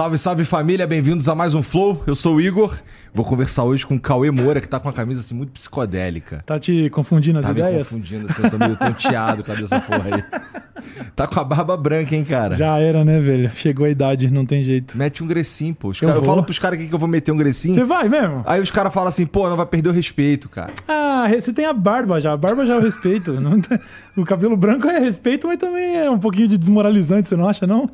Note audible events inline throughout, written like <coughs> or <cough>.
Salve, salve família, bem-vindos a mais um Flow. Eu sou o Igor. Vou conversar hoje com o Cauê Moura, que tá com uma camisa assim muito psicodélica. Tá te confundindo as Tá me ideias? confundindo, assim, eu tô meio tonteado com essa porra aí. <laughs> Tá com a barba branca, hein, cara? Já era, né, velho? Chegou a idade, não tem jeito. Mete um grecinho, pô. Eu eu falo pros caras aqui que eu vou meter um grecinho. Você vai mesmo? Aí os caras falam assim, pô, não vai perder o respeito, cara. Ah, você tem a barba já. A barba já é o respeito. <laughs> Não O cabelo branco é respeito, mas também é um pouquinho de desmoralizante, você não acha, não?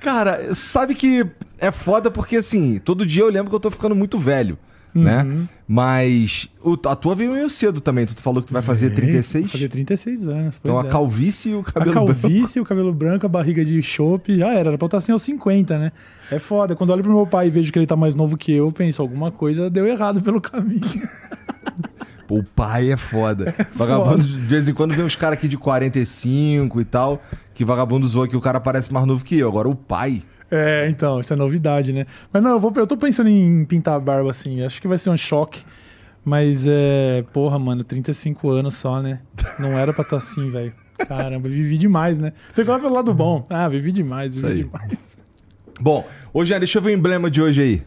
Cara, sabe que é foda porque, assim, todo dia eu lembro que eu tô ficando muito velho, né? Uhum. Mas o- a tua veio meio cedo também. Tu falou que tu vai fazer 36. Vou fazer 36 anos. Então a é. calvície e o A cabelo branco. calvície, o cabelo branco, a barriga de chope, já era. Era pra eu estar assim aos 50, né? É foda. Quando eu olho pro meu pai e vejo que ele tá mais novo que eu, eu penso, alguma coisa deu errado pelo caminho. <laughs> O pai é foda. Vagabundo, de vez em quando vem uns caras aqui de 45 e tal, que vagabundo zoa que o cara parece mais novo que eu. Agora o pai. É, então, isso é novidade, né? Mas não, eu, vou, eu tô pensando em pintar a barba assim. Acho que vai ser um choque. Mas é. Porra, mano, 35 anos só, né? Não era pra estar assim, velho. Caramba, vivi demais, né? Tem que olhar pelo lado bom. Ah, vivi demais, vivi demais. Bom, hoje, deixa eu ver o emblema de hoje aí.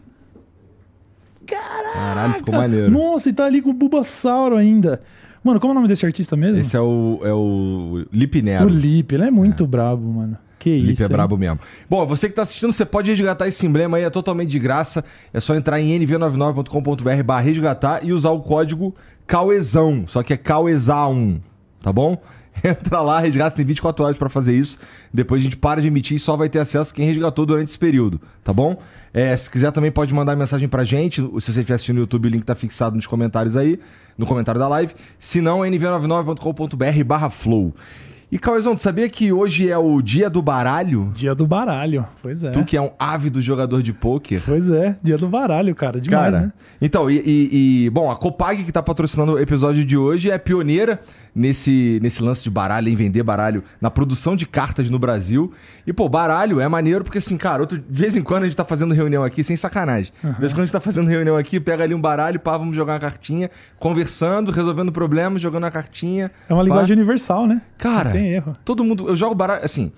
Caraca! Caralho, ficou maneiro. Nossa, e tá ali com o Bulbasauro ainda. Mano, como é o nome desse artista mesmo? Esse é o, é o Lipe O Nero. Lipe, ele é muito brabo, mano. Que Lipe isso. é hein? brabo mesmo. Bom, você que tá assistindo, você pode resgatar esse emblema aí, é totalmente de graça. É só entrar em nv99.com.br barra resgatar e usar o código CAUEZão. Só que é CAUEZA1, tá bom? Entra lá, resgata, tem 24 horas pra fazer isso. Depois a gente para de emitir e só vai ter acesso quem resgatou durante esse período, tá bom? É, se quiser também pode mandar mensagem pra gente. Se você estiver assistindo no YouTube, o link tá fixado nos comentários aí, no comentário da live. Se não, é nv99.com.br barra flow. E Cauezão, tu sabia que hoje é o dia do baralho? Dia do baralho. Pois é. Tu que é um ávido jogador de pôquer. Pois é, dia do baralho, cara. Demais, Cara, né? então, e, e- e, bom, a Copag que tá patrocinando o episódio de hoje é pioneira nesse, nesse lance de baralho, em vender baralho, na produção de cartas no Brasil. E, pô, baralho é maneiro porque, assim, cara, outro, de vez em quando a gente tá fazendo reunião aqui, sem sacanagem. De vez em quando a gente tá fazendo reunião aqui, pega ali um baralho, pá, vamos jogar uma cartinha, conversando, resolvendo problemas, jogando uma cartinha. É uma pá. linguagem universal, né? Cara, Não tem erro. todo mundo. Eu jogo baralho, assim.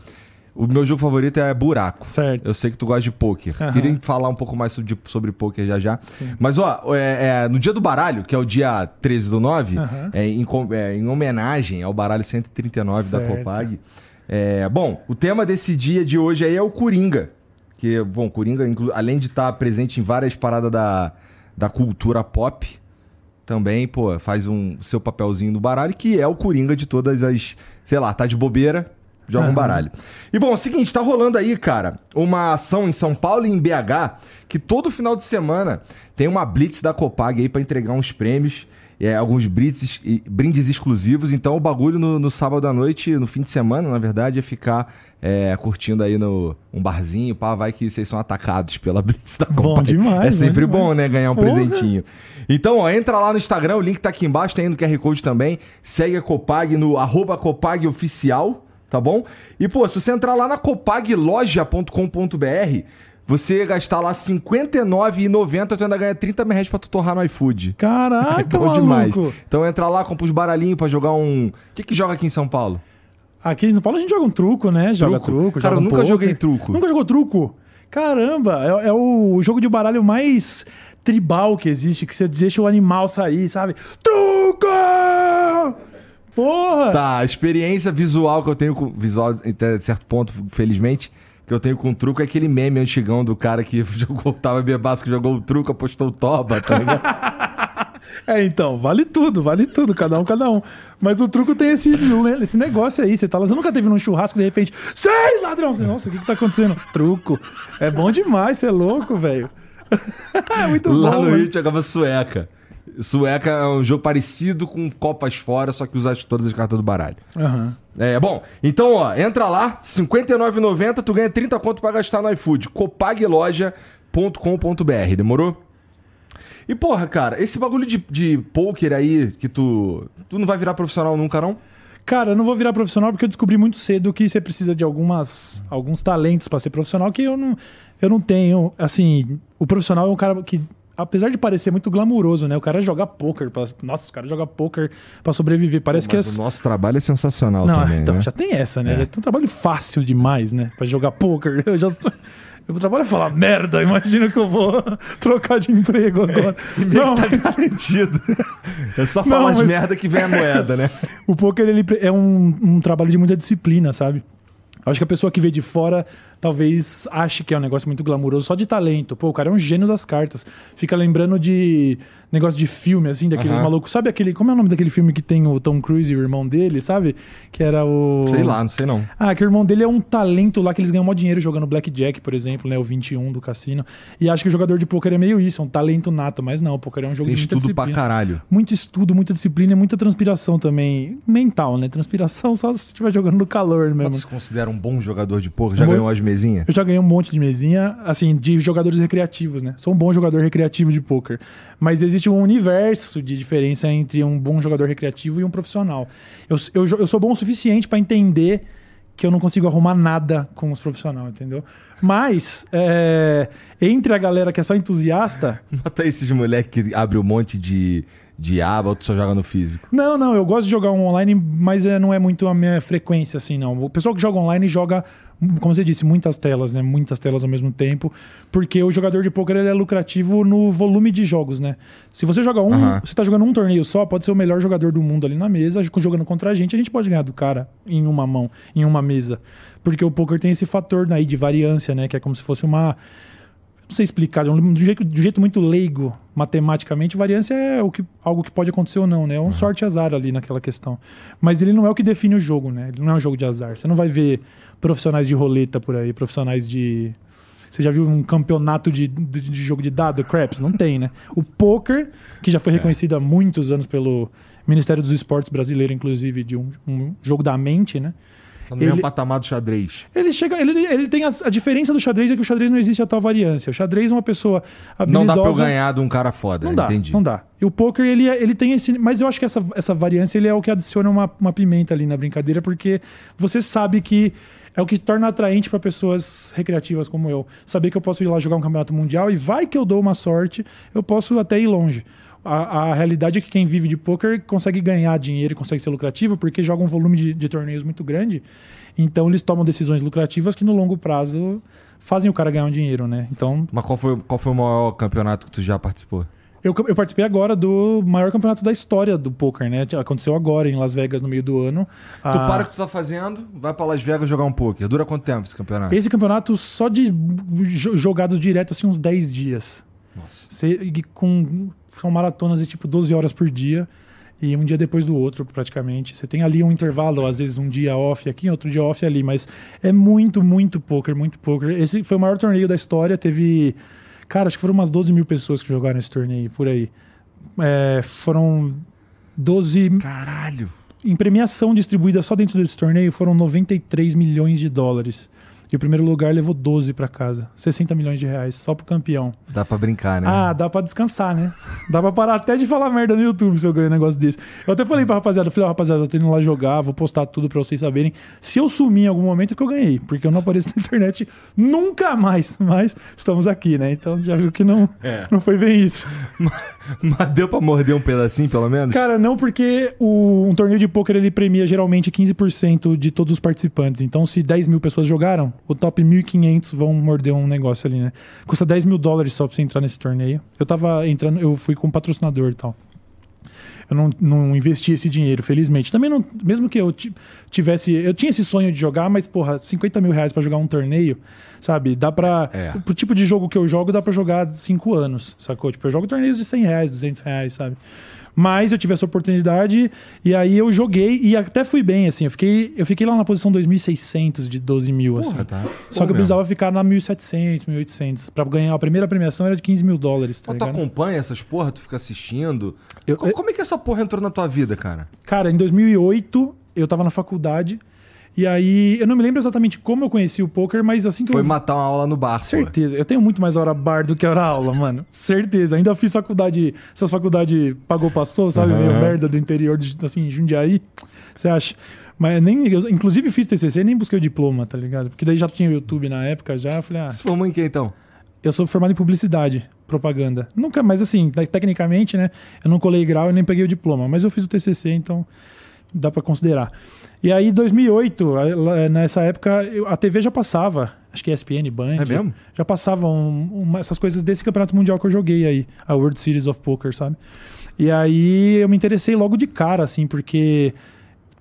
O meu jogo favorito é buraco. Certo. Eu sei que tu gosta de pôquer. Aham. Queria falar um pouco mais sobre, sobre pôquer já já. Mas, ó, é, é, no dia do baralho, que é o dia 13 do 9, Aham. é, em, é, em homenagem ao baralho 139 da Certo. Copag. É, bom, o tema desse dia de hoje aí é o Coringa. Que, bom, Coringa, além de estar presente em várias paradas da, da cultura pop, também, pô, faz um seu papelzinho no baralho, que é o Coringa de todas as. Sei lá, tá de bobeira, joga um baralho. E bom, é o seguinte, tá rolando aí, cara, uma ação em São Paulo e em BH, que todo final de semana tem uma blitz da Copag aí pra entregar uns prêmios. é, alguns brindes, brindes exclusivos, então o bagulho no, no sábado à noite, no fim de semana, na verdade, é ficar é, curtindo aí no um barzinho, pá, vai que vocês são atacados pela <laughs> blitz da Bom Copag. demais, É sempre bom bom, né, ganhar um Porra. presentinho. Então, ó, entra lá no Instagram, o link tá aqui embaixo, tem aí no QR Code também. Segue a Copag no arroba Copag Oficial, tá bom? E, pô, se você entrar lá na copagloja.com.br, você gastar lá R$ 59,90, tu ainda ganha 30 reais pra tu torrar no iFood. Caraca, <laughs> É bom maluco. demais. Então entra lá, compra os baralhinhos pra jogar um... O que que joga aqui em São Paulo? Aqui em São Paulo a gente joga um truco, né? Joga truco, Cara, joga eu nunca poker. joguei truco. Nunca jogou truco? Caramba, é, é o jogo de baralho mais tribal que existe, que você deixa o animal sair, sabe? Truco! Porra! Tá, a experiência visual que eu tenho com. Visual até certo ponto, felizmente, que eu tenho com truco é aquele meme antigão do cara que <laughs> jogou, tava bebaço, que jogou o truco, apostou o toba, tá ligado? <laughs> É, então, vale tudo, vale tudo, cada um, cada um. Mas o truco tem esse, esse negócio aí. Você tá lá, você nunca teve num churrasco de repente, seis ladrão! Você, Nossa, o que que tá acontecendo? Truco. É bom demais, você é louco, velho. <laughs> é muito Lá bom, no mano. Rio jogava sueca. Sueca é um jogo parecido com copas fora, só que usa todas as cartas do baralho. Aham. É, bom, então, ó, entra lá, R$ 59,90, tu ganha 30 conto pra gastar no iFood. copagloja.com.br, demorou? E, porra, cara, esse bagulho de, de poker aí, que tu. Tu não vai virar profissional nunca, não? Cara, eu não vou virar profissional porque eu descobri muito cedo que você precisa de algumas, alguns talentos pra ser profissional que eu não, eu não tenho. Assim, o profissional é um cara que, apesar de parecer muito glamuroso, né? O cara joga poker. Pra, nossa, o cara joga poker pra sobreviver. Parece que Mas é. o nosso trabalho é sensacional Não, também, então, né? já tem essa, né? É. Já tem um trabalho fácil demais, né? Pra jogar poker. <laughs> Eu já, Eu vou trabalhar e falar, merda, imagina que eu vou <laughs> trocar de emprego agora. <laughs> Não, Não, faz sentido. É só Não, falar as mas- merda que vem a moeda, né? O poker ele é um, um trabalho de muita disciplina, sabe? Acho que a pessoa que vê de fora talvez ache que é um negócio muito glamuroso só de talento. Pô, o cara é um gênio das cartas. Fica lembrando de negócio de filme, assim, daqueles Aham. malucos. Sabe aquele. Como é o nome daquele filme que tem o Tom Cruise e o irmão dele, sabe? Que era o. Sei lá, não sei não. Ah, que o irmão dele é um talento lá que eles ganham mó dinheiro jogando Blackjack, por exemplo, né? O 21 do cassino. E acho que o jogador de poker é meio isso, é um talento nato, mas não, o poker é um jogo Tem de muita estudo pra caralho. muito estudo, muita disciplina e muita transpiração também. Mental, né? Transpiração <laughs> só se estiver jogando no calor mesmo. se considera um bom jogador de poker? Já ganhou as mesinhas? Eu já ganhei um monte de mesinha, assim, de jogadores recreativos, né? Sou um bom jogador recreativo de poker. Mas existe um universo de diferença entre um bom jogador recreativo e um profissional. Eu, eu, eu sou bom o suficiente pra entender que eu não consigo arrumar nada com os profissionais, entendeu? Mas, é, entre a galera que é só entusiasta, <laughs> Nota esses moleque que abre um monte de, de aba, ou tu só joga no físico. Não, não, eu gosto de jogar um online, mas é, não é muito a minha frequência, assim, não. O pessoal que joga online joga, como você disse, muitas telas, né? Muitas telas ao mesmo tempo, porque o jogador de poker ele é lucrativo no volume de jogos, né? Se você joga um, você tá jogando um torneio só, pode ser o melhor jogador do mundo ali na mesa, jogando contra a gente, a gente pode ganhar do cara em uma mão, em uma mesa. Porque o poker tem esse fator aí de variância, né? Que é como se fosse uma não sei explicar, de jeito, jeito muito leigo, matematicamente, variância é o que, algo que pode acontecer ou não, né? É um sorte e azar ali naquela questão. Mas ele não é o que define o jogo, né? Ele não é um jogo de azar. Você não vai ver profissionais de roleta por aí, profissionais de. Você já viu um campeonato de, de, de jogo de dado, craps? Não tem, né? O poker, que já foi reconhecido há muitos anos pelo Ministério dos Esportes brasileiro, inclusive, de um, um jogo da mente, né? Tá no mesmo Ele- patamar do xadrez. Ele chega, ele, ele tem a, a diferença do xadrez é que o xadrez não existe a tal variância. O xadrez é uma pessoa Não habilidosa. dá pra eu ganhar de um cara foda, Não dá, entendi. não dá. E o poker, ele, é- ele tem esse. Mas eu acho que essa, essa variância ele é o que adiciona uma, uma pimenta ali na brincadeira, porque você sabe que é o que torna atraente para pessoas recreativas como eu. Saber que eu posso ir lá jogar um campeonato mundial e vai que eu dou uma sorte, eu posso até ir longe. A, a realidade é que quem vive de poker consegue ganhar dinheiro e consegue ser lucrativo porque joga um volume de, de torneios muito grande. Então eles tomam decisões lucrativas que no longo prazo fazem o cara ganhar um dinheiro, né? Então Mas qual foi, qual foi o maior campeonato que tu já participou? eu, eu participei agora do maior campeonato da história do poker, né? Aconteceu agora em Las Vegas no meio do ano. Tu Ah, para o que tu tá fazendo, vai pra Las Vegas jogar um poker. Dura quanto tempo esse campeonato? Esse campeonato só de jo- jogados direto, assim, uns 10 dias. Nossa. Você- com, são maratonas de tipo 12 horas por dia. E um dia depois do outro, praticamente. Você tem ali um intervalo, às vezes um dia off aqui, outro dia off ali, mas é muito, muito poker, muito poker. Esse foi o maior torneio da história. Teve. Cara, acho que foram umas 12 mil pessoas que jogaram esse torneio, por aí. É, foram 12. Caralho. Em premiação distribuída só dentro desse torneio, foram 93 milhões de dólares. E o primeiro lugar levou 12 pra casa. 60 milhões de reais, só pro campeão. Dá pra brincar, né? Ah, dá pra descansar, né? Dá pra parar até de falar merda no YouTube se eu ganhar um negócio desse. Eu até falei pra rapaziada, eu falei, ó, rapaziada, eu tô indo lá jogar, vou postar tudo pra vocês saberem. Se eu sumir em algum momento é que eu ganhei, porque eu não apareço na <laughs> internet nunca mais. Mas estamos aqui, né? Então já viu que não, É. não foi bem isso. Mas <laughs> deu pra morder um pedacinho, pelo menos? Cara, não, porque o, um torneio de pôquer ele premia geralmente 15% de todos os participantes. Então, se 10 mil pessoas jogaram, o top 1.500 vão morder um negócio ali, né? Custa 10 mil dólares só pra você entrar nesse torneio. Eu tava entrando, eu fui com patrocinador e tal. Eu não, não investi esse dinheiro, felizmente. Também não. Mesmo que eu ti- tivesse. Eu tinha esse sonho de jogar, mas, porra, 50 mil reais pra jogar um torneio, sabe? Dá pra. É. Pro tipo de jogo que eu jogo, dá pra jogar 5 anos, sacou? Tipo, eu jogo torneios de 100 reais, 200 reais, sabe? Mas eu tive essa oportunidade e aí eu joguei e até fui bem, assim. Eu fiquei, eu fiquei lá na posição 2.600 de 12 mil, assim. Porra, tá. Só que eu Pô, precisava ficar na 1.700, 1.800. Pra ganhar a primeira premiação era de 15 mil dólares, tá Mas tu acompanha essas porra, tu fica assistindo. Eu- Co- Como é que essa porra entrou na tua vida, cara? Cara, em 2008 eu tava na faculdade e aí eu não me lembro exatamente como eu conheci o poker, mas assim que Foi eu matar uma aula no bar, pô. certeza, eu tenho muito mais hora bar do que hora aula, mano. Certeza. Ainda fiz faculdade, essas faculdades pagou passou, sabe, Aham. meio merda do interior de assim, Jundiaí. Você acha? Mas nem eu, inclusive fiz TCC, nem busquei o diploma, tá ligado? Porque daí já tinha o YouTube na época já, eu falei, ah, Se formou em quem, então? eu sou formado em publicidade, propaganda. Nunca, mas assim, te- tecnicamente, né? Eu não colei grau e nem peguei o diploma, mas eu fiz o TCC, então dá pra considerar. E aí, 2008, a- lá- nessa época, a TV já passava acho que ESPN, Band. É mesmo? Já passavam uma- essas coisas desse campeonato mundial que eu joguei aí, a World Series of Poker, sabe? E aí eu me interessei logo de cara, assim, porque.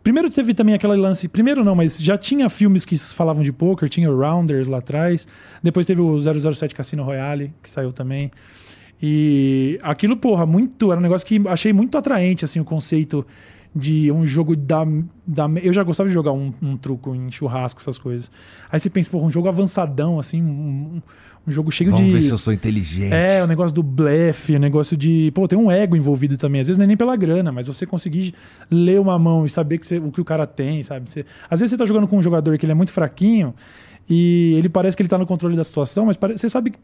Primeiro teve também aquele lance. Primeiro não, mas já tinha filmes que falavam de poker, tinha o Rounders lá atrás. Depois teve o 007 Cassino Royale, que saiu também. E aquilo, porra, muito. Era um negócio que achei muito atraente, assim, o conceito de um jogo da. da eu já gostava de jogar um, um truco em churrasco, essas coisas. Aí você pensa, porra, um jogo avançadão, assim, um, um jogo cheio Vamos de. ver se eu sou inteligente. É, o negócio do blefe, o negócio de. Pô, tem um ego envolvido também. Às vezes não é nem pela grana, mas você conseguir ler uma mão e saber que você- o que o cara tem, sabe? Você- às vezes você tá jogando com um jogador que ele é muito fraquinho e ele parece que ele tá no controle da situação, mas pare- você sabe que.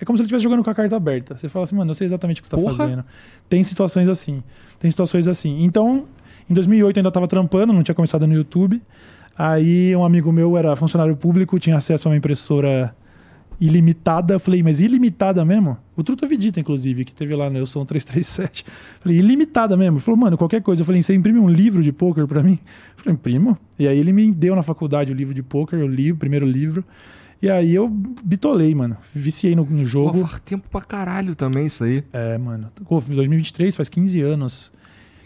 É como se ele estivesse jogando com a carta aberta. Você fala assim, mano, eu sei exatamente o que você tá Porra. fazendo. Tem situações assim. Tem situações assim. Então, em 2008 eu ainda tava trampando, não tinha começado no YouTube. Aí um amigo meu era funcionário público, tinha acesso a uma impressora ilimitada. Eu falei, mas ilimitada mesmo? O Truta Vidita, inclusive, que teve lá no Eu Sou um 337. Falei, ilimitada mesmo. Ele falou, mano, qualquer coisa. Eu falei, você imprime um livro de poker pra mim? Eu falei, imprimo. E aí ele me deu na faculdade o livro de poker, eu li o primeiro livro. E aí eu bitolei, mano. Viciei no, no Pô, jogo. faz tempo pra caralho também isso aí. É, mano. Pô, 2023 faz 15 anos.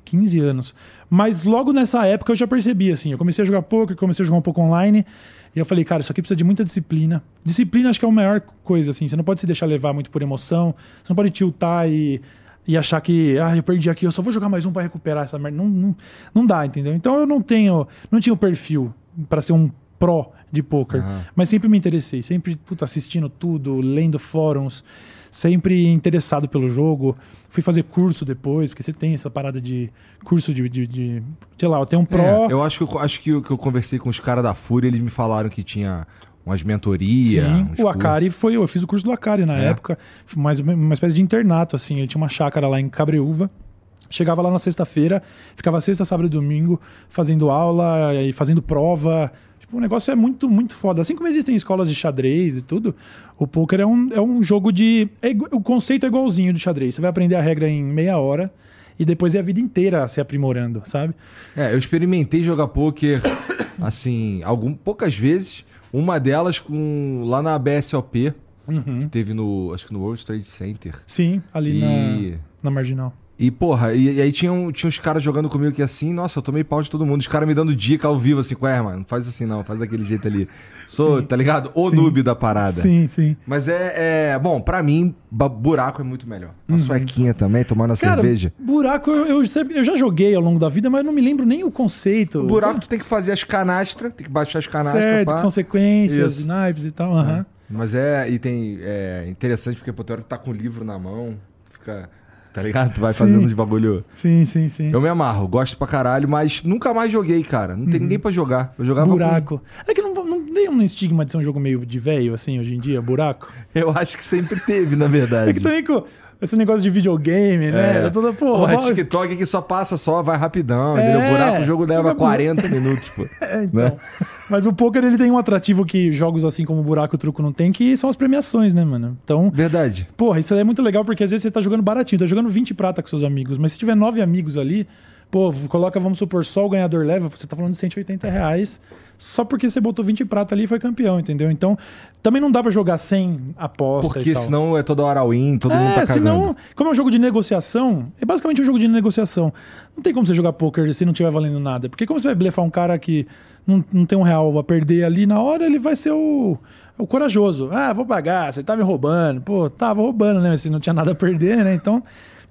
15 anos. Mas logo nessa época eu já percebi, assim. Eu comecei a jogar poker, comecei a jogar um pouco online. E eu falei, cara, isso aqui precisa de muita disciplina. Disciplina acho que é a maior coisa, assim. Você não pode se deixar levar muito por emoção. Você não pode tiltar e, e achar que, ah, eu perdi aqui, eu só vou jogar mais um pra recuperar essa merda. Não, não, não dá, entendeu? Então eu não tenho, não tinha o perfil pra ser um pró de poker. Aham. Mas sempre me interessei, sempre puta, assistindo tudo, lendo fóruns, sempre interessado pelo jogo. Fui fazer curso depois, porque você tem essa parada de curso de. de, de- sei lá, eu tenho um pró. É, eu acho que eu, acho que eu, que eu conversei com os caras da Fúria, eles me falaram que tinha umas mentorias. Sim, o Akari cursos. foi. Eu fiz o curso do Akari na É? época, mais uma, uma espécie de internato, assim. Ele tinha uma chácara lá em Cabreúva. Chegava lá na sexta-feira, ficava sexta, sábado e domingo fazendo aula e fazendo prova. O negócio é muito, muito foda. Assim como existem escolas de xadrez e tudo, o poker é um, é um jogo de. é o conceito é igualzinho do xadrez. Você vai aprender a regra em meia hora e depois é a vida inteira se aprimorando, sabe? É, eu experimentei jogar pôquer, <coughs> assim, algum, poucas vezes. Uma delas com lá na BSOP, Uhum. que teve no, acho que no World Trade Center. Sim, ali E, na, na marginal. E porra, e, e aí tinha, um- tinha uns caras jogando comigo que assim, nossa, eu tomei pau de todo mundo. Os caras me dando dica ao vivo, assim, ué, mano, não faz assim não, faz daquele jeito ali. Sou, Sim. tá ligado? O Sim. noob da parada. Sim, sim. Mas é, é- Bom, pra mim, buraco é muito melhor. Uma suequinha também, tomando a Uhum. Cara, cerveja. buraco eu, eu sempre- eu já joguei ao longo da vida, mas não me lembro nem o conceito. O buraco tu tem que fazer as canastras, tem que baixar as canastras, certo, pá. que são sequências, Isso. naipes e tal. aham. Mas é, e tem, é interessante porque, pô, tem hora que tá com o livro na mão, fica, tá ligado? Tu vai Sim. fazendo de bagulho. Sim, sim, sim. Eu me amarro, gosto pra caralho, mas nunca mais joguei, cara. Não tem ninguém pra jogar. Eu jogava com- buraco. É que não, não tem um estigma de ser um jogo meio de velho, assim, hoje em dia, buraco. Eu acho que sempre teve, na verdade. É que também com esse negócio de videogame, né? É. Toda, porra, Porra, TikTok que só passa só, vai rapidão, É. entendeu? Buraco, o jogo leva Joga 40 minutos, pô. <laughs> É, então. né? Mas o poker ele tem um atrativo que jogos assim como buraco e truco não tem, que são as premiações, né, mano? Então, Verdade. Porra, isso aí é muito legal porque às vezes você tá jogando baratinho, tá jogando 20 prata com seus amigos, mas se tiver nove amigos ali, pô, coloca, vamos supor, só o ganhador leva, você tá falando de 180 reais só porque você botou 20 prata ali e foi campeão, entendeu? Então, também não dá pra jogar sem aposta Porque senão é toda hora all-in, todo mundo É, tá cagando. senão, como é um jogo de negociação, é basicamente um jogo de negociação. Não tem como você jogar poker se não tiver valendo nada. Porque como você vai blefar um cara que não, não tem um real a perder ali na hora, ele vai ser o, o corajoso. Ah, vou pagar, você tá me roubando. Pô, tava roubando, né? Se não tinha nada a perder, né? Então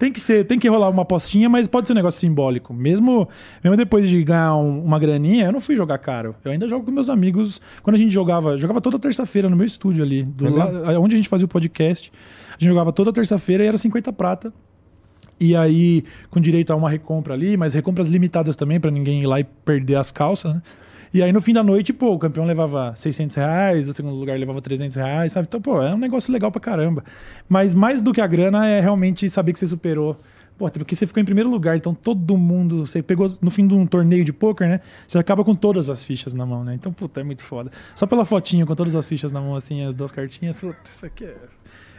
tem que ser, tem que rolar uma apostinha, mas pode ser um negócio simbólico. Mesmo, mesmo depois de ganhar um- uma graninha, eu não fui jogar caro. Eu ainda jogo com meus amigos. Quando a gente jogava, jogava toda terça-feira no meu estúdio ali, do É la- onde a gente fazia o podcast. A gente jogava toda terça-feira e era 50 prata. E aí, com direito a uma recompra ali, mas recompras limitadas também, pra ninguém ir lá e perder as calças, né? E aí, no fim da noite, pô, o campeão levava 600 reais, o segundo lugar levava 300 reais, sabe? Então, pô, é um negócio legal pra caramba. Mas mais do que a grana é realmente saber que você superou. Pô, porque você ficou em primeiro lugar, então todo mundo. Você pegou no fim de um torneio de pôquer, né? Você acaba com todas as fichas na mão, né? Então, puta, é muito foda. Só pela fotinha com todas as fichas na mão, assim, as duas cartinhas, puta, isso aqui é.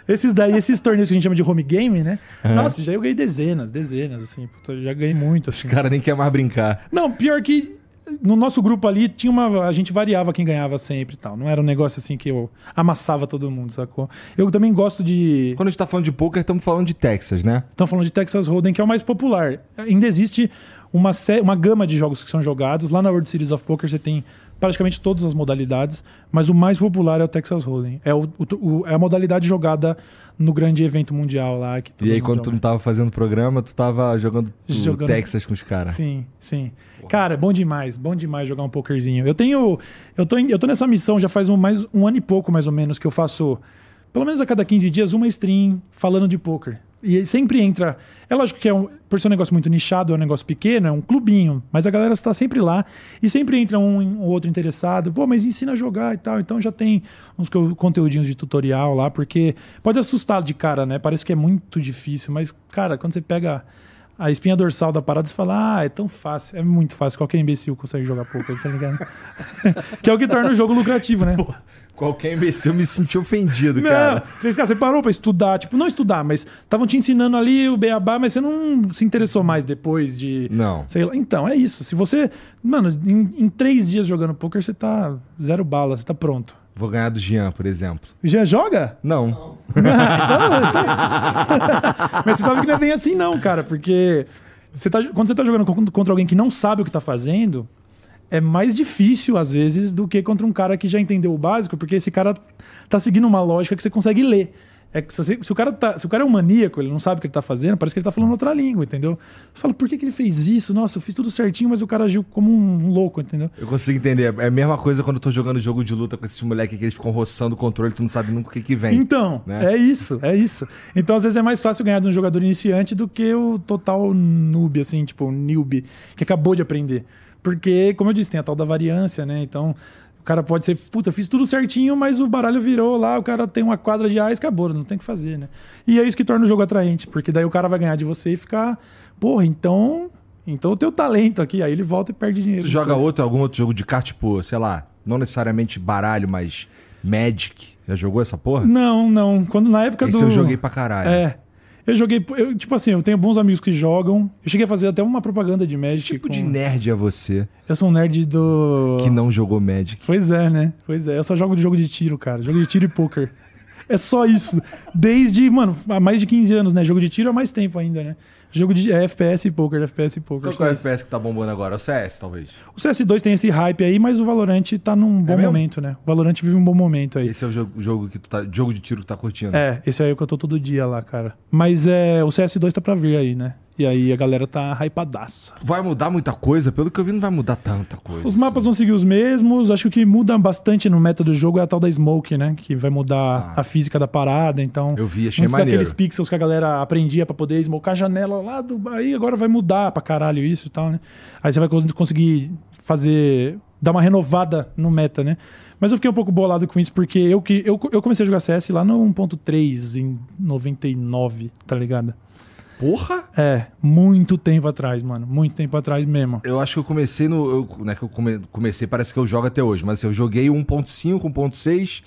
Esses daí, esses torneios que a gente chama de home game, né? Nossa, já eu ganhei dezenas, dezenas, assim. Puta, já ganhei muito, assim. Cara nem quer mais brincar. Não, pior que no nosso grupo ali tinha uma. A gente variava quem ganhava sempre e tal. Não era um negócio assim que eu amassava todo mundo, sacou? Eu também gosto de. Quando a gente tá falando de poker, estamos falando de Texas, né? Estão falando de Texas Hold'em, que é o mais popular. Ainda existe uma, uma gama de jogos que são jogados. Lá na World Series of Poker você tem praticamente todas as modalidades, mas o mais popular é o Texas Hold'em. É, o, o- é a modalidade jogada no grande evento mundial lá. Que E aí, quando tu joga. não tava fazendo programa, tu tava jogando, o Jogando- Texas com os caras. Sim, sim. Cara, é bom demais, bom demais jogar um pokerzinho. Eu tenho. Eu tô, eu tô nessa missão já faz um, mais, um ano e pouco, mais ou menos, que eu faço, pelo menos a cada 15 dias, uma stream falando de poker. E sempre entra. É lógico que é um, por ser um negócio muito nichado, é um negócio pequeno, é um clubinho, mas a galera está sempre lá e sempre entra um, um outro interessado. Pô, mas ensina a jogar e tal. Então já tem uns co- conteúdinhos de tutorial lá, porque pode assustar de cara, né? Parece que é muito difícil, mas, cara, quando você pega a espinha dorsal da parada, você fala, ah, é tão fácil, é muito fácil, qualquer imbecil consegue jogar poker, tá ligado? <laughs> que é o que torna o jogo lucrativo, né? Qualquer imbecil me sentiu ofendido, Não, cara. três caras, você parou pra estudar, tipo, não estudar, mas estavam te ensinando ali o beabá, mas você não se interessou mais depois de. Não. Sei lá. Então, é isso. Se você. Mano, em, em três dias jogando poker, você tá zero bala, você tá pronto. Vou ganhar do Jean, por exemplo. Já joga? Não. <laughs> Então, então- <laughs> Mas você sabe que não é bem assim, não, cara, porque você tá, quando você tá jogando con- contra alguém que não sabe o que tá fazendo, é mais difícil, às vezes, do que contra um cara que já entendeu o básico, porque esse cara tá seguindo uma lógica que você consegue ler. É que se, você- se o cara tá, se o cara é um maníaco, ele não sabe o que ele tá fazendo, parece que ele tá falando outra língua, entendeu? Você fala, por que, que ele fez isso? Nossa, eu fiz tudo certinho, mas o cara agiu como um, um louco, entendeu? Eu consigo entender. É a mesma coisa quando eu tô jogando jogo de luta com esses moleques que eles ficam roçando o controle, tu não sabe nunca o que que vem. Então, né? é isso, é isso. Então, às vezes é mais fácil ganhar de um jogador iniciante do que o total noob, assim, tipo, um newbie, que acabou de aprender. Porque, como eu disse, tem a tal da variância, né? Então, o cara pode ser, puta, fiz tudo certinho, mas o baralho virou lá, o cara tem uma quadra de ais, acabou, não tem o que fazer, né? E é isso que torna o jogo atraente, porque daí o cara vai ganhar de você e ficar, porra, então. Então o teu talento aqui, aí ele volta e perde dinheiro. Tu joga depois. outro, algum outro jogo de carta, tipo, sei lá, não necessariamente baralho, mas Magic. Já jogou essa porra? Não, não. Quando na época Esse do. eu joguei pra caralho. É. Eu joguei, eu, tipo assim, eu tenho bons amigos que jogam. Eu cheguei a fazer até uma propaganda de Magic. Que tipo com- de nerd é você Eu sou um nerd do. que não jogou Magic? Pois é, né? Pois é. Eu só jogo de jogo de tiro, cara. Jogo de tiro e poker. É só isso. Desde, mano, há mais de 15 anos, né? Jogo de tiro há mais tempo ainda, né? Jogo de é, FPS e poker, FPS e poker. Qual que é o. FPS que tá bombando agora? O CS, talvez. O CS2 tem esse hype aí, mas o Valorant tá num bom mesmo? momento, né? O Valorant vive um bom momento aí. Esse é o jogo, jogo que tu tá, jogo de tiro que tu tá curtindo. É, esse aí é o que eu tô todo dia lá, cara. Mas é, o CS2 tá pra vir aí, né? E aí a galera tá hypadaça. Vai mudar muita coisa? Pelo que eu vi, não vai mudar tanta coisa. Os mapas vão seguir os mesmos. Acho que o que muda bastante no meta do jogo é a tal da Smoke, né? Que vai mudar Ah. a física da parada. Então, Eu vi, achei muitos maneiro. daqueles pixels que a galera aprendia pra poder smocar a janela lá do. Aí agora vai mudar pra caralho isso e tal, né? Aí você vai cons- conseguir fazer. dar uma renovada no meta, né? Mas eu fiquei um pouco bolado com isso, porque eu, que, eu, eu comecei a jogar CS lá no 1.3 em 99, tá ligado? Porra! É, muito tempo atrás, mano. Muito tempo atrás mesmo. Eu acho que eu comecei no. Eu, não é que eu come- comecei, parece que eu jogo até hoje, mas assim, eu joguei 1.5, 1.6,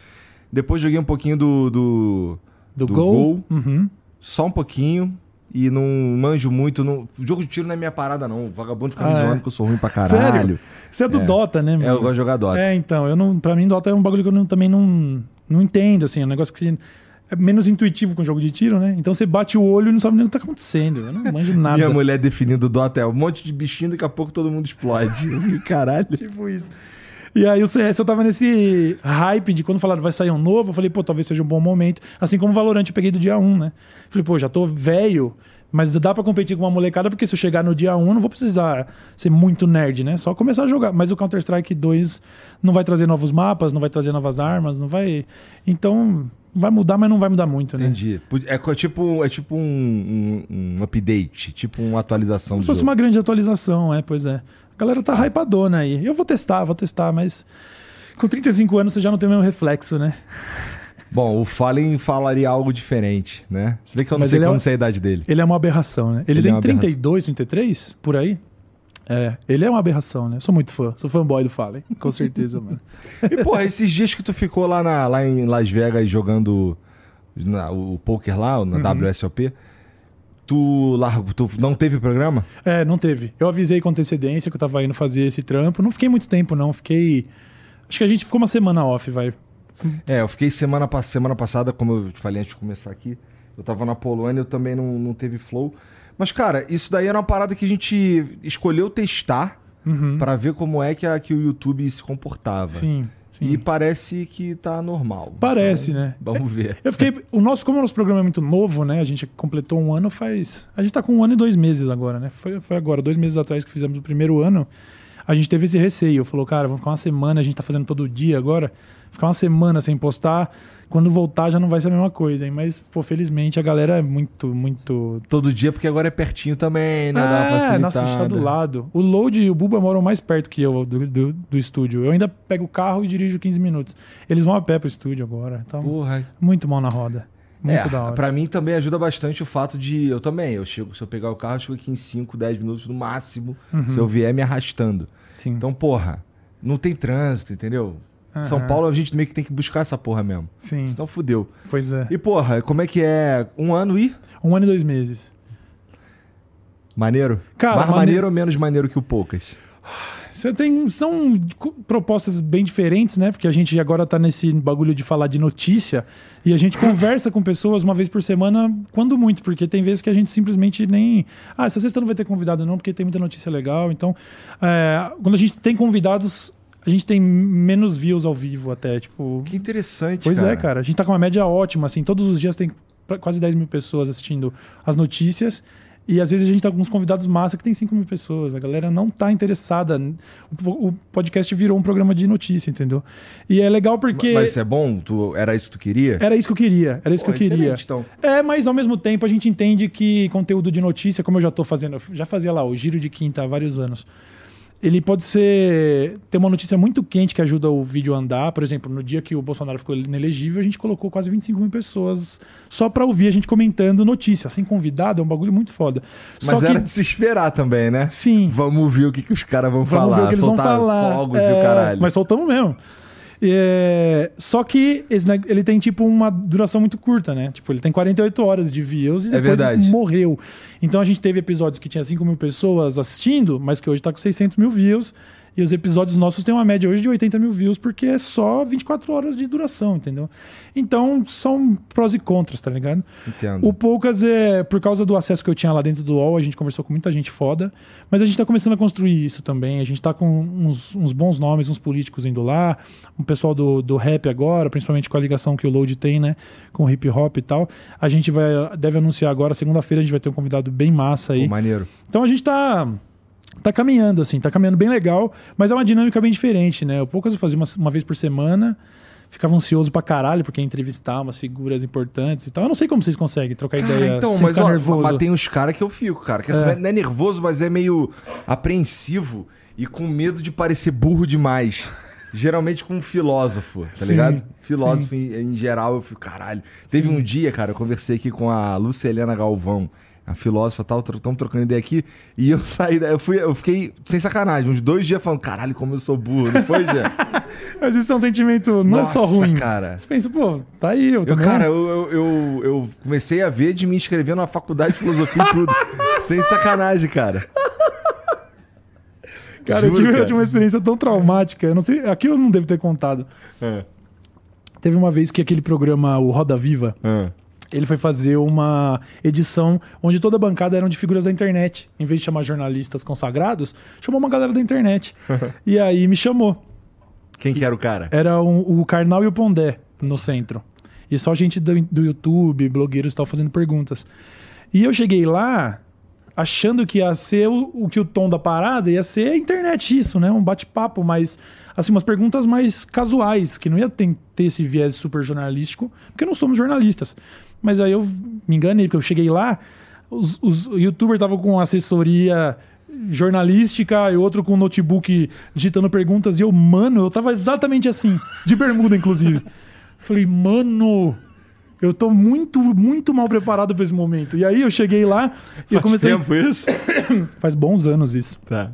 depois joguei um pouquinho do. do, Do, Do Gol. Gol. Uhum. só um pouquinho. E não manjo muito. Não, jogo de tiro não é minha parada, não. O vagabundo fica me Ah, é? zoando que eu sou ruim pra caralho. Sério? Você é do É. Dota, né, mano? É, eu gosto de jogar Dota. É, então, eu não, pra mim Dota é um bagulho que eu não- também não, não entendo, assim, é um negócio que se- é menos intuitivo com jogo de tiro, né? Então você bate o olho e não sabe nem o que tá acontecendo, eu não manjo <laughs> nada. Minha mulher definindo o Dota é um monte de bichinho, daqui a pouco todo mundo explode. Caralho. <laughs> Tipo isso. E aí o CS eu tava nesse hype de quando falaram vai sair um novo, eu falei, pô, talvez seja um bom momento. Assim como o Valorant eu peguei do dia 1, né? Falei, pô, já tô velho, mas dá pra competir com uma molecada, porque se eu chegar no dia 1 eu não vou precisar ser muito nerd, né? Só começar a jogar. Mas o Counter-Strike 2 não vai trazer novos mapas, não vai trazer novas armas, não vai. Então, vai mudar, mas não vai mudar muito, né? Entendi. É co- tipo, é tipo um, um- um update, tipo uma atualização Como se fosse jogo. uma grande atualização, é, pois é. A galera tá hypadona aí. Eu vou testar, vou testar, mas com 35 anos você já não tem o mesmo reflexo, né? Bom, o Fallen falaria algo diferente, né? Você vê que eu não Mas sei, que é sei a idade dele. Ele é uma aberração, né? Ele, Ele é tem aberração. 32, 33, por aí. É, ele é uma aberração, né? Sou muito fã, sou fanboy do Fallen, com certeza, mano. <laughs> E, porra, esses dias que tu ficou lá, na- lá em Las Vegas jogando na- o poker lá, na Uhum. WSOP, Tu largo, tu não teve programa? É, não teve. Eu avisei com antecedência que eu tava indo fazer esse trampo. Não fiquei muito tempo, não. Fiquei. Acho que a gente ficou uma semana off, vai. É, eu fiquei semana, semana passada, como eu te falei antes de começar aqui. Eu tava na Polônia, eu também não, não teve flow. Mas, cara, isso daí era uma parada que a gente escolheu testar Uhum. pra ver como é que, a, que o YouTube se comportava. Sim, sim. E parece que tá normal. Parece, Então, né? Vamos ver. Eu fiquei. O nosso, como o nosso programa é muito novo, né? A gente completou um ano faz. A gente tá com um ano e dois meses agora, né? Foi, foi agora, dois meses atrás que fizemos o primeiro ano. A gente teve esse receio. Falou, cara, vamos ficar uma semana, a gente tá fazendo todo dia agora. Ficar uma semana sem postar. Quando voltar já não vai ser a mesma coisa, hein? Mas, pô, felizmente a galera é muito, muito. Todo dia, porque agora é pertinho também, né? É, nossa, a gente tá do lado. O Load e o Buba moram mais perto que eu do, do, do estúdio. Eu ainda pego o carro e dirijo 15 minutos. Eles vão a pé pro estúdio agora. Então, Porra. muito mal na roda. Muito é, da hora. pra mim também ajuda bastante o fato de. Eu também, eu chego, se eu pegar o carro, eu chego aqui em 5, 10 minutos no máximo. Uhum. Se eu vier me arrastando. Sim. Então, porra, não tem trânsito, entendeu? São Aham. Paulo a gente meio que tem que buscar essa porra mesmo. Sim, Senão fudeu. pois é. E, porra, como é que é? Um ano e? Um ano e dois meses. Maneiro? Cara, Mais mane- maneiro ou menos maneiro que o Poucas? Você tem. São propostas bem diferentes, né? Porque a gente agora tá nesse bagulho de falar de notícia e a gente conversa com pessoas uma vez por semana, quando muito, porque tem vezes que a gente simplesmente nem. Ah, essa sexta não vai ter convidado, não, porque tem muita notícia legal. Então, é, quando a gente tem convidados, a gente tem menos views ao vivo até. Tipo. Que interessante, Pois cara. é, cara. A gente tá com uma média ótima, assim. Todos os dias tem quase 10 mil pessoas assistindo as notícias. E às vezes a gente tá com uns convidados massa que tem 5 mil pessoas. A galera não tá interessada. O, podcast virou um programa de notícia, entendeu? E é legal porque. Mas isso é bom? Tu, era isso que tu queria? Era isso que eu queria. Era isso Pô, que eu queria. então. É, mas ao mesmo tempo a gente entende que conteúdo de notícia, como eu já tô fazendo, eu já fazia lá o giro de quinta há vários anos. Ele pode ser ter uma notícia muito quente que ajuda o vídeo a andar. Por exemplo, no dia que o Bolsonaro ficou inelegível, a gente colocou quase 25 mil pessoas só pra ouvir a gente comentando notícia. Sem convidado, é um bagulho muito foda. Mas só era que, de se esperar também, né? sim, Vamos ver o que, que os caras vão Vamos falar. ver o que eles vão soltar falar. fogos e É, o caralho. Mas soltamos mesmo. É, só que esse neg- ele tem tipo uma duração muito curta, né? Tipo, ele tem 48 horas de views e É depois verdade. morreu. Então a gente teve episódios que tinha 5 mil pessoas assistindo, mas que hoje tá com 600 mil views. E os episódios nossos têm uma média hoje de 80 mil views, porque é só 24 horas de duração, entendeu? Então são prós e contras, tá ligado? Entendo. O Poucas é por causa do acesso que eu tinha lá dentro do UOL, a gente conversou com muita gente foda, mas a gente tá começando a construir isso também. A gente tá com uns, uns bons nomes, uns políticos indo lá, um pessoal do, do rap agora, principalmente com a ligação que o Load tem, né, com o hip hop e tal. A gente vai deve anunciar agora, segunda-feira a gente vai ter um convidado bem massa aí. Pô, maneiro. Então a gente tá tá caminhando assim, tá caminhando bem legal, mas é uma dinâmica bem diferente, né? O Poucas eu fazia uma, uma vez por semana. Ficava ansioso pra caralho, porque ia entrevistar umas figuras importantes e tal. Eu não sei como vocês conseguem trocar Cara, ideia então, sem mas, ficar ó, nervoso. mas tem uns caras que eu fico, cara. Que assim, É. não é nervoso, mas é meio apreensivo e com medo de parecer burro demais. Geralmente com um filósofo, tá Sim, ligado? Filósofo em, em geral, eu fico, caralho. Teve um dia, cara, eu conversei aqui com a Lucelena Galvão, a filósofa tal, estamos trocando ideia aqui, e eu <laughs> saí, eu fui, eu fiquei sem sacanagem, uns dois dias falando, caralho, como eu sou burro, não foi, Jean? <laughs> Mas isso é um sentimento não Nossa, só ruim. cara. Você pensa, pô, tá aí, eu Eu, cara, eu, eu, eu, eu comecei a ver de me inscrever na faculdade de filosofia e tudo. <laughs> sem sacanagem, cara. Cara, eu Juro, tive, eu cara. tive uma experiência tão traumática. Eu não sei, aqui eu não devo ter contado. É. Teve uma vez que aquele programa, o Roda Viva, Ah. Ele foi fazer uma edição onde toda a bancada eram de figuras da internet. Em vez de chamar jornalistas consagrados, chamou uma galera da internet. <laughs> e aí me chamou. Quem que era o cara? Era um- o Karnal e o Pondé no centro. E só gente do, do YouTube, blogueiros e tal, fazendo perguntas. E eu cheguei lá achando que ia ser o, o que o tom da parada ia ser a internet, isso, né? Um bate-papo, mas assim, umas perguntas mais casuais, que não ia ter, ter esse viés super jornalístico, porque não somos jornalistas. Mas aí eu me enganei, porque eu cheguei lá, os, os youtubers estavam com assessoria jornalística e outro com notebook digitando perguntas, e eu, mano, eu tava exatamente assim, de bermuda, inclusive. <laughs> Falei, mano, eu tô muito, muito mal preparado pra esse momento. E aí eu cheguei lá e eu comecei. isso? <coughs> Faz bons anos isso. Tá.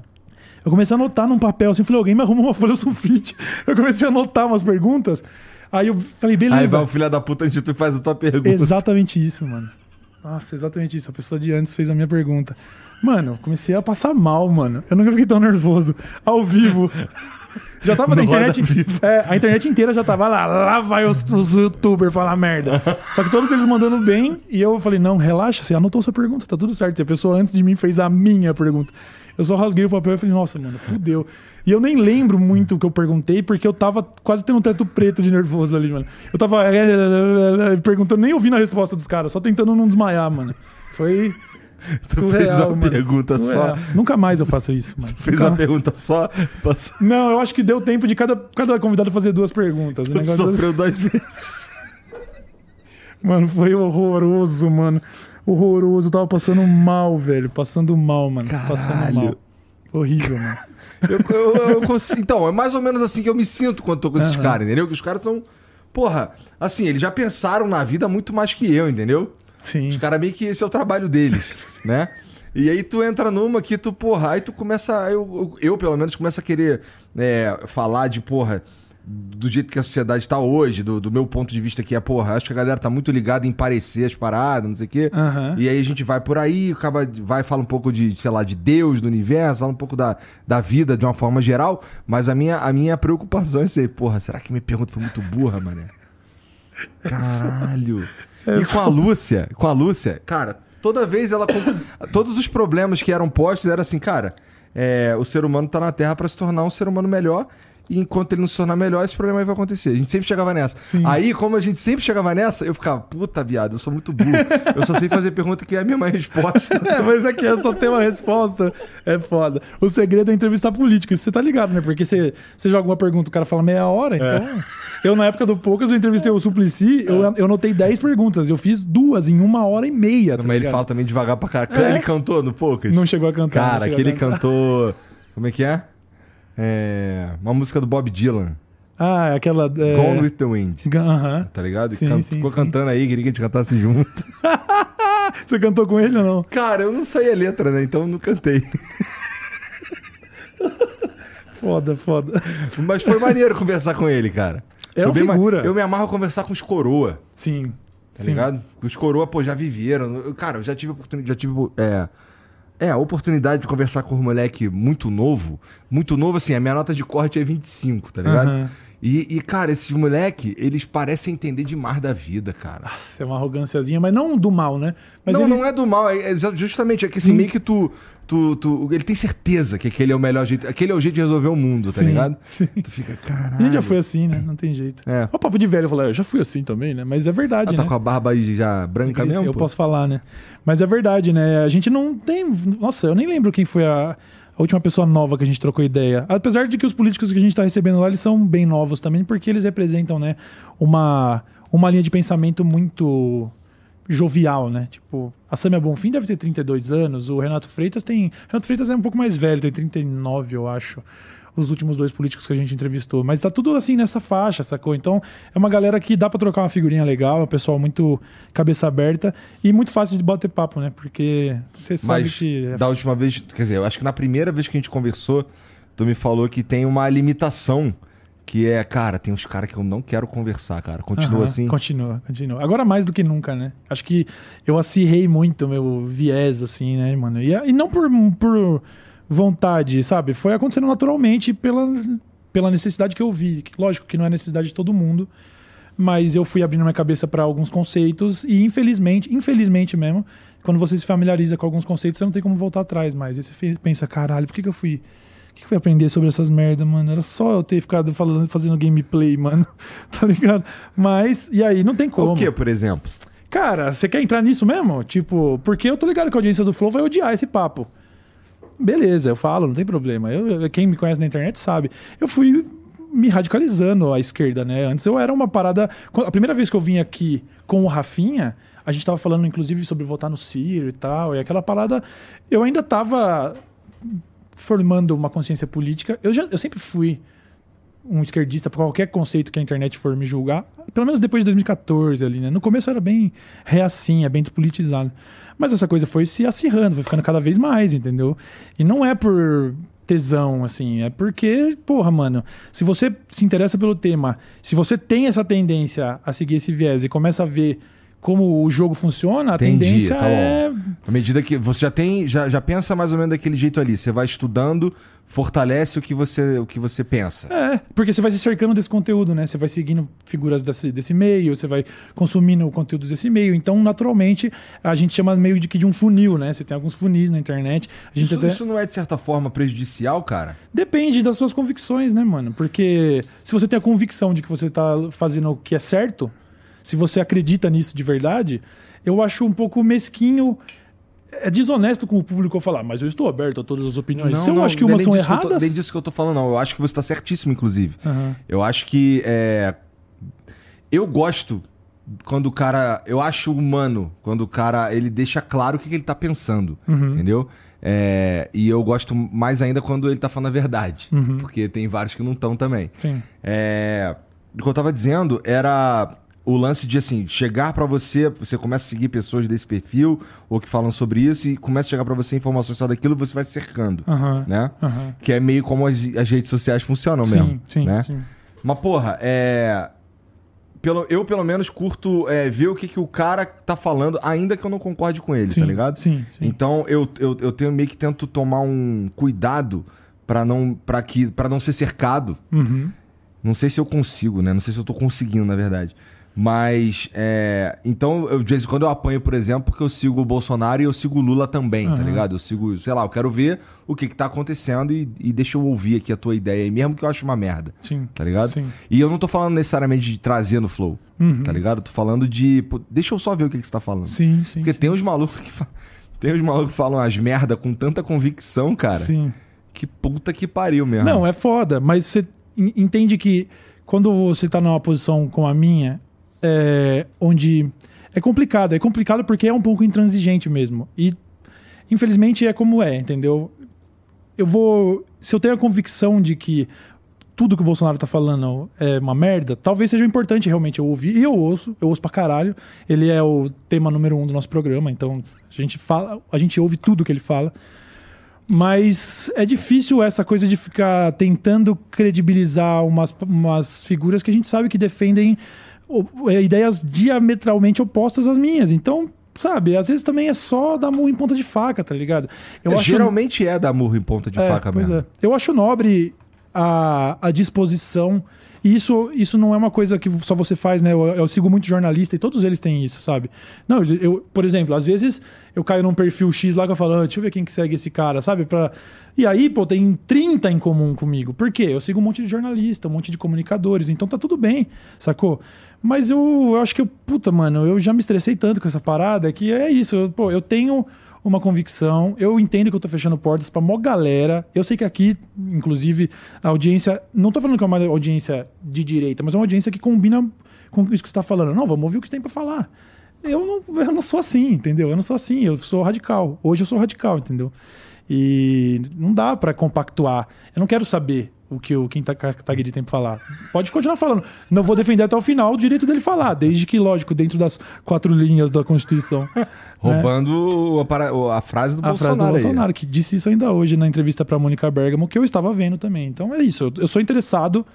Eu comecei a anotar num papel assim, falei, alguém me arruma uma folha sulfite. Eu comecei a anotar umas perguntas. Aí eu falei, Aí beleza. vai o filho da puta de tu faz a tua pergunta. Exatamente isso, mano. Nossa, exatamente isso. A pessoa de antes fez a minha pergunta. Mano, comecei a passar mal, mano. Eu nunca fiquei tão nervoso. Ao vivo. <laughs> Já tava <laughs> na internet. <laughs> É, a internet inteira já tava lá. Lá vai os, os youtubers falar merda. <laughs> Só que todos eles mandando bem. E eu falei: não, relaxa, você anotou sua pergunta, tá tudo certo. E a pessoa antes de mim fez a minha pergunta. Eu só rasguei o papel e falei: nossa, mano, fudeu. E eu nem lembro muito o que eu perguntei, porque eu tava quase tendo um teto preto de nervoso ali, mano. Eu tava perguntando, nem ouvindo a resposta dos caras, só tentando não desmaiar, mano. Foi. <laughs> Tu Surreal, fez uma mano. pergunta Surreal. Nunca mais eu faço isso, mano. Fez Nunca a mais. pergunta só, passou, Não, eu acho que deu tempo de cada, cada convidado fazer duas perguntas. Negócio- sofreu duas vezes. <laughs> Mano, foi horroroso, mano. Horroroso. Eu tava passando mal, velho. Passando mal, mano. Passando Caralho. mal. Horrível, mano. Eu, eu- eu consigo- então, é mais ou menos assim que eu me sinto quando tô com esses Aham. caras, entendeu? Que os caras são. Porra, assim, eles já pensaram na vida muito mais que eu, entendeu? Sim. Os caras meio que esse é o trabalho deles, <laughs> né? E aí tu entra numa que tu, porra, aí tu começa. Eu, eu, pelo menos, começo a querer é, falar de, porra, do jeito que a sociedade tá hoje, do, do meu ponto de vista que é, porra, acho que a galera tá muito ligada em parecer as paradas, não sei o quê. Aham. E aí a gente vai por aí, acaba, vai falar um pouco de, sei lá, de Deus, do universo, fala um pouco da, da vida de uma forma geral, mas a minha, a minha preocupação é ser, porra, será que minha pergunta foi muito burra, mané? <laughs> Caralho. E com a Lúcia, com a Lúcia, cara, toda vez ela. <coughs> Todos os problemas que eram postos eram assim, cara, é, o ser humano tá na Terra pra se tornar um ser humano melhor. E enquanto ele não se tornar melhor, esse problema aí vai acontecer. A gente sempre chegava nessa. Sim. Aí, como a gente sempre chegava nessa, eu ficava, puta, viado, eu sou muito burro. Eu só sei fazer pergunta que é a mesma resposta. <laughs> É, mas aqui é só ter uma resposta. É foda. O segredo é entrevistar político. Isso você tá ligado, né? Porque você, você joga uma pergunta, o cara fala meia hora. Então. Eu, na época do Poucas, eu entrevistei o Suplicy, eu, eu anotei 10 perguntas. Eu fiz duas em uma hora e meia. tá Mas ele ligado? fala também devagar pra caralho. É. Ele cantou no Poucas? Não chegou a cantar. Cara, aquele cantar. cantou. Como é que é? É. Uma música do Bob Dylan. Ah, aquela. É... Gone with the Wind. Ga- Aham. Tá ligado? Sim, can- sim, ficou sim. cantando aí, queria que a gente cantasse junto. <laughs> Você cantou com ele ou não? Cara, eu não sei a letra, né? Então eu não cantei. Foda, foda. Mas foi maneiro conversar com ele, cara. É uma ma- figura. Eu me amarro a conversar com os coroa, Sim. tá Sim. ligado? Os coroa, pô, já viveram. Eu- Cara, eu já tive oportunidade, já tive. É, é, a oportunidade de conversar com um moleque muito novo. Muito novo, assim, a minha nota de corte é 25, tá ligado? Aham. E, e, cara, esses moleque, eles parecem entender demais da vida, cara. Nossa, é uma arrogânciazinha, mas não do mal, né? Mas não, ele... não é do mal, é, é justamente é que assim, Sim. meio que tu, tu, tu. Ele tem certeza que aquele é o melhor jeito. Aquele é o jeito de resolver o mundo, tá Sim, ligado? sim. Tu fica, caralho. A gente já foi assim, né? Não tem jeito. É. O papo de velho, eu falei, eu já fui assim também, né? Mas é verdade, Ah, tá né? com a barba aí já branca mesmo? eu pô? posso falar, né? Mas é verdade, né? A gente não tem. Nossa, eu nem lembro quem foi a, última pessoa nova que a gente trocou ideia. Apesar de que os políticos que a gente tá recebendo lá, eles são bem novos também, porque eles representam, né, uma, uma linha de pensamento muito jovial, né? Tipo, a Samia Bonfim deve ter 32 anos, o Renato Freitas tem. Renato Freitas é um pouco mais velho, tem 39, eu acho. Os últimos dois políticos que a gente entrevistou. Mas tá tudo assim nessa faixa, sacou? Então é uma galera que dá pra trocar uma figurinha legal, é um pessoal muito cabeça aberta e muito fácil de bater papo, né? Porque você sabe Mas que. é da última vez, quer dizer, eu acho que na primeira vez que a gente conversou, tu me falou que tem uma limitação. Que é, cara, tem uns caras que eu não quero conversar, cara. Continua Aham, assim. Continua, continua. Agora mais do que nunca, né? Acho que eu acirrei muito meu viés, assim, né, mano? E, e não por, por vontade, sabe? Foi acontecendo naturalmente pela, pela necessidade que eu vi. Lógico que não é necessidade de todo mundo, mas eu fui abrindo minha cabeça para alguns conceitos e infelizmente, infelizmente mesmo, quando você se familiariza com alguns conceitos, você não tem como voltar atrás mais. Aí você pensa, caralho, por que, que eu fui. Por que, que eu fui aprender sobre essas merdas, mano? Era só eu ter ficado falando, fazendo gameplay, mano. <laughs> tá ligado? Mas, e aí, não tem como. O que, por exemplo? Cara, você quer entrar nisso mesmo? Tipo, porque eu tô ligado que a audiência do Flow vai odiar esse papo. Beleza, eu falo, não tem problema. Eu, quem me conhece na internet sabe. Eu fui me radicalizando à esquerda, né? Antes eu era uma parada. A primeira vez que eu vim aqui com o Rafinha, a gente tava falando, inclusive, sobre votar no Ciro e tal. E aquela parada. Eu ainda tava formando uma consciência política. Eu, já, eu sempre fui um esquerdista por qualquer conceito que a internet for me julgar, pelo menos depois de 2014 ali, né? No começo era bem reacinha, bem despolitizado. Mas essa coisa foi se acirrando, foi ficando cada vez mais, entendeu? E não é por tesão, assim, é porque, porra, mano, se você se interessa pelo tema, se você tem essa tendência a seguir esse viés e começa a ver como o jogo funciona, a Entendi, tendência tá é. À medida que você já tem, já, já pensa mais ou menos daquele jeito ali. Você vai estudando, fortalece o que você, o que você pensa. É, porque você vai se cercando desse conteúdo, né? Você vai seguindo figuras desse, desse meio, você vai consumindo conteúdos desse meio. Então, naturalmente, a gente chama meio de que de um funil, né? Você tem alguns funis na internet. A gente Isso, até... isso não é, de certa forma, prejudicial, cara? Depende das suas convicções, né, mano? Porque se você tem a convicção de que você tá fazendo o que é certo, se você acredita nisso de verdade, eu acho um pouco mesquinho. É desonesto com o público eu falar, mas eu estou aberto a todas as opiniões. se eu acho que não é umas são eu tô- erradas. nem disso que eu tô falando, não. Eu acho que você tá certíssimo, inclusive. Aham. Eu acho que é... Eu gosto quando o cara... Eu acho humano quando o cara ele deixa claro o que, que ele tá pensando, Uhum. entendeu? É, E eu gosto mais ainda quando ele tá falando a verdade. Uhum. Porque tem vários que não estão também. É, O que eu tava dizendo era o lance de assim, chegar pra você, você começa a seguir pessoas desse perfil ou que falam sobre isso e começa a chegar pra você informações só daquilo, você vai cercando, Aham. né? Aham. Que é meio como as, as redes sociais funcionam Sim, mesmo, sim, né? sim. Mas porra, é pelo, eu pelo menos curto é, ver o que, que o cara tá falando, ainda que eu não concorde com ele, tá ligado? Sim. Então eu, eu, eu tenho meio que tento tomar um cuidado pra não para que para não ser cercado Uhum. não sei se eu consigo, né? Não sei se eu tô conseguindo, na verdade. Mas, é... Então, eu, de vez em quando eu apanho, por exemplo, porque eu sigo o Bolsonaro e eu sigo o Lula também, tá Aham. ligado? Eu sigo, sei lá, eu quero ver o que que tá acontecendo e, e deixa eu ouvir aqui a tua ideia aí, mesmo que eu ache uma merda, Sim. tá ligado? Sim. E eu não tô falando necessariamente de trazer no flow, Uhum. tá ligado? Eu tô falando de... pô, deixa eu só ver o que que você tá falando. Sim, sim. porque sim. tem uns malucos que... Tem uns malucos que falam as merda com tanta convicção, cara, Sim. que puta que pariu mesmo. Não, é foda, mas você en- entende que quando você tá numa posição como a minha, é, onde é complicado, é complicado porque é um pouco intransigente mesmo. E infelizmente é como é, entendeu? Eu vou. Se eu tenho a convicção de que tudo que o Bolsonaro tá falando é uma merda, talvez seja importante realmente eu ouvir. E eu ouço, eu ouço pra caralho. Ele é o tema número um do nosso programa, então a gente fala, a gente ouve tudo que ele fala. Mas é difícil essa coisa de ficar tentando credibilizar umas, umas figuras que a gente sabe que defendem ideias diametralmente opostas às minhas. Então, sabe, às vezes também é só dar murro em ponta de faca, tá ligado? Eu É, acho- Geralmente é dar murro em ponta de é, faca mesmo. é. Eu acho nobre a, a disposição. E isso, isso não é uma coisa que só você faz, né? Eu, eu sigo muito jornalista e todos eles têm isso, sabe? Não, eu, por exemplo, às vezes eu caio num perfil X lá que eu falo, ah, deixa eu ver quem que segue esse cara, sabe? Pra... E aí, pô, tem 30 em comum comigo. Por quê? Eu sigo um monte de jornalista, um monte de comunicadores, então tá tudo bem, sacou? Mas eu, eu acho que eu, puta, mano, eu já me estressei tanto com essa parada que é isso. Eu, pô, eu tenho uma convicção. Eu entendo que eu tô fechando portas pra mó galera. Eu sei que aqui, inclusive, a audiência. Não tô falando que é uma audiência de direita, mas é uma audiência que combina com isso que você tá falando. Não, vamos ouvir o que você tem pra falar. Eu não, eu não sou assim, entendeu? Eu não sou assim, eu sou radical. Hoje eu sou radical, entendeu? E não dá pra compactuar. Eu não quero saber o que o Kim Ta- Kataguiri tem pra falar. Pode continuar falando. Não vou defender até o final o direito dele falar, desde que, lógico, dentro das quatro linhas da Constituição. Roubando a, para- a frase do A frase Bolsonaro. do aí. Bolsonaro, que disse isso ainda hoje na entrevista pra Mônica Bergamo, que eu estava vendo também. Então é isso. eu- Eu sou interessado,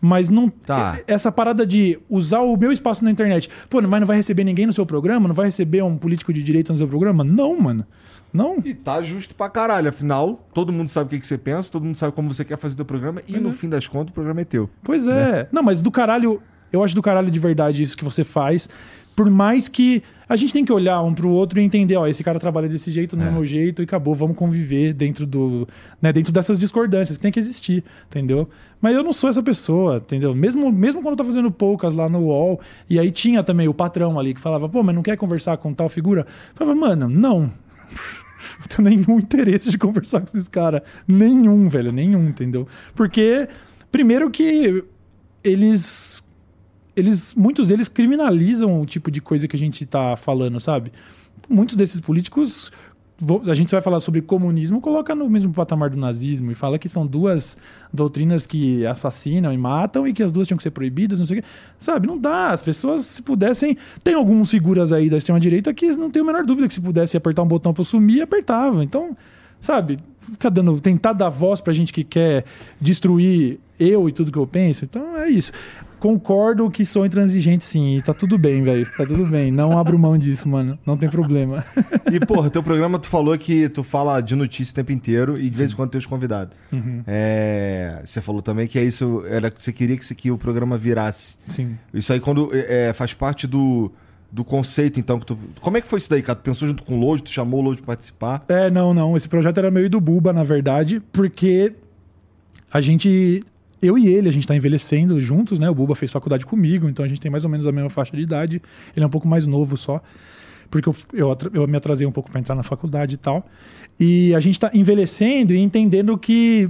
mas não. Tá. é- Essa parada de usar o meu espaço na internet. Pô, mas não vai receber ninguém no seu programa? Não vai receber um político de direita no seu programa? Não, mano. Não. E tá justo pra caralho. Afinal, todo mundo sabe o que, que você pensa, todo mundo sabe como você quer fazer teu programa e Uhum. no fim das contas o programa é teu. Pois Né? é. Não, mas do caralho, eu acho do caralho de verdade isso que você faz. Por mais que a gente tem que olhar um pro outro e entender, ó, esse cara trabalha desse jeito, não é É. meu jeito, e acabou, vamos conviver dentro do, né, dentro dessas discordâncias que tem que existir, entendeu? Mas eu não sou essa pessoa, entendeu? Mesmo, mesmo quando eu tô fazendo poucas lá no UOL, e aí tinha também o patrão ali que falava, pô, mas não quer conversar com tal figura? Eu falava, mano, não. <laughs> Não tenho nenhum interesse de conversar com esses caras. Nenhum, velho, nenhum, entendeu? Porque, primeiro que eles. Eles, muitos deles criminalizam o tipo de coisa que a gente tá falando, sabe? Muitos desses políticos, a gente vai falar sobre comunismo, coloca no mesmo patamar do nazismo e fala que são duas doutrinas que assassinam e matam e que as duas tinham que ser proibidas, não sei o quê. Sabe, não dá. As pessoas, se pudessem. Tem algumas figuras aí da extrema-direita que não tenho a menor dúvida que se pudesse apertar um botão pra sumir, apertava. Então, sabe, ficar dando. tentar dar voz pra gente que quer destruir eu e tudo que eu penso. Então é isso. Concordo que sou intransigente sim. E tá tudo bem, velho. Tá tudo bem. Não abro mão disso, mano. Não tem problema. E, porra, teu programa tu falou que tu fala de notícia o tempo inteiro e de vez em quando tem os convidados. Uhum. É, você falou também que é isso, era você queria que, que o programa virasse. Sim. Isso aí quando é, faz parte do, do conceito, então, que tu. Como é que foi isso daí, cara? Tu pensou junto com o Load, tu chamou o Load pra participar? É, não, não. Esse projeto era meio do Buba, na verdade, porque a gente. Eu e ele, a gente tá envelhecendo juntos, né? O Buba fez faculdade comigo, então a gente tem mais ou menos a mesma faixa de idade. Ele é um pouco mais novo só. Porque eu, eu, eu me atrasei um pouco para entrar na faculdade e tal. E a gente tá envelhecendo e entendendo que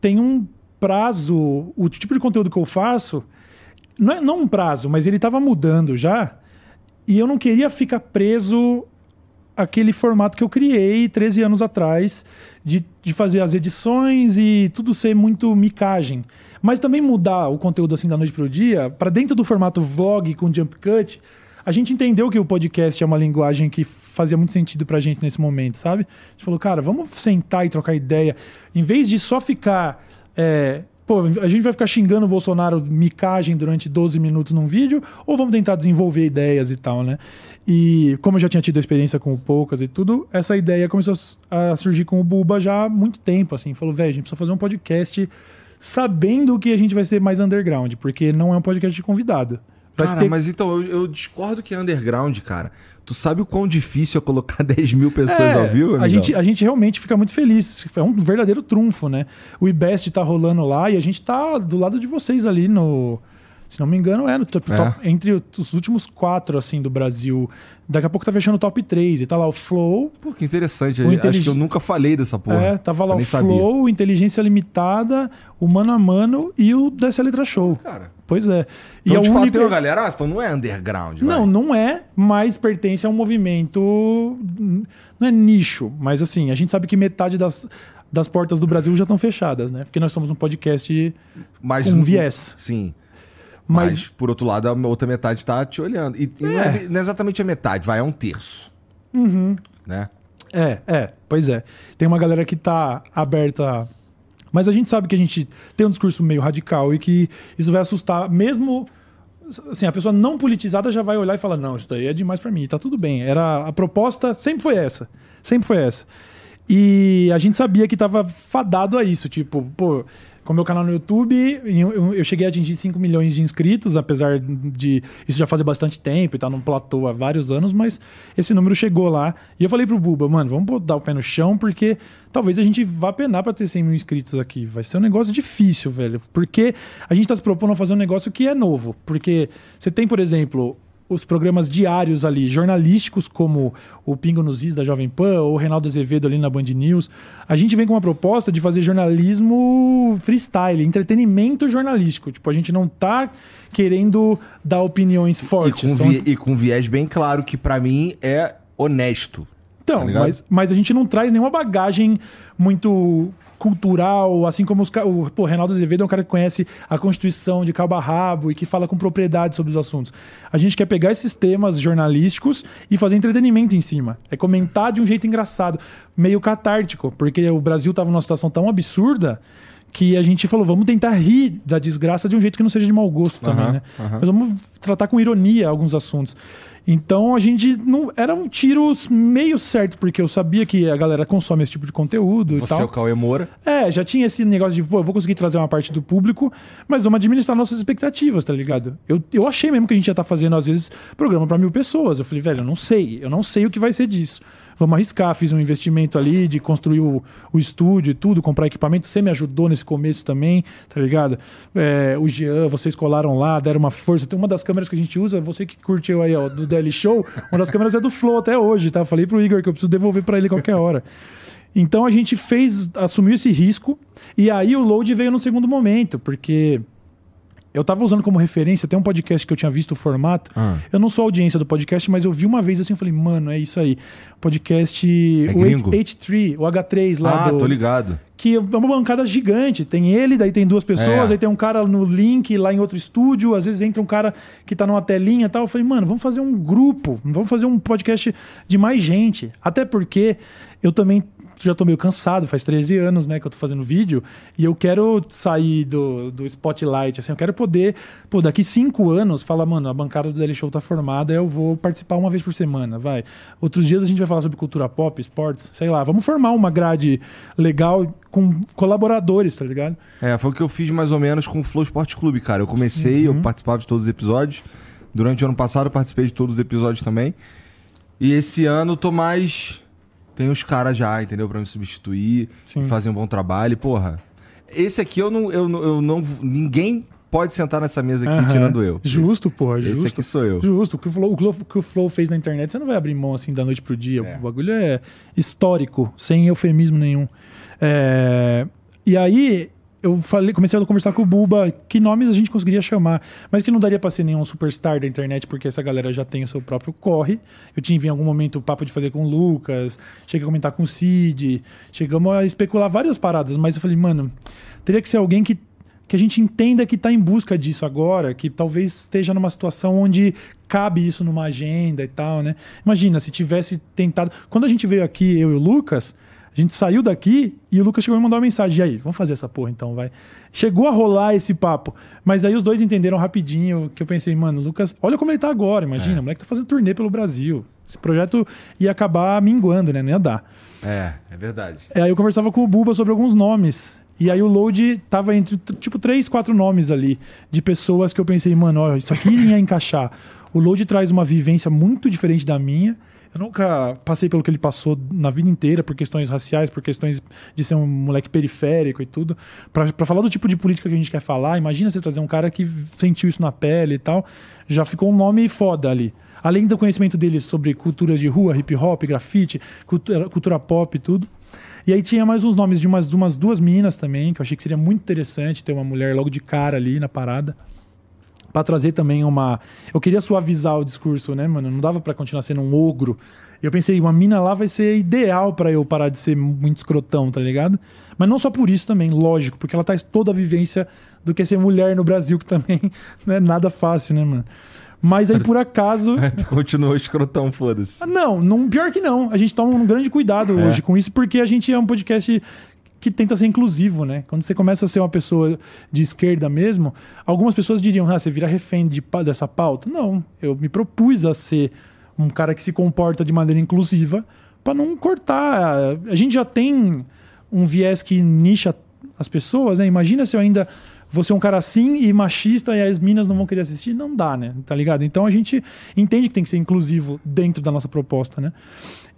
tem um prazo. O tipo de conteúdo que eu faço. Não, é, não um prazo, mas ele tava mudando já. E eu não queria ficar preso aquele formato que eu criei 13 anos atrás, de, de fazer as edições e tudo ser muito micagem. Mas também mudar o conteúdo assim da noite pro dia, para dentro do formato vlog com jump cut, a gente entendeu que o podcast é uma linguagem que fazia muito sentido pra gente nesse momento, sabe? A gente falou, cara, vamos sentar e trocar ideia. Em vez de só ficar. é, Pô, a gente vai ficar xingando o Bolsonaro micagem durante 12 minutos num vídeo, ou vamos tentar desenvolver ideias e tal, né? E como eu já tinha tido experiência com o Poucas e tudo, essa ideia começou a surgir com o Buba já há muito tempo, assim. Falou, velho, a gente precisa fazer um podcast sabendo que a gente vai ser mais underground, porque não é um podcast de convidado. Vai cara, ter- mas então, eu, eu discordo que é underground, cara. Tu sabe o quão difícil é colocar <laughs> 10 mil pessoas É, ao vivo, a gente, a gente realmente fica muito feliz. É um verdadeiro trunfo, né? O IBEST tá rolando lá e a gente tá do lado de vocês ali no. Se não me engano, é, no top, É. top- entre os últimos quatro, assim, do Brasil. Daqui a pouco tá fechando o top 3. E tá lá o Flow. Pô, que interessante. O Acho intelig- que eu nunca falei dessa porra. é, tava lá Eu o nem sabia. Flow, Inteligência Limitada, o Mano a Mano e o Dessa Letra Show. Cara, Pois é. E então é te fala, único... uma galera, ah, então não é underground, Não, vai. não é, mas pertence a um movimento. Não é nicho, mas assim, a gente sabe que metade das, das portas do Brasil já estão fechadas, né? Porque nós somos um podcast Mas, com viés. Sim. Mas, Mas, por outro lado, a outra metade tá te olhando. E, e não, é, não é exatamente a metade, vai, é um terço. Uhum. Né? é, é, pois é. Tem uma galera que tá aberta. Mas a gente sabe que a gente tem um discurso meio radical e que isso vai assustar, mesmo. Assim, a pessoa não politizada já vai olhar e falar: não, isso daí é demais pra mim, tá tudo bem. Era a proposta sempre foi essa. Sempre foi essa. E a gente sabia que tava fadado a isso. Tipo, pô, com o meu canal no YouTube, eu, eu- cheguei a atingir 5 milhões de inscritos, apesar de isso já fazer bastante tempo e tá num platô há vários anos, mas esse número chegou lá. E eu falei pro Buba, mano, vamos botar o pé no chão, porque talvez a gente vá penar pra ter 100 mil inscritos aqui. Vai ser um negócio difícil, velho. Porque a gente tá se propondo a fazer um negócio que é novo. Porque você tem, por exemplo, os programas diários ali, jornalísticos, como o Pingo nos Is da Jovem Pan, ou o Reinaldo Azevedo ali na Band News. A gente vem com uma proposta de fazer jornalismo freestyle, entretenimento jornalístico. Tipo, a gente não tá querendo dar opiniões E fortes. com, são- vi- e com viés bem claro que pra mim é honesto. Então, tá mas, mas a gente não traz nenhuma bagagem muito cultural, assim como os, o pô, Reinaldo Azevedo é um cara que conhece a Constituição de cabo a rabo e que fala com propriedade sobre os assuntos. A gente quer pegar esses temas jornalísticos e fazer entretenimento em cima. É comentar de um jeito engraçado, meio catártico, porque o Brasil tava numa situação tão absurda que a gente falou, vamos tentar rir da desgraça de um jeito que não seja de mau gosto também, Aham, né? aham. Mas vamos tratar com ironia alguns assuntos. Então a gente não era um tiro meio certo, porque eu sabia que a galera consome esse tipo de conteúdo e Você é tal. o Cauê Moura. É, já tinha esse negócio de, pô, eu vou conseguir trazer uma parte do público, mas vamos administrar nossas expectativas, tá ligado? Eu, eu achei mesmo que a gente ia estar fazendo, às vezes, programa pra mil pessoas. Eu falei, velho, eu não sei, eu não sei o que vai ser disso. Vamos arriscar, fiz um investimento ali de construir o, o estúdio e tudo, comprar equipamento. Você me ajudou nesse começo também, tá ligado? É, o Jean, vocês colaram lá, deram uma força. Tem uma das câmeras que a gente usa, você que curtiu aí, ó, do Daily Show, uma das câmeras é do Flow até hoje, tá? Falei pro Igor que eu preciso devolver pra ele qualquer hora. Então a gente fez, assumiu esse risco, e aí o load veio no segundo momento, porque eu tava usando como referência, tem um podcast que eu tinha visto o formato. Ah. Eu não sou audiência do podcast, mas eu vi uma vez assim, eu falei, mano, é isso aí. Podcast. É o? H- H3, o H3 lá Ah, do. tô ligado. Que é uma bancada gigante. Tem ele, daí tem duas pessoas, É. aí tem um cara no link lá em outro estúdio, às vezes entra um cara que tá numa telinha e tal. Eu falei, mano, vamos fazer um grupo, vamos fazer um podcast de mais gente. Até porque eu também já tô meio cansado, faz 13 anos, né, que eu tô fazendo vídeo, e eu quero sair do, do spotlight, assim, eu quero poder, pô, daqui cinco anos, falar, mano, a bancada do Daily Show tá formada, eu vou participar uma vez por semana, vai. Outros dias a gente vai falar sobre cultura pop, esportes, sei lá, vamos formar uma grade legal com colaboradores, tá ligado? É, foi o que eu fiz mais ou menos com o Flow Esporte Clube, cara. Eu comecei, Uhum. eu participava de todos os episódios. Durante o ano passado eu participei de todos os episódios também. E esse ano eu tô mais. Tem os caras já, entendeu? Pra me substituir, Sim. fazer um bom trabalho. Porra, esse aqui eu não, eu, eu não. Ninguém pode sentar nessa mesa aqui tirando eu. Justo, porra, Esse, justo. esse aqui sou eu. Justo. O que o, Flow, o que o Flow fez na internet, você não vai abrir mão assim da noite pro dia. É. O bagulho é histórico, sem eufemismo nenhum. É, E aí, eu falei, comecei a conversar com o Buba que nomes a gente conseguiria chamar, mas que não daria pra ser nenhum superstar da internet, porque essa galera já tem o seu próprio corre. Eu tive em algum momento o papo de fazer com o Lucas, cheguei a comentar com o Cid, chegamos a especular várias paradas, mas eu falei, mano, teria que ser alguém que que a gente entenda que está em busca disso agora, que talvez esteja numa situação onde cabe isso numa agenda e tal, né? Imagina se tivesse tentado. Quando a gente veio aqui, eu e o Lucas, a gente saiu daqui e o Lucas chegou e mandou uma mensagem. E aí, vamos fazer essa porra então, vai. Chegou a rolar esse papo. Mas aí os dois entenderam rapidinho que eu pensei, mano, Lucas, olha como ele tá agora, imagina, o moleque tá fazendo turnê pelo Brasil. Esse projeto ia acabar minguando, né? Não ia dar. É, é verdade. É, aí eu conversava com o Buba sobre alguns nomes. E aí o load tava entre, tipo, três, quatro nomes ali. De pessoas que eu pensei, mano, ó, isso aqui ia encaixar. O load traz uma vivência muito diferente da minha. Eu nunca passei pelo que ele passou na vida inteira, por questões raciais, por questões de ser um moleque periférico e tudo. Pra falar do tipo de política que a gente quer falar, imagina você trazer um cara que sentiu isso na pele e tal. Já ficou um nome foda ali. Além do conhecimento dele sobre cultura de rua, hip hop, grafite, cultura, cultura pop e tudo. E aí tinha mais uns nomes de umas, umas duas meninas também, que eu achei que seria muito interessante ter uma mulher logo de cara ali na parada. Pra trazer também uma. Eu queria suavizar o discurso, né, mano? Não dava pra continuar sendo um ogro. Eu pensei, uma mina lá vai ser ideal pra eu parar de ser muito escrotão, tá ligado? Mas não só por isso também, lógico, porque ela traz toda a vivência do que é ser mulher no Brasil, que também <laughs> não é nada fácil, né, mano? Mas aí, por acaso. <laughs> tu continuou escrotão, foda-se. Ah, Não, não, pior que não. A gente toma um grande cuidado É. hoje com isso, porque a gente é um podcast que tenta ser inclusivo, né? Quando você começa a ser uma pessoa de esquerda mesmo, algumas pessoas diriam, ah, você vira refém de, dessa pauta. Não, eu me propus a ser um cara que se comporta de maneira inclusiva para não cortar. A gente já tem um viés que nicha as pessoas, né? Imagina se eu ainda vou ser um cara assim e machista e as minas não vão querer assistir. Não dá, né? Tá ligado? Então a gente entende que tem que ser inclusivo dentro da nossa proposta, né?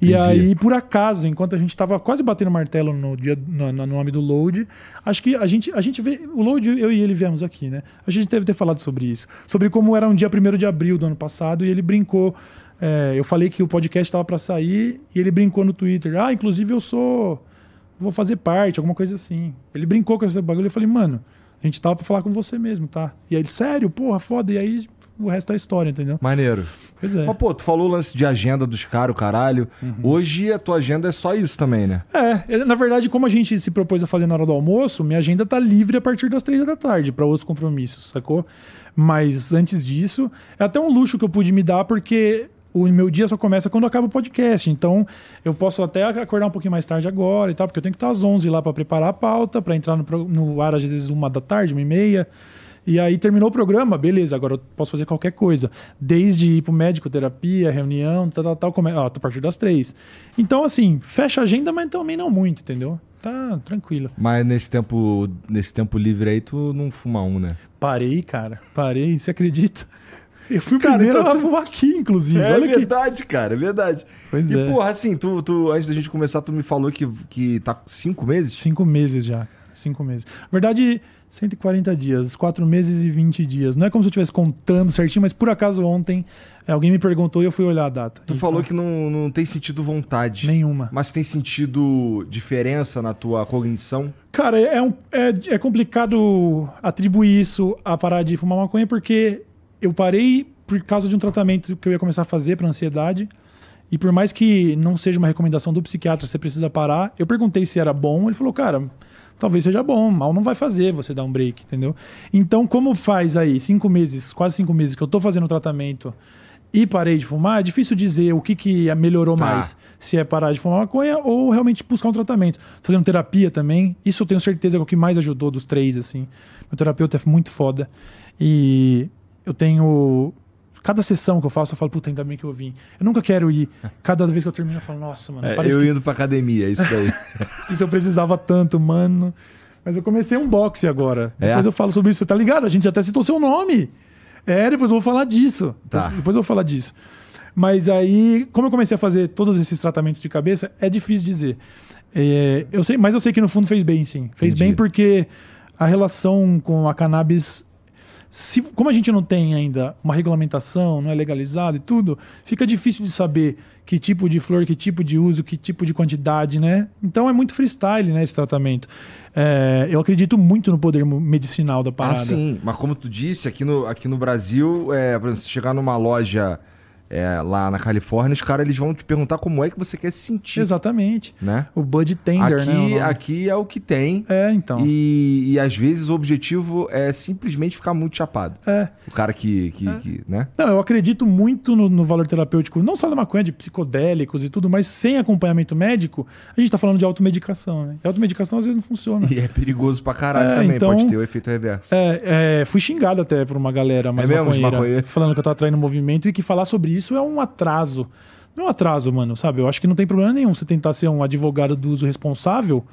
E aí, por acaso, enquanto a gente tava quase batendo martelo no dia no, no nome do Load, acho que a gente, a gente vê. O Load, eu e ele viemos aqui, né? A gente deve ter falado sobre isso. Sobre como era um dia 1 de abril do ano passado e ele brincou. é, eu falei que o podcast estava para sair e ele brincou no Twitter. Ah, inclusive eu sou. Vou fazer parte, alguma coisa assim. Ele brincou com esse bagulho. Eu falei, mano, a gente tava pra falar com você mesmo, tá? E aí ele, sério, porra, foda. E aí o resto é história, entendeu? Maneiro. Pois é. Mas, pô, tu falou o lance de agenda dos caras, caralho. Uhum. Hoje a tua agenda é só isso também, né? É, na verdade, como a gente se propôs a fazer na hora do almoço, minha agenda tá livre a partir das três da tarde para outros compromissos, sacou? Mas antes disso, é até um luxo que eu pude me dar porque o meu dia só começa quando acaba o podcast. Então, eu posso até acordar um pouquinho mais tarde agora e tal, porque eu tenho que estar às 11 lá para preparar a pauta, para entrar no, no ar às vezes uma da tarde, uma e meia. E aí terminou o programa, beleza, agora eu posso fazer qualquer coisa. Desde ir pro médico, terapia, reunião, tal, tal, tal, come... ó, tô a partir das três. Então, assim, fecha a agenda, mas também não muito, entendeu? Tá tranquilo. Mas nesse tempo, nesse tempo livre aí, tu não fuma um, né? Parei, cara. Parei, você acredita? Eu fui o primeiro então a tu- fumar aqui, inclusive. É Olha que. verdade, cara, é verdade. Pois e, é. porra, assim, tu, tu, antes da gente começar, tu me falou que, que tá cinco meses? Cinco meses já. Cinco meses. Na verdade, 140 dias, quatro meses e 20 dias. Não é como se eu estivesse contando certinho, mas por acaso ontem é, alguém me perguntou e eu fui olhar a data. Tu Então, falou que não, não tem sentido vontade. Nenhuma. Mas tem sentido diferença na tua cognição? Cara, é, é um- é- é complicado atribuir isso a parar de fumar maconha porque eu parei por causa de um tratamento que eu ia começar a fazer para ansiedade. E por mais que não seja uma recomendação do psiquiatra, você precisa parar. Eu perguntei se era bom, ele falou, cara, talvez seja bom, mal não vai fazer você dar um break, entendeu? Então, como faz aí cinco meses, quase cinco meses que eu tô fazendo o tratamento e parei de fumar, é difícil dizer o que, que melhorou Tá. mais. Se é parar de fumar maconha ou realmente buscar um tratamento. Fazendo terapia também. Isso eu tenho certeza que é o que mais ajudou dos três, assim. Meu terapeuta é muito foda. E eu tenho. Cada sessão que eu faço, eu falo, puta, ainda bem que eu vim. Eu nunca quero ir. Cada vez que eu termino, eu falo, nossa, mano, É, eu que indo pra academia, isso daí. <laughs> isso eu precisava tanto, mano. Mas eu comecei um boxe agora. É? Depois eu falo sobre isso, você tá ligado? A gente até citou seu nome. É, depois eu vou falar disso. Tá. Depois eu vou falar disso. Mas aí, como eu comecei a fazer todos esses tratamentos de cabeça, é difícil dizer. É, eu sei, mas eu sei que no fundo fez bem, sim. Fez Entendi. bem porque a relação com a cannabis. Se, como a gente não tem ainda uma regulamentação, não é legalizado e tudo, fica difícil de saber que tipo de flor, que tipo de uso, que tipo de quantidade, né? Então é muito freestyle, né, esse tratamento. É, eu acredito muito no poder medicinal da ah, parada. sim. Mas como tu disse, aqui no, aqui no Brasil, é, por exemplo, se chegar numa loja é, lá na Califórnia, os caras eles vão te perguntar como é que você quer se sentir, Exatamente. né? O Bud Tender, aqui, né? o nome. aqui é o que tem. É, então. E, e às vezes o objetivo é simplesmente ficar muito chapado. É. O cara que, que, que, né? Não, eu acredito muito no, no valor terapêutico, não só da maconha, de psicodélicos e tudo, mas sem acompanhamento médico, a gente tá falando de automedicação, né? E automedicação às vezes não funciona. E é perigoso pra caralho É, também, então- pode ter o efeito reverso. É, é, fui xingado até por uma galera mais É mesmo, maconheira, falando que eu tava traindo movimento e que falar sobre isso é um atraso. Não é um atraso, mano, sabe? Eu acho que não tem problema nenhum você tentar ser um advogado do uso responsável,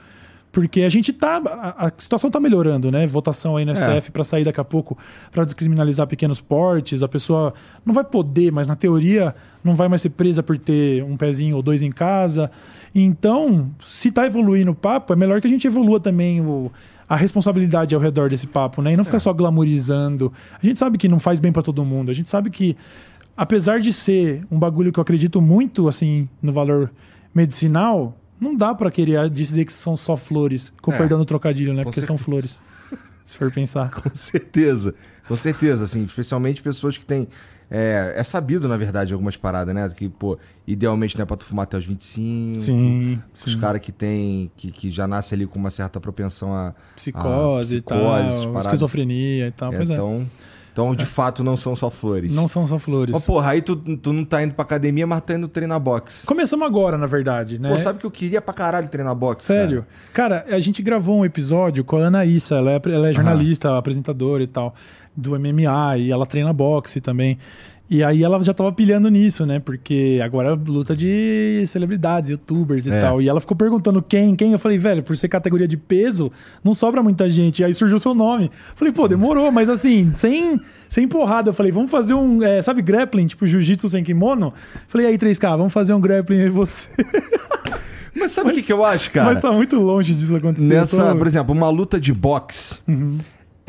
porque a gente tá. A, a situação tá melhorando, né? Votação aí no É. STF pra sair daqui a pouco pra descriminalizar pequenos portes. A pessoa não vai poder, mas na teoria não vai mais ser presa por ter um pezinho ou dois em casa. Então, se tá evoluindo o papo, é melhor que a gente evolua também o, a responsabilidade ao redor desse papo, né? E não ficar só glamourizando. A gente sabe que não faz bem pra todo mundo. A gente sabe que, apesar de ser um bagulho que eu acredito muito, assim, no valor medicinal, não dá pra querer dizer que são só flores. Com É. perdão do trocadilho, né? Porque são certeza. flores. Se for pensar. <laughs> Com certeza. Com certeza, assim, especialmente pessoas que têm. É, é sabido, na verdade, algumas paradas, né? Que, pô, idealmente não é pra tu fumar até os 25. Sim, Os caras que tem. Que, que já nasce ali com uma certa propensão a. Psicose, a e tal, psicose, essas paradas. esquizofrenia e tal. É, pois é. Então, de fato, não são só flores. Não são só flores. Mas, porra, aí tu, tu não tá indo pra academia, mas tá indo treinar boxe. Começamos agora, na verdade, né? Pô, sabe que eu queria pra caralho treinar boxe? Sério? Cara. a gente gravou um episódio com a Ana Issa, ela é, ela é jornalista, apresentadora e tal, do MMA, e ela treina boxe também. E aí ela já tava pilhando nisso, né? Porque agora é luta de celebridades, youtubers e É. tal. E ela ficou perguntando quem, quem. Eu falei, velho, por ser categoria de peso, não sobra muita gente. E aí surgiu o seu nome. Falei, pô, demorou, mas assim, sem, sem porrada. Eu falei, vamos fazer um, é, sabe, grappling, tipo jiu-jitsu sem kimono? Falei, aí, 3K, vamos fazer um grappling aí você. <laughs> Mas sabe o que, que eu acho, cara? Mas tá muito longe disso acontecer. Nessa, tô- por exemplo, uma luta de boxe. Uhum.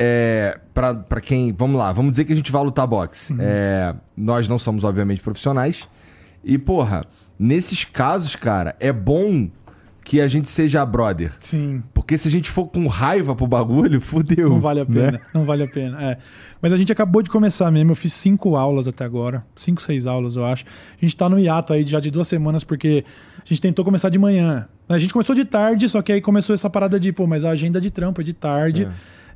É, pra, pra quem. Vamos lá, vamos dizer que a gente vai lutar boxe. Uhum. É, nós não somos, obviamente, profissionais. E, porra, nesses casos, cara, é bom que a gente seja brother. Sim, Porque se a gente for com raiva pro bagulho, <laughs> fudeu. não vale a pena. né? Não vale a pena. É. Mas a gente acabou de começar mesmo. Eu fiz cinco aulas até agora. Cinco, seis aulas, eu acho. A gente tá no hiato aí já de duas semanas, porque a gente tentou começar de manhã. A gente começou de tarde, só que aí começou essa parada de, pô, mas a agenda de trampo é de tarde.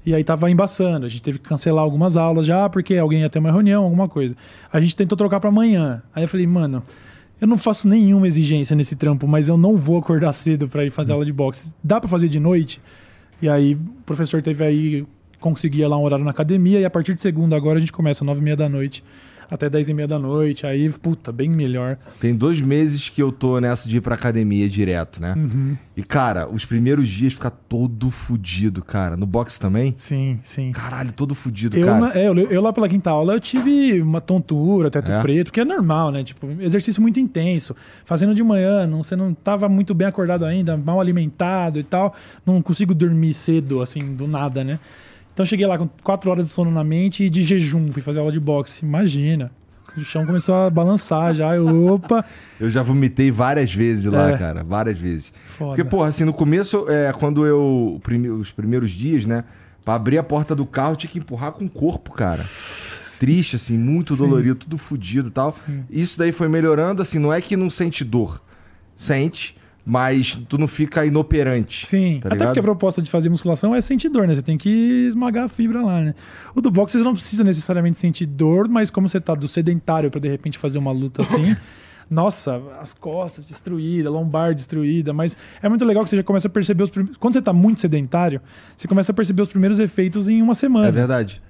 E aí tava embaçando. A gente teve que cancelar algumas aulas já, porque alguém ia ter uma reunião, alguma coisa. A gente tentou trocar pra amanhã. Aí eu falei, mano, eu não faço nenhuma exigência nesse trampo, mas eu não vou acordar <laughs> cedo pra ir fazer aula de boxe. Dá pra fazer de noite? E aí o professor teve aí, conseguia lá um horário na academia, e a partir de segunda agora a gente começa nove e meia da noite até dez e meia da noite. Aí, puta, bem melhor. Tem dois meses que eu tô nessa de ir pra academia direto, né? Uhum. E, cara, os primeiros dias fica todo fudido, cara. No boxe também? Sim, sim. Caralho, todo fudido, Eu, cara. na- é, eu, eu lá pela quinta aula eu tive uma tontura, teto É? preto, que é normal, né? Tipo, exercício muito intenso. Fazendo de manhã, não, você não tava muito bem acordado ainda, mal alimentado e tal. Não consigo dormir cedo, assim, do nada, né? Então cheguei lá com quatro horas de sono na mente e de jejum, fui fazer aula de boxe. Imagina. O chão começou a balançar já. Eu, opa, <laughs> Eu já vomitei várias vezes lá, É. cara. Várias vezes. foda. Porque, porra, assim, no começo, é, quando eu. Os primeiros dias, né? Pra abrir a porta do carro, tinha que empurrar com o corpo, cara. Triste, assim, muito dolorido, tudo fudido e tal. Isso daí foi melhorando, assim, não é que não sente dor. Sente, mas tu não fica inoperante. Sim, tá até ligado? porque a proposta de fazer musculação é sentir dor, né? Você tem que esmagar a fibra lá, né? O do boxe você não precisa necessariamente sentir dor, mas como você tá do sedentário pra de repente fazer uma luta assim, <laughs> nossa, as costas destruídas, lombar destruída, mas é muito legal que você já começa a perceber os primeiros. Quando você tá muito sedentário, você começa a perceber os primeiros efeitos em uma semana. É verdade.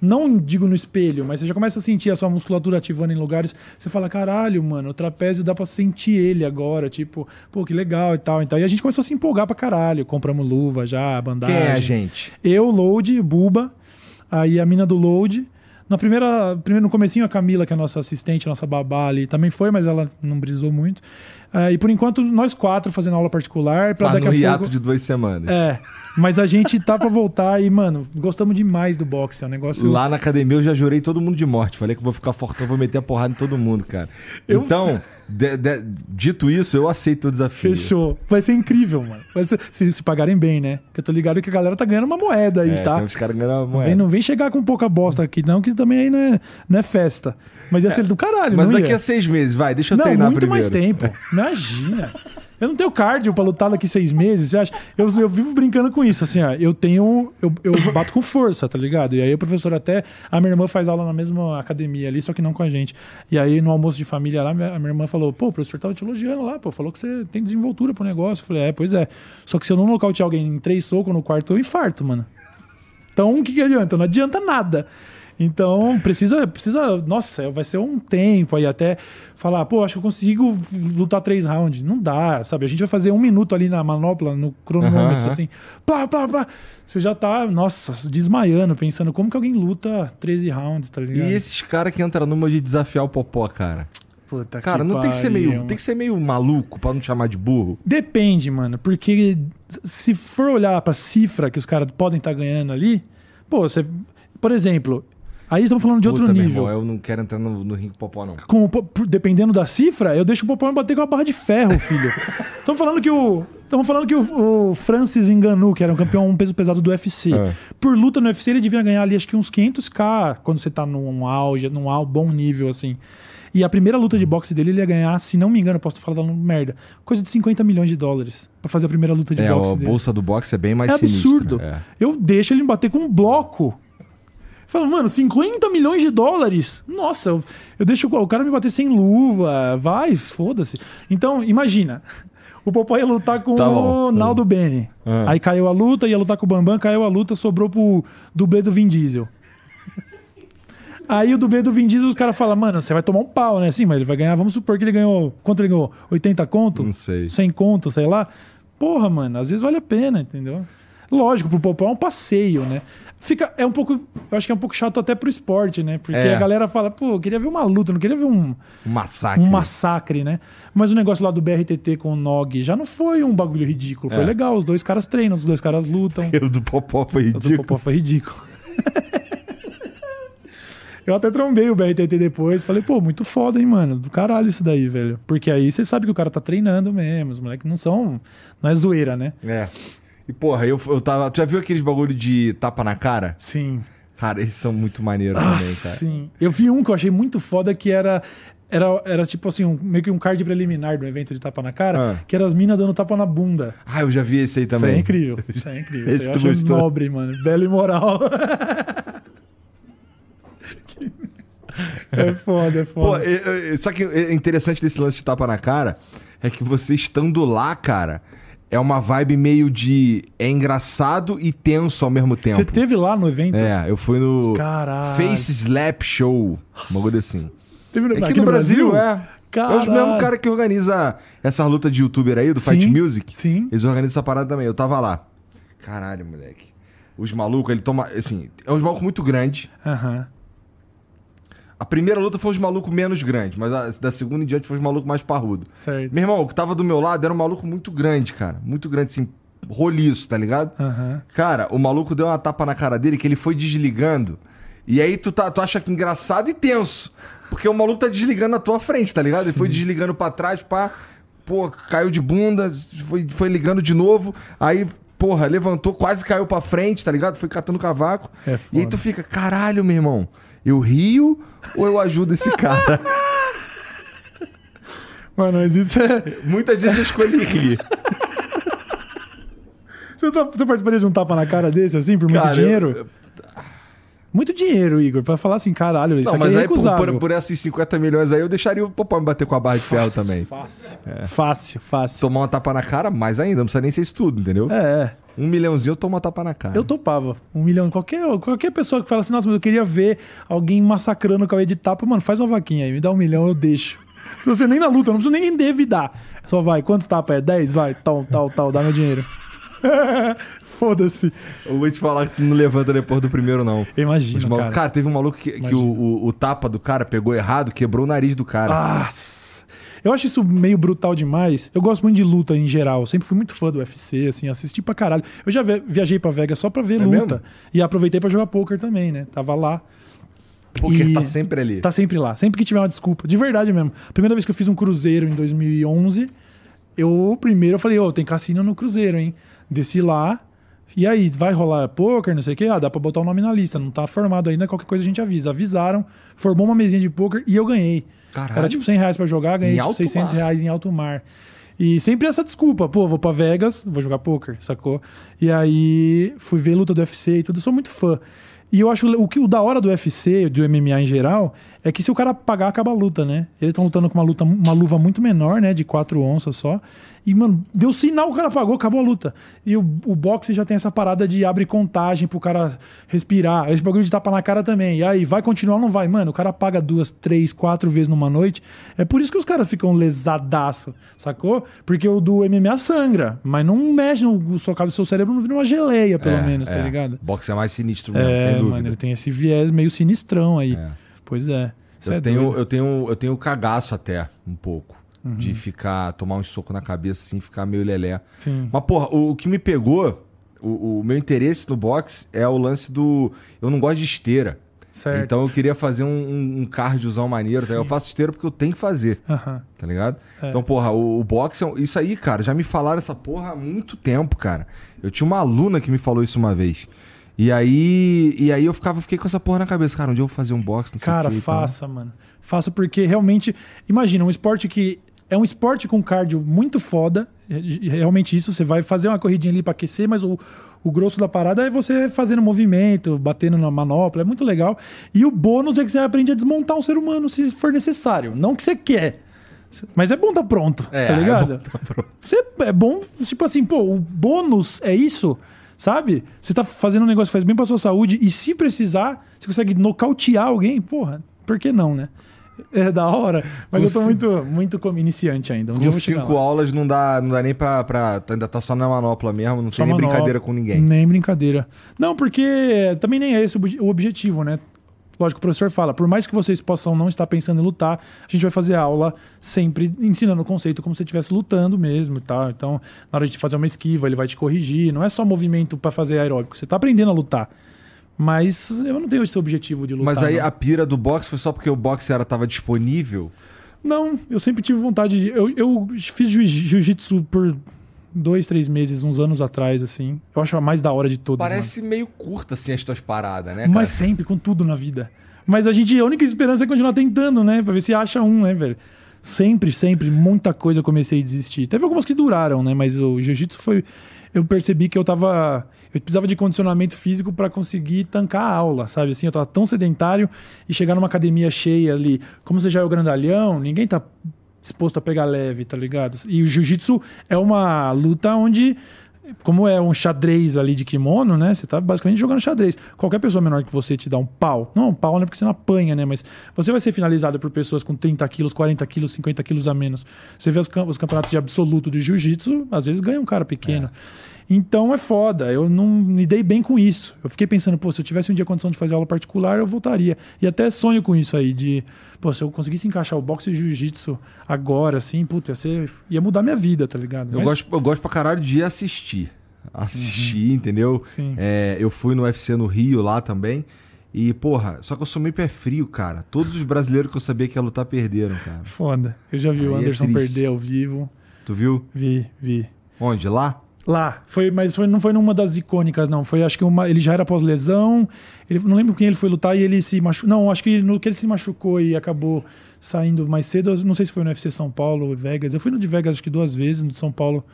Não digo no espelho, mas você já começa a sentir a sua musculatura ativando em lugares. Você fala, caralho, mano, o trapézio dá pra sentir ele agora. Tipo, pô, que legal e tal. Então, e a gente começou a se empolgar pra caralho. Compramos luva já, bandagem. Quem é a gente? Eu, Load, Buba, aí a mina do Load. Na primeira, primeiro, no comecinho, a Camila, que é a nossa assistente, a nossa babá ali, também foi, mas ela não brisou muito. Ah, e por enquanto, nós quatro fazendo aula particular, pra Lá daqui no a hiato pouco... de duas semanas. É, mas a gente tá pra voltar e, mano, gostamos demais do boxe. É um negócio. Lá na academia eu já jurei todo mundo de morte. Falei que vou ficar fortão, vou meter a porrada em todo mundo, cara. Eu- Então, de- de- dito isso, eu aceito o desafio. Fechou. Vai ser incrível, mano. Vai ser- se, se pagarem bem, né? Porque eu tô ligado que a galera tá ganhando uma moeda aí, É, tá? Tem uns caras ganhando uma Não vem, moeda. não vem chegar com pouca bosta aqui, não, que também aí não é, não é festa. Mas ia ser do caralho, Mas daqui ia? a seis meses, vai, deixa eu Não, treinar muito primeiro. mais tempo. Imagina. <laughs> Eu não tenho cardio pra lutar daqui seis meses, você acha? Eu, eu vivo brincando com isso, assim, ó. Eu tenho. Eu, eu <coughs> bato com força, tá ligado? E aí o professor até. A minha irmã faz aula na mesma academia ali, só que não com a gente. E aí no almoço de família lá, a minha irmã falou: pô, o professor tava te elogiando lá, pô, falou que você tem desenvoltura pro negócio. Eu falei: é, pois é. Só que se eu não nocautear alguém em três socos no quarto, eu infarto, mano. Então, o que, que adianta? Não adianta nada. Então, precisa, precisa. Nossa, vai ser um tempo aí até falar, pô, acho que eu consigo lutar três rounds. Não dá, sabe? A gente vai fazer um minuto ali na manopla, no cronômetro, aham. assim. Plá, plá, plá. Você já tá, nossa, desmaiando, pensando como que alguém luta 13 rounds, tá ligado? E esses caras que entram numa de desafiar o popó, cara? Puta Cara, não tem que ser pariu, meio, tem que ser meio maluco pra não chamar de burro. Depende, mano, porque se for olhar pra cifra que os caras podem estar ganhando ali, pô, você. Por exemplo, aí estamos falando de outro Puta, meu nível. irmão, eu não quero entrar no, no ringue com o popó, não. Com, dependendo da cifra, eu deixo o Popó me bater com uma barra de ferro, filho. <laughs> Estamos falando que o. Estamos falando que o, o Francis Ngannou, que era um campeão peso pesado do UFC, É. por luta no UFC ele devia ganhar ali acho que uns 500k quando você tá num auge, num bom nível assim. E a primeira luta de boxe dele ele ia ganhar, se não me engano, posso estar falando merda, coisa de 50 milhões de dólares pra fazer a primeira luta de É, boxe a dele. bolsa do boxe é bem mais É sinistra. absurdo. É. Eu deixo ele me bater com um bloco. Fala, mano, 50 milhões de dólares? Nossa, eu, eu deixo o cara me bater sem luva. Vai, foda-se. Então, imagina. <laughs> O Popó ia lutar com Tá o Naldo Bene. Ah. Aí caiu a luta, ia lutar com o Bambam, caiu a luta, sobrou pro dublê do Vin Diesel. <laughs> Aí o dublê do Vin Diesel, os caras falam, mano, você vai tomar um pau, né? Sim, mas ele vai ganhar, vamos supor que ele ganhou. Quanto ele ganhou? 80 conto? Não sei. 100 conto, sei lá. Porra, mano, às vezes vale a pena, entendeu? Lógico, pro Popó é um passeio, né? Fica, é um pouco, eu acho que é um pouco chato até pro esporte, né? Porque É. a galera fala, pô, eu queria ver uma luta, não queria ver um, Um massacre. um massacre, né? Mas o negócio lá do BRTT com o Nog já não foi um bagulho ridículo, foi É. legal, os dois caras treinam, os dois caras lutam. <laughs> O do popó foi O do ridículo. Popó foi ridículo. <laughs> Eu até trombei o BRTT depois. Falei, pô, muito foda, hein, mano? Do caralho isso daí, velho. Porque aí você sabe que o cara tá treinando mesmo. Os moleques não são. Não é zoeira, né? É. E porra, eu, eu tava. Tu já viu aqueles bagulho de tapa na cara? Sim. Cara, esses são muito maneiros Ah, também, cara. sim. Eu vi um que eu achei muito foda que era. Era, era tipo assim, um- meio que um card preliminar do evento de tapa na cara, Ah. que era as minas dando tapa na bunda. Ah, eu já vi esse aí também. Isso é incrível. Isso é incrível. Esse Isso aí eu nobre, mano. Belo e moral. <laughs> é foda, é Pô, foda. é- é- só que é interessante desse lance de tapa na cara é que você estando lá, cara, é uma vibe meio de. É engraçado e tenso ao mesmo tempo. Você teve lá no evento? É, eu fui no Caralho. Face Slap Show. Um bagulho assim. Teve no, Aqui, no, Brasil, é. É Caralho. os mesmo cara que organiza essa luta de youtuber aí, do Fight Sim, Music. sim. Eles organizam essa parada também. Eu tava lá. Caralho, moleque. Os malucos, ele toma. Assim, é uns malucos muito grandes. Aham. A primeira luta foi uns malucos menos grandes, mas a, da segunda em diante foi uns malucos mais parrudo. Certo. Meu irmão, o que tava do meu lado era um maluco muito grande, cara. Muito grande, assim, roliço, tá ligado? Aham. Cara, o maluco deu uma tapa na cara dele que ele foi desligando. E aí tu, tá, tu acha que engraçado e tenso. Porque o maluco tá desligando na tua frente, tá ligado? Ele foi desligando pra trás, pá. Pô, caiu de bunda, foi, foi ligando de novo. Aí, porra, levantou, quase caiu pra frente, tá ligado? Foi catando cavaco. É e aí tu fica, caralho, meu irmão. Eu rio ou eu ajudo esse cara? <laughs> Mano, mas isso é. Muitas vezes eu escolhi rir. Você, tá- você participaria de um tapa na cara desse, assim, por muito Cara, dinheiro? eu- Muito dinheiro, Igor, pra falar assim, caralho, isso Não, aqui mas é aí por, por, esses 50 milhões aí eu deixaria o Popó me bater com a barra de ferro também. Fácil. Fácil, fácil. Tomar uma tapa na cara, mais ainda, não precisa nem ser isso tudo, entendeu? É, é. Um milhãozinho eu tomo uma tapa na cara. Eu topava. Um milhão. Qualquer, qualquer pessoa que fala assim, nossa, mas eu queria ver alguém massacrando o cabelo de tapa, mano, faz uma vaquinha aí, me dá um milhão, eu deixo. Se você nem na luta, eu não preciso nem endividar. Só vai, quantos tapas é? 10? Vai, tal, tal, tal, dá meu dinheiro. <laughs> Foda-se. Eu vou te falar que não levanta depois do primeiro, não. Imagina, malucos- cara. cara. teve um maluco que, que o, o- o tapa do cara pegou errado, quebrou o nariz do cara. Ah, eu acho isso meio brutal demais. Eu gosto muito de luta em geral. Eu sempre fui muito fã do UFC, assim, assisti pra caralho. Eu já viajei pra Vegas só pra ver É luta. mesmo? E aproveitei pra jogar poker também, né? Tava lá. Porque e- tá sempre ali. Tá sempre lá. Sempre que tiver uma desculpa. De verdade mesmo. Primeira vez que eu fiz um cruzeiro em 2011, eu primeiro eu falei, ô, tem cassino no cruzeiro, hein? Desci lá. E aí, vai rolar poker, não sei o quê? Ah, dá pra botar o nome na lista. Não tá formado ainda, qualquer coisa a gente avisa. Avisaram, formou uma mesinha de poker e eu ganhei. Caralho. Era tipo 100 reais pra jogar, ganhei tipo alto 600 mar. reais em alto mar. E sempre essa desculpa, pô, vou pra Vegas, vou jogar poker, sacou? E aí fui ver luta do UFC e tudo, sou muito fã. E eu acho o que o da hora do UFC, do MMA em geral, é que se o cara pagar, acaba a luta, né? Eles estão lutando com uma luta, uma luva muito menor, né? De 4 onças só. E, mano, deu sinal, o cara pagou, acabou a luta. E o, o boxe já tem essa parada de abre contagem pro cara respirar. Esse bagulho de tapa na cara também. E aí, vai continuar ou não vai? Mano, o cara paga duas, três, quatro vezes numa noite. É por isso que os caras ficam lesadaço, sacou? Porque o do MMA sangra, mas não mexe no seu cabeça, seu cérebro não vira uma geleia, pelo É, menos, tá é. ligado? Boxe é mais sinistro mesmo, É, sem dúvida. mano, ele tem esse viés meio sinistrão aí. É. Pois é. Isso Eu é tenho, doido. eu, tenho, eu tenho cagaço até, um pouco. Uhum. De ficar, tomar um soco na cabeça assim, ficar meio lelé. Sim. Mas, porra, o, o que me pegou, o, o meu interesse no boxe é o lance do. Eu não gosto de esteira. Certo. Então eu queria fazer um, um, um cardiozão maneiro. tá? Eu faço esteira porque eu tenho que fazer, Aham. tá ligado? É. Então, porra, o, o boxe, é isso aí, cara, já me falaram essa porra há muito tempo, cara. Eu tinha uma aluna que me falou isso uma vez. E aí, e aí eu ficava, fiquei com essa porra na cabeça. Cara, um dia eu vou fazer um boxe, não sei Cara, o que. faça, mano. Faça porque realmente. Imagina, um esporte que. É um esporte com cardio muito foda. é- é Realmente isso. Você vai fazer uma corridinha ali pra aquecer, mas o, o grosso da parada é você fazendo movimento, batendo na manopla. É muito legal. E o bônus é que você aprende a desmontar um ser humano se for necessário. Não que você quer. Mas é bom tá pronto, É, tá é ligado? bom tá pronto. Você é bom, tipo assim, pô, o bônus é isso, sabe? Você tá fazendo um negócio que faz bem pra sua saúde e se precisar, você consegue nocautear alguém, porra, por que não, né? É da hora, mas Com eu tô muito, muito como iniciante ainda. Um Com cinco aulas não dá, não dá nem pra, pra. Ainda tá só na manopla mesmo, não Só tem nem manobra. brincadeira com ninguém. Nem brincadeira. Não, porque também nem é esse o objetivo, né? Lógico, o professor fala, por mais que vocês possam não estar pensando em lutar, a gente vai fazer aula sempre ensinando o conceito como se você estivesse lutando mesmo e tal. Então, na hora de fazer uma esquiva, ele vai te corrigir. Não é só movimento para fazer aeróbico, você tá aprendendo a lutar. Mas eu não tenho esse objetivo de lutar. Mas aí não. a pira do boxe foi só porque o boxe era, tava disponível. Não, eu sempre tive vontade de. Eu, eu fiz jiu- jiu-jitsu por dois, três meses, uns anos atrás, assim. Eu acho a mais da hora de todas. mano. Parece meio curta assim as tuas paradas, né, cara? Mas sempre, com tudo na vida. Mas a gente, a única esperança é continuar tentando, né? Pra ver se acha um, né, velho? Sempre, sempre, muita coisa eu comecei a desistir. Teve algumas que duraram, né? Mas o jiu-jitsu foi. Eu percebi que eu tava. Eu precisava de condicionamento físico pra conseguir tancar a aula, sabe? Assim, eu tava tão sedentário e chegar numa academia cheia ali. Como você já é o grandalhão, ninguém tá disposto a pegar leve, tá ligado? E o jiu-jitsu é uma luta onde como é um xadrez ali de kimono, né? Você tá basicamente jogando xadrez. Qualquer pessoa menor que você te dá um pau. Não, um pau não é porque você não apanha, né? Mas você vai ser finalizado por pessoas com 30 quilos, 40 quilos, 50 quilos a menos. Você vê os, cam- os campeonatos de absoluto de jiu-jitsu, às vezes ganha um cara pequeno. Então é foda. Eu não me dei bem com isso. Eu fiquei pensando, pô, se eu tivesse um dia condição de fazer aula particular, eu voltaria. E até sonho com isso aí, de, pô, se eu conseguisse encaixar o boxe e o jiu-jitsu agora, assim, puta, ia, ser, ia mudar minha vida, tá ligado? Eu, Mas- gosto, eu gosto pra caralho de assistir. Assistir, entendeu? Sim. É, eu fui no UFC no Rio lá também. E, porra, só que eu sou meio pé frio, cara. Todos os brasileiros que eu sabia que ia lutar perderam, cara. Foda. Eu já vi o Aí é Anderson triste. perder ao vivo. Tu viu? Vi, vi. Onde? Lá? Lá, foi, mas foi, não foi numa das icônicas, não. Foi, acho que uma, ele já era pós-lesão. Ele, não lembro quem ele foi lutar e ele se machucou. Não, acho que no que ele se machucou e acabou saindo mais cedo, não sei se foi no UFC São Paulo ou Vegas. Eu fui no de Vegas acho que duas vezes, no de São Paulo.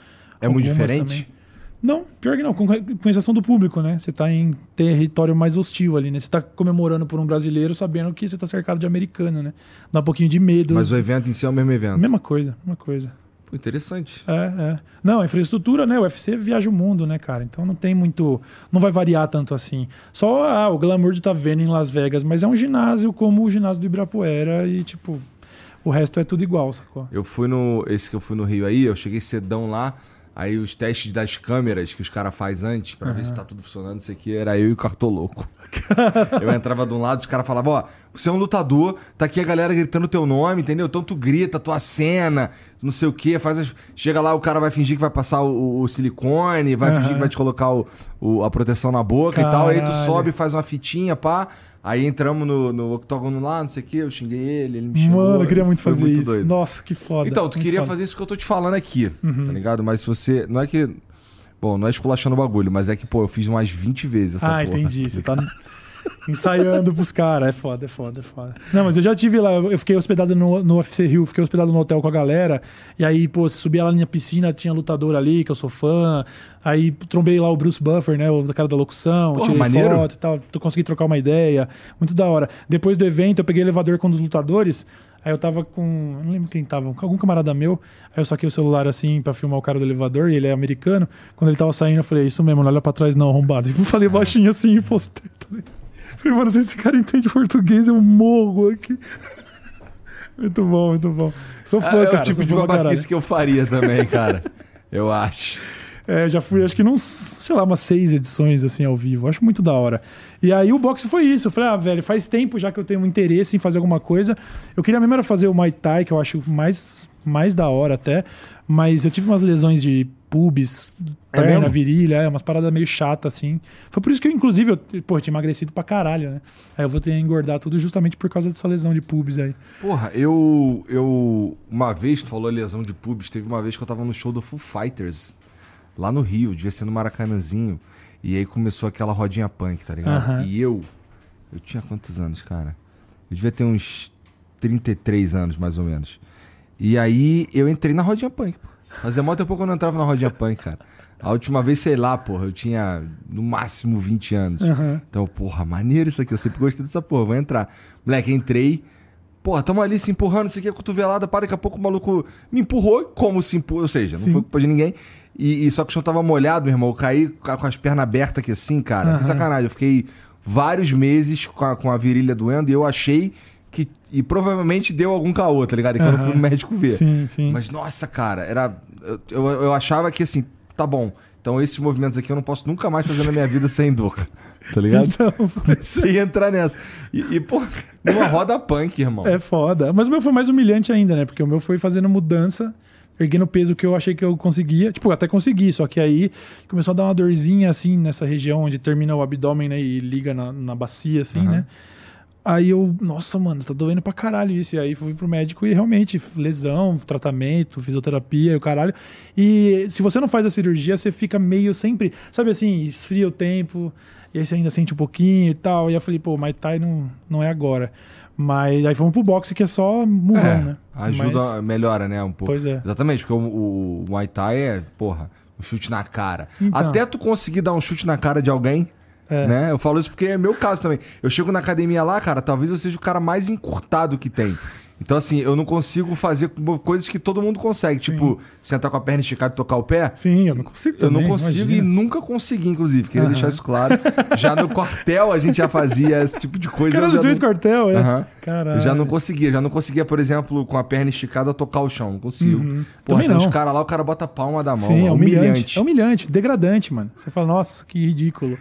É muito diferente? também. Não, pior que não, com, exceção do público, né? Você tá em território mais hostil ali, né? Você tá comemorando por um brasileiro sabendo que você tá cercado de americano, né? Dá um pouquinho de medo. Mas o evento em si é o mesmo evento. Mesma coisa, mesma coisa. Pô, interessante. É, é. Não, a infraestrutura, né? O UFC viaja o mundo, né, cara? Então não tem muito. Não vai variar tanto assim. Só ah, o glamour de estar tá vendo em Las Vegas, mas é um ginásio como o ginásio do Ibirapuera e, tipo, o resto é tudo igual, sacou? Eu fui no. Esse que eu fui no Rio aí, eu cheguei cedão lá. Aí os testes das câmeras que os caras fazem antes, pra ver se tá tudo funcionando, isso aqui, era eu e o cartoloco. <laughs> eu entrava de um lado, os caras falavam, ó, você é um lutador, tá aqui a galera gritando teu nome, entendeu? Então tu grita, tua cena, não sei o quê, faz as... Chega lá, o cara vai fingir que vai passar o, o silicone, vai fingir que vai te colocar o, o- a proteção na boca e tal. Aí tu Caralho. sobe, faz uma fitinha, pá. Aí entramos no, no octógono lá, não sei o quê, eu xinguei ele, ele me xingou. Mano, eu queria muito fazer muito isso. doido. Nossa, que foda. Então, tu queria foda. Uhum. fazer isso que eu tô te falando aqui, tá ligado? Mas se você. Não é que. Bom, não é esculachando o bagulho, mas é que, pô, eu fiz umas 20 vezes essa Ah, porra. entendi. Você tá <laughs> ensaiando pros caras. É foda, é foda, é foda. Não, mas eu já tive lá, eu fiquei hospedado no, no UFC Rio, fiquei hospedado no hotel com a galera. E aí, pô, subia lá na minha piscina, tinha lutador ali, que eu sou fã. Aí trombei lá o Bruce Buffer, né? O cara da locução, Porra, tirei maneiro. foto e tal. Consegui trocar uma ideia. Muito da hora. Depois do evento, eu peguei elevador com um dos lutadores. Aí eu tava com. Não lembro quem tava, algum camarada meu. Aí eu saquei o celular assim pra filmar o cara do elevador, e ele é americano. Quando ele tava saindo, eu falei, isso mesmo, não olha pra trás não, arrombado. <laughs> E falei baixinho assim e postei. Falei, mano, se esse cara entende português, eu morro aqui. <laughs> Muito bom, muito bom. Sou fã, É, cara. o tipo de babaquice que eu faria também, cara. eu acho. É, já fui, acho que não, sei lá, umas seis edições assim ao vivo. Acho muito da hora. E aí o boxe foi isso. Eu falei, ah, velho, faz tempo já que eu tenho um interesse em fazer alguma coisa. Eu queria mesmo era fazer o Muay Thai, que eu acho mais, mais da hora até. Mas eu tive umas lesões de pubis, É perna, mesmo? virilha, é, umas paradas meio chatas, assim. Foi por isso que eu, inclusive, eu, pô, tinha emagrecido pra caralho, né? Aí eu vou ter que engordar tudo justamente por causa dessa lesão de pubis aí. Porra, eu. Eu. Uma vez, tu falou lesão de pubs, teve uma vez que eu tava no show do Foo Fighters, lá no Rio, devia ser no Maracanãzinho. E aí começou aquela rodinha punk, tá ligado? Aham. E eu. Eu tinha quantos anos, cara? Eu devia ter uns 33 anos, mais ou menos. E aí eu entrei na rodinha punk, pô. Fazia mó tempo que eu não entrava na rodinha punk, cara. A última vez, sei lá, porra, eu tinha no máximo 20 anos. Aham. Então, porra, maneiro isso aqui. Eu sempre gostei dessa porra, vou entrar. Moleque, entrei. Porra, tamo ali se empurrando, isso aqui, a cotovelada, para, daqui a pouco o maluco me empurrou, como se empurrou, ou seja, não Sim. foi culpa de ninguém. E, e só que o chão tava molhado, meu irmão. Eu caí com as pernas abertas aqui assim, cara. Aham. Que sacanagem. Eu fiquei vários meses com a, com a virilha doendo e eu achei que. E provavelmente deu algum caô, tá ligado? E que eu não fui no médico ver. Sim, sim. Mas nossa, cara, era. Eu, eu, eu achava que assim, tá bom. Então esses movimentos aqui eu não posso nunca mais fazer na minha vida sem dor. Tá ligado? Então, <laughs> Comecei a entrar nessa. E, e, pô, numa roda punk, irmão. É foda. Mas o meu foi mais humilhante ainda, né? Porque o meu foi fazendo mudança, erguendo o peso que eu achei que eu conseguia. Tipo, até consegui, só que aí começou a dar uma dorzinha assim nessa região onde termina o abdômen, né? E liga na, na bacia, assim, Aham. né? Aí eu, nossa, mano, tá doendo pra caralho isso. E aí fui pro médico e realmente, lesão, tratamento, fisioterapia e o caralho. E se você não faz a cirurgia, você fica meio sempre, sabe assim, esfria o tempo, e aí você ainda sente um pouquinho e tal. E eu falei, pô, Muay Thai não, não é agora. Mas aí fomos pro boxe, que é só murrão, É, né? Ajuda, Mas- melhora, né? Um pouco. Pois é. Exatamente, porque o, o Muay Thai é, porra, um chute na cara. Então. Até tu conseguir dar um chute na cara de alguém. É. Né? Eu falo isso porque é meu caso também. Eu chego na academia lá, cara, talvez eu seja o cara mais encurtado que tem. Então, assim, eu não consigo fazer coisas que todo mundo consegue. Tipo, sentar com a perna esticada e tocar o pé. Sim, eu não consigo Eu não também, consigo imagina. e nunca consegui, inclusive. Queria Aham. deixar isso claro. Já no quartel a gente já fazia esse tipo de coisa. Cara, não- quartel, é. Aham. Caralho. Já não conseguia. Já não conseguia, por exemplo, com a perna esticada tocar o chão. Não consigo. Uhum. Porra, Também tem uns não. caras lá, o cara bota a palma da mão. Sim, é humilhante. humilhante. É humilhante, degradante, mano. Você fala, nossa, que ridículo.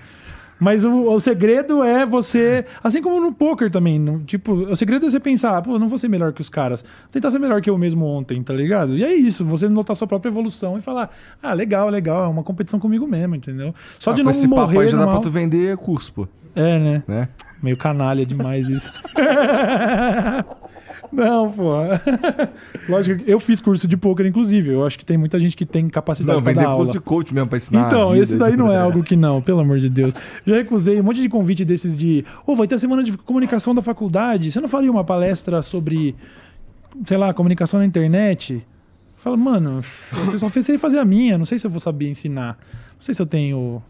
Mas o, o segredo é você. Assim como no poker também. no- tipo, o segredo é você pensar, pô, não vou ser melhor que os caras. Vou tentar ser melhor que eu mesmo ontem, tá ligado? E é isso, você notar sua própria evolução e falar, ah, legal, legal, é uma competição comigo mesmo, entendeu? Só Ah, de não esse papo morrer. aí já dá pra tu vender curso, pô. É, né? Né? Meio canalha demais isso. <laughs> Não, pô. <laughs> Lógico que eu fiz curso de poker, inclusive. Eu acho que tem muita gente que tem capacidade Não, vender dar aula. de coach mesmo pra ensinar. Então, esse daí não é algo que não, pelo amor de Deus. Já recusei um monte de convite desses de. Ô, vai ter a semana de comunicação da faculdade. Você não faria uma palestra sobre, sei lá, comunicação na internet? Fala, mano, você só fez sei fazer a minha. Não sei se eu vou saber ensinar. Não sei se eu tenho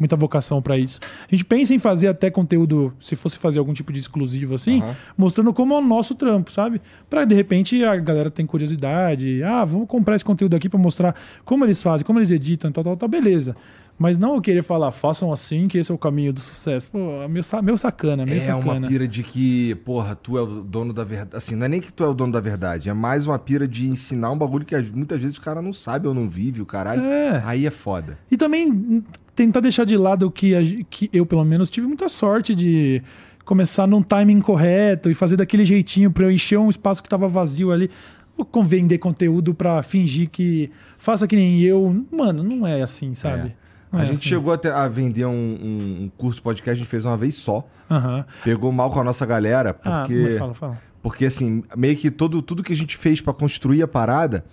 muita vocação pra isso. A gente pensa em fazer até conteúdo, se fosse fazer algum tipo de exclusivo assim, Aham. mostrando como é o nosso trampo, sabe? Pra de repente a galera tem curiosidade, ah, vamos comprar esse conteúdo aqui pra mostrar como eles fazem, como eles editam, tal, tal, tal, beleza. Mas não eu querer falar, façam assim, que esse é o caminho do sucesso. Pô, meu, sa- meu sacana, meio É uma sacana. pira de que, porra, tu é o dono da verdade. Assim, não é nem que tu é o dono da verdade, é mais uma pira de ensinar um bagulho que as- muitas vezes o cara não sabe ou não vive, o caralho. É. Aí é foda. E também tentar deixar de lado o que, a que eu, pelo menos, tive muita sorte de começar num timing correto e fazer daquele jeitinho pra eu encher um espaço que tava vazio ali. Vender conteúdo pra fingir que faça que nem eu. Mano, não é assim, sabe? Não a é gente assim. chegou até a vender um, um- curso podcast, a gente fez uma vez só. Aham. Pegou mal com a nossa galera, Ah, porque. mas fala, fala. Porque, assim, meio que todo, tudo que a gente fez pra construir a parada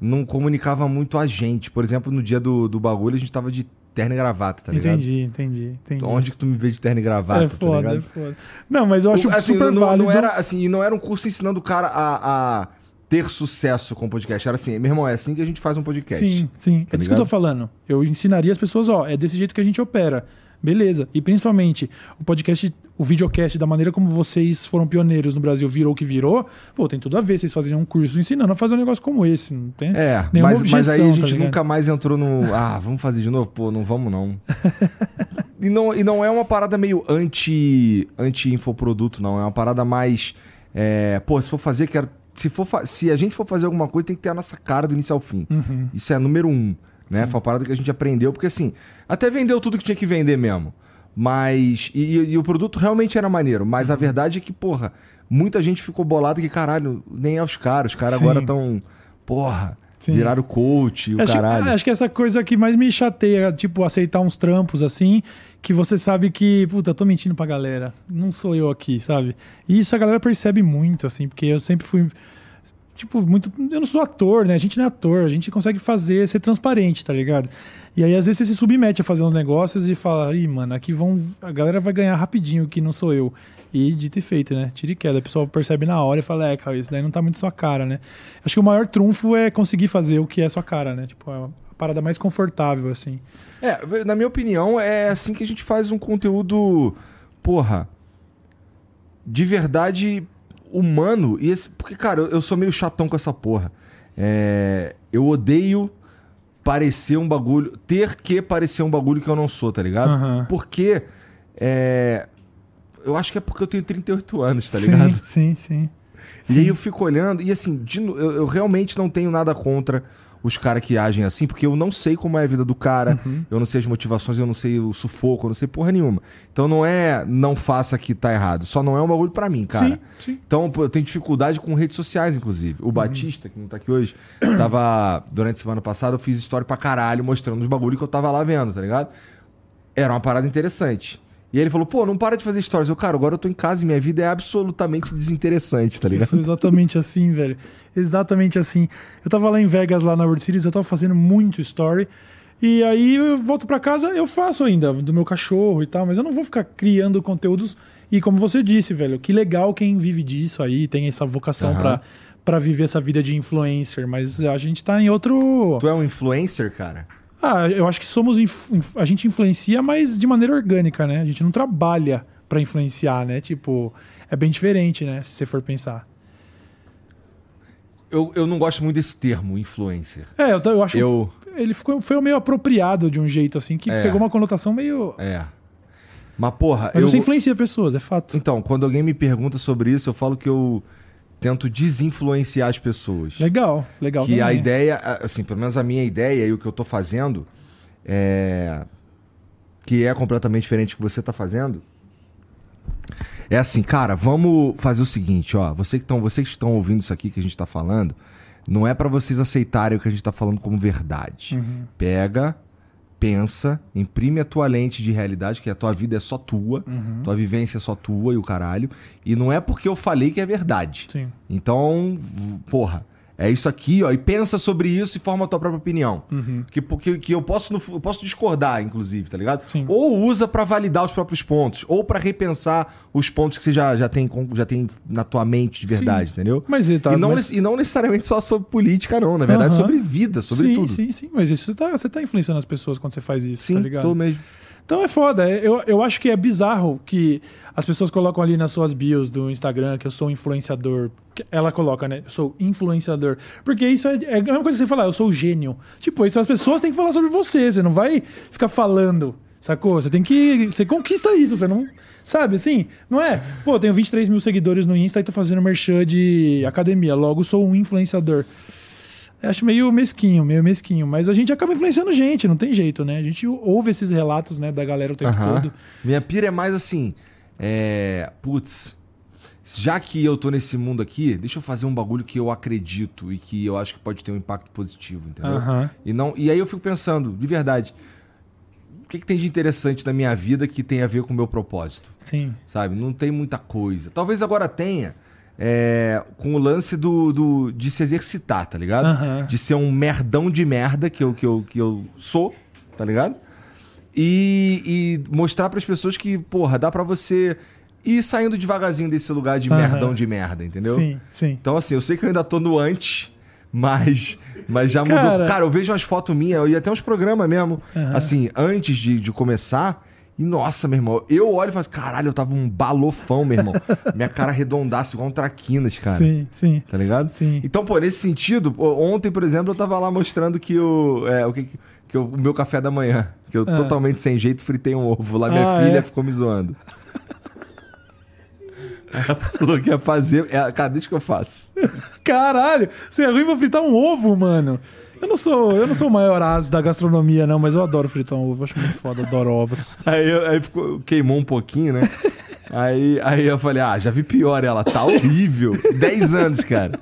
não comunicava muito a gente. Por exemplo, no dia do, do bagulho, a gente tava de terno e gravata, tá ligado? entendi, entendi, entendi. Onde que tu me vê de terno e gravata, é tá foda, ligado? é foda. Não, mas eu acho assim, super não, válido. não era assim, e não era um curso ensinando o cara a, a ter sucesso com o podcast. Era assim, meu irmão, é assim que a gente faz um podcast. Sim, sim. Tá é disso que eu tô falando. Eu ensinaria as pessoas, ó, é desse jeito que a gente opera. Beleza. E principalmente, o podcast, o videocast, da maneira como vocês foram pioneiros no Brasil, virou o que virou, pô, tem tudo a ver vocês fazerem um curso ensinando a fazer um negócio como esse. Não tem? É, Nenhuma mas, mas aí a objeção, gente tá nunca mais entrou no. Ah, vamos fazer de novo? Pô, não vamos não. <laughs> e não. E não é uma parada meio anti, anti-infoproduto, não. É uma parada mais. é, pô, se for fazer, quero. Se, for se a gente for fazer alguma coisa, tem que ter a nossa cara do início ao fim. Uhum. Isso é número um, né? Foi uma parada que a gente aprendeu, porque assim, até vendeu tudo que tinha que vender mesmo. Mas. E, e- e o produto realmente era maneiro. Mas Uhum. a verdade é que, porra, muita gente ficou bolada que, caralho, nem é os caras. Os caras agora estão. Porra, Sim. viraram coach, o acho, caralho. acho que essa coisa que mais me chateia, tipo, aceitar uns trampos assim, que você sabe que, puta, tô mentindo pra galera. Não sou eu aqui, sabe? E isso a galera percebe muito, assim, porque eu sempre fui. Tipo, muito. Eu não sou ator, né? A gente não é ator, a gente consegue fazer, ser transparente, tá ligado? E aí, às vezes, você se submete a fazer uns negócios e fala, ih, mano, aqui vão. A galera vai ganhar rapidinho que não sou eu. E dito e feito, né? Tira e queda. A pessoa percebe na hora e fala, é, cara, isso daí não tá muito sua cara, né? Acho que o maior trunfo é conseguir fazer o que é sua cara, né? Tipo, é a parada mais confortável, assim. É, na minha opinião, é assim que a gente faz um conteúdo, porra, de verdade humano. E esse- porque, cara, eu, eu sou meio chatão com essa porra. É, eu odeio parecer um bagulho, ter que parecer um bagulho que eu não sou, tá ligado? Aham. Porque, é, eu acho que é porque eu tenho 38 anos, tá ligado? Sim, sim, sim. E aí eu fico olhando, e assim, de eu, eu realmente não tenho nada contra os caras que agem assim, porque eu não sei como é a vida do cara, Uhum. eu não sei as motivações, eu não sei o sufoco, eu não sei porra nenhuma. Então não é não faça que tá errado, só não é um bagulho pra mim, cara. Sim, sim. Então, eu tenho dificuldade com redes sociais, inclusive. O Batista, que não tá aqui hoje, <clears throat> tava. Durante a semana passada, eu fiz história pra caralho, mostrando os bagulhos que eu tava lá vendo, tá ligado? Era uma parada interessante. E aí ele falou, pô, não para de fazer stories. Eu, cara, agora eu tô em casa e minha vida é absolutamente desinteressante, tá ligado? sou exatamente assim, velho. Exatamente assim. Eu tava lá em Vegas, lá na World Series, eu tava fazendo muito story. E aí eu volto pra casa, eu faço ainda, do meu cachorro e tal, mas eu não vou ficar criando conteúdos. E como você disse, velho, que legal quem vive disso aí, tem essa vocação Aham. pra, pra viver essa vida de influencer, mas a gente tá em outro. Tu é um influencer, cara? Ah, eu acho que somos. A gente influencia, mas de maneira orgânica, né? A gente não trabalha pra influenciar, né? Tipo, é bem diferente, né? Se você for pensar. Eu, eu não gosto muito desse termo, influencer. É, eu, eu acho Eu. que ele ficou, foi meio apropriado de um jeito assim, que É. pegou uma conotação meio. É. Mas, porra, Mas eu. você influencia pessoas, é fato. Então, quando alguém me pergunta sobre isso, eu falo que eu tento desinfluenciar as pessoas. Legal, legal. que a também. ideia, assim, pelo menos a minha ideia e o que eu tô fazendo, é... que é completamente diferente do que você tá fazendo, é assim, cara, vamos fazer o seguinte, ó, você que tão, vocês que estão ouvindo isso aqui que a gente tá falando, não é pra vocês aceitarem o que a gente tá falando como verdade. Uhum. Pega, pensa, imprime a tua lente de realidade, que a tua vida é só tua, Uhum. tua vivência é só tua e o caralho. E não é porque eu falei que é verdade. Sim. Então, porra, é isso aqui, ó. E pensa sobre isso e forma a tua própria opinião. Uhum. Que, que, que eu, posso, eu posso discordar, inclusive, tá ligado? Sim. Ou usa pra validar os próprios pontos, ou pra repensar os pontos que você já, já, tem, já tem na tua mente de verdade, Sim. entendeu? Mas tá. e, não, mas... e não necessariamente só sobre política, não. Na verdade, Aham. sobre vida, sobre sim, tudo. sim, sim. Mas isso você tá, você tá influenciando as pessoas quando você faz isso, Sim, tá ligado? tô mesmo. Então é foda. É- Eu, eu acho que é bizarro que as pessoas colocam ali nas suas bios do Instagram que eu sou influenciador. Ela coloca, né? Eu sou influenciador. Porque isso é, é a mesma coisa que você falar, eu sou gênio. Tipo, isso as pessoas têm que falar sobre você. Você não vai ficar falando, sacou? Você tem que. Você conquista isso, você não. Sabe assim? Não é? Pô, eu tenho 23 mil seguidores no Insta e tô fazendo merchan de academia. Logo sou um influenciador. Eu acho meio mesquinho, meio mesquinho. Mas a gente acaba influenciando gente, não tem jeito, né? A gente ouve esses relatos, né, da galera o tempo todo. Minha pira é mais assim. É. Putz. Já que eu tô nesse mundo aqui, deixa eu fazer um bagulho que eu acredito e que eu acho que pode ter um impacto positivo, entendeu? Aham. E, não, e aí eu fico pensando, de verdade, o que, que tem de interessante na minha vida que tem a ver com o meu propósito? Sim. Sabe? Não tem muita coisa. Talvez agora tenha. é, com o lance do, do- de se exercitar, tá ligado? Aham. De ser um merdão de merda que eu, que eu, que eu sou, tá ligado? E, e mostrar pras pessoas que, porra, dá pra você ir saindo devagarzinho desse lugar de Aham. merdão de merda, entendeu? Sim, sim. Então, assim, eu sei que eu ainda tô no antes, mas, mas já mudou. Cara- Cara, eu vejo umas fotos minhas, e até uns programas mesmo, Aham. assim, antes de, de começar. E nossa, meu irmão, eu olho e falo assim, caralho, eu tava um balofão, meu irmão. Minha cara arredondasse igual um traquinas, cara. Sim, sim. Tá ligado? Sim. Então, pô, nesse sentido, ontem, por exemplo, eu tava lá mostrando que o, é, o, que, que o, o meu café da manhã, que eu Ah. totalmente sem jeito fritei um ovo lá, minha Ah, filha é? ficou me zoando. Ela falou que ia fazer. é, cara, deixa que eu faço. Caralho, você é ruim pra fritar um ovo, mano. Eu não sou, eu não sou o maior as da gastronomia, não, mas eu adoro fritar um ovo. Acho muito foda, adoro ovos. Aí, eu- aí ficou, queimou um pouquinho, né? Aí, aí eu falei, ah, já vi pior ela, tá horrível. 10 anos, cara.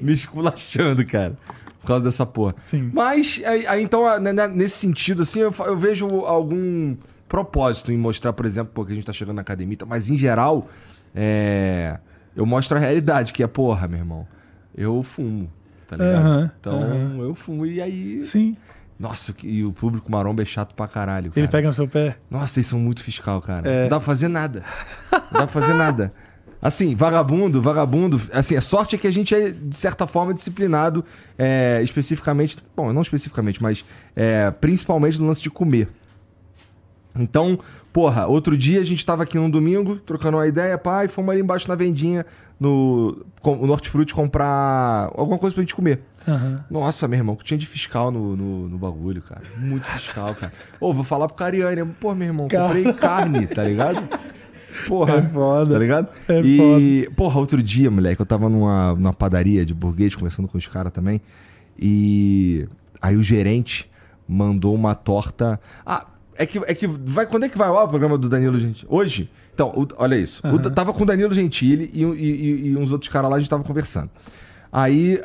Me esculachando, cara. Por causa dessa porra. Sim. Mas, aí, aí, então, né, né, nesse sentido, assim, eu, eu vejo algum propósito em mostrar, por exemplo, porque a gente tá chegando na academia, mas em geral, é, eu mostro a realidade, que é, porra, meu irmão, eu fumo, tá ligado? Aham, então, aham. eu fumo e aí... Sim. Nossa, e o público maromba é chato pra caralho, Ele cara. pega no seu pé. Nossa, eles são muito fiscal, cara. É. Não dá pra fazer nada. Não dá pra fazer nada. <laughs> Assim, vagabundo, vagabundo. Assim, a sorte é que a gente é, de certa forma, disciplinado, é, especificamente. Bom, não especificamente, mas é, principalmente no lance de comer. Então, porra, outro dia a gente tava aqui num domingo, trocando uma ideia, pai, fomos ali embaixo na vendinha, no, com, no Hortifruti, comprar alguma coisa pra gente comer. Aham. Nossa, meu irmão, que tinha de fiscal no, no, no bagulho, cara. Muito fiscal, cara. Ô, vou falar pro Cariani. Pô, meu irmão, comprei carne, tá ligado? <laughs> Porra. É foda. Tá ligado? É e, porra, outro dia, moleque, eu tava numa, numa padaria de burguês, conversando com os caras também. E aí o gerente mandou uma torta. Ah, é que, é que vai, quando é que vai o programa do Danilo Gentili? Hoje? Então, o- olha isso. O- Aham. tava com o Danilo Gentili e, e- e- uns outros caras lá, a gente tava conversando. Aí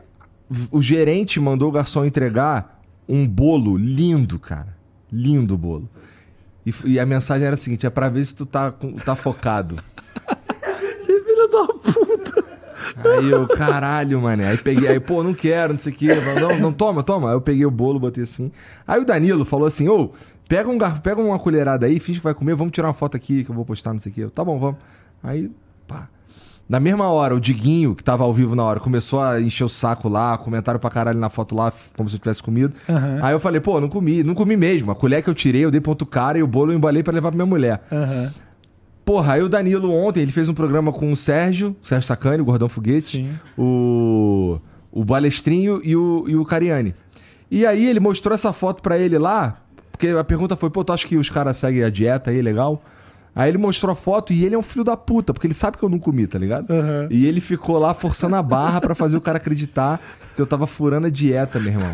o gerente mandou o garçom entregar um bolo lindo, cara. Lindo o bolo. E, e a mensagem era a seguinte: é pra ver se tu tá, com- tá focado. <laughs> Que filho da puta. Aí eu, caralho, mano. Aí peguei, aí, pô, não quero, não sei o quê. Eu falei, Não, não, toma, toma. Aí eu peguei o bolo, botei assim. Aí o Danilo falou assim: ô, pega, um gar... pega uma colherada aí, finge que vai comer, vamos tirar uma foto aqui que eu vou postar, não sei o quê. Eu, tá bom, vamos. Aí, pá. Na mesma hora, o Diguinho, que tava ao vivo na hora, começou a encher o saco lá, comentário pra caralho na foto lá, como se eu tivesse comido. Aham. Aí eu falei, pô, não comi, não comi mesmo. A colher que eu tirei, eu dei pro outro cara e o bolo eu embalei pra levar pra minha mulher. Aham. Porra, aí o Danilo ontem, ele fez um programa com o Sérgio, Sérgio Sacani, o Gordão Foguete, Sim. o, o Balestrinho e o, e o Cariani. E aí ele mostrou essa foto pra ele lá, porque a pergunta foi, pô, tu acha que os caras seguem a dieta aí, legal? Aí ele mostrou a foto e ele é um filho da puta, porque ele sabe que eu não comi, tá ligado? Aham. E ele ficou lá forçando a barra pra fazer o cara acreditar que eu tava furando a dieta, meu irmão.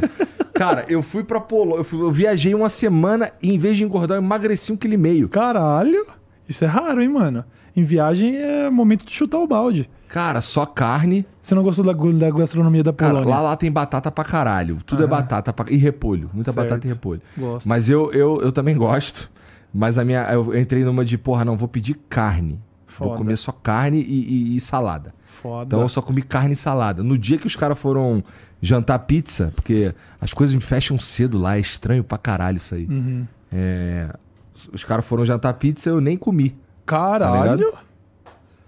Cara, eu fui pra Polônia, eu, eu viajei uma semana e em vez de engordar, eu emagreci um quilo e meio. Caralho. Isso é raro, hein, mano? Em viagem é momento de chutar o balde. Cara, só carne. Você não gostou da, da gastronomia da Cara, Polônia? lá, lá tem batata pra caralho. Tudo é batata pra... e repolho. Muita Certo. batata e repolho. Gosto. Mas eu, eu, eu também gosto. Mas a minha. Eu entrei numa de, porra, não, vou pedir carne. Vou Foda. comer só carne e, e- e salada. Foda. Então eu só comi carne e salada. No dia que os caras foram jantar pizza, porque as coisas me fecham cedo lá, é estranho pra caralho isso aí. Uhum. É, os caras foram jantar pizza, eu nem comi. Caralho.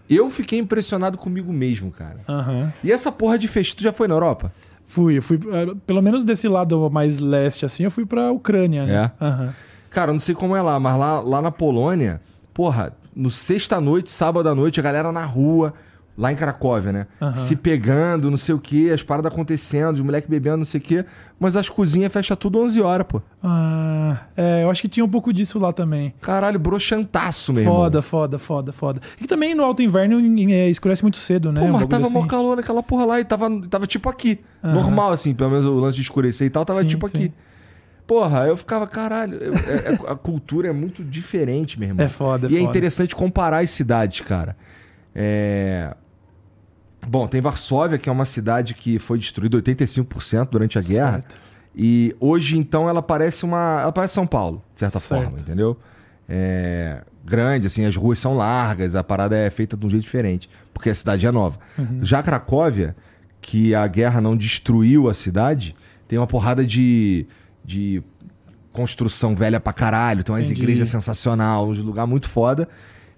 Eu fiquei impressionado comigo mesmo, cara. Aham. E essa porra de festa, tu já foi na Europa? Fui, eu fui. eh, Pelo menos desse lado mais leste, assim, eu fui pra Ucrânia, né? É? Aham. Cara, eu não sei como é lá, mas lá, lá na Polônia, porra, no sexta-noite, sábado à noite, a galera na rua, lá em Cracóvia, né? Aham. Se pegando, não sei o quê, as paradas acontecendo, os moleque bebendo, não sei o quê. Mas as cozinhas fecham tudo 11 horas, pô. Ah, é, eu acho que tinha um pouco disso lá também. Caralho, broxantaço, meu Foda, irmão. foda, foda, foda. E também no alto inverno é, escurece muito cedo, né? Pô, Um mas bagulho tava assim. mó calor naquela porra lá e tava, tava tipo aqui. Aham. Normal, assim, pelo menos o lance de escurecer e tal, tava Sim, tipo sim. aqui. Porra, eu ficava, caralho, eu- é- é- a cultura é muito diferente, meu irmão. É foda, é E é foda. interessante comparar as cidades, cara. É... Bom, tem Varsóvia, que é uma cidade que foi destruída 85% durante a guerra. Certo. E hoje, então, ela parece uma. Ela parece São Paulo, de certa Certo. forma, entendeu? É... Grande, assim, as ruas são largas, a parada é feita de um jeito diferente, porque a cidade é nova. Uhum. Já Cracóvia, que a guerra não destruiu a cidade, tem uma porrada de, de construção velha pra caralho, tem umas Entendi. igrejas sensacional, um lugar muito foda.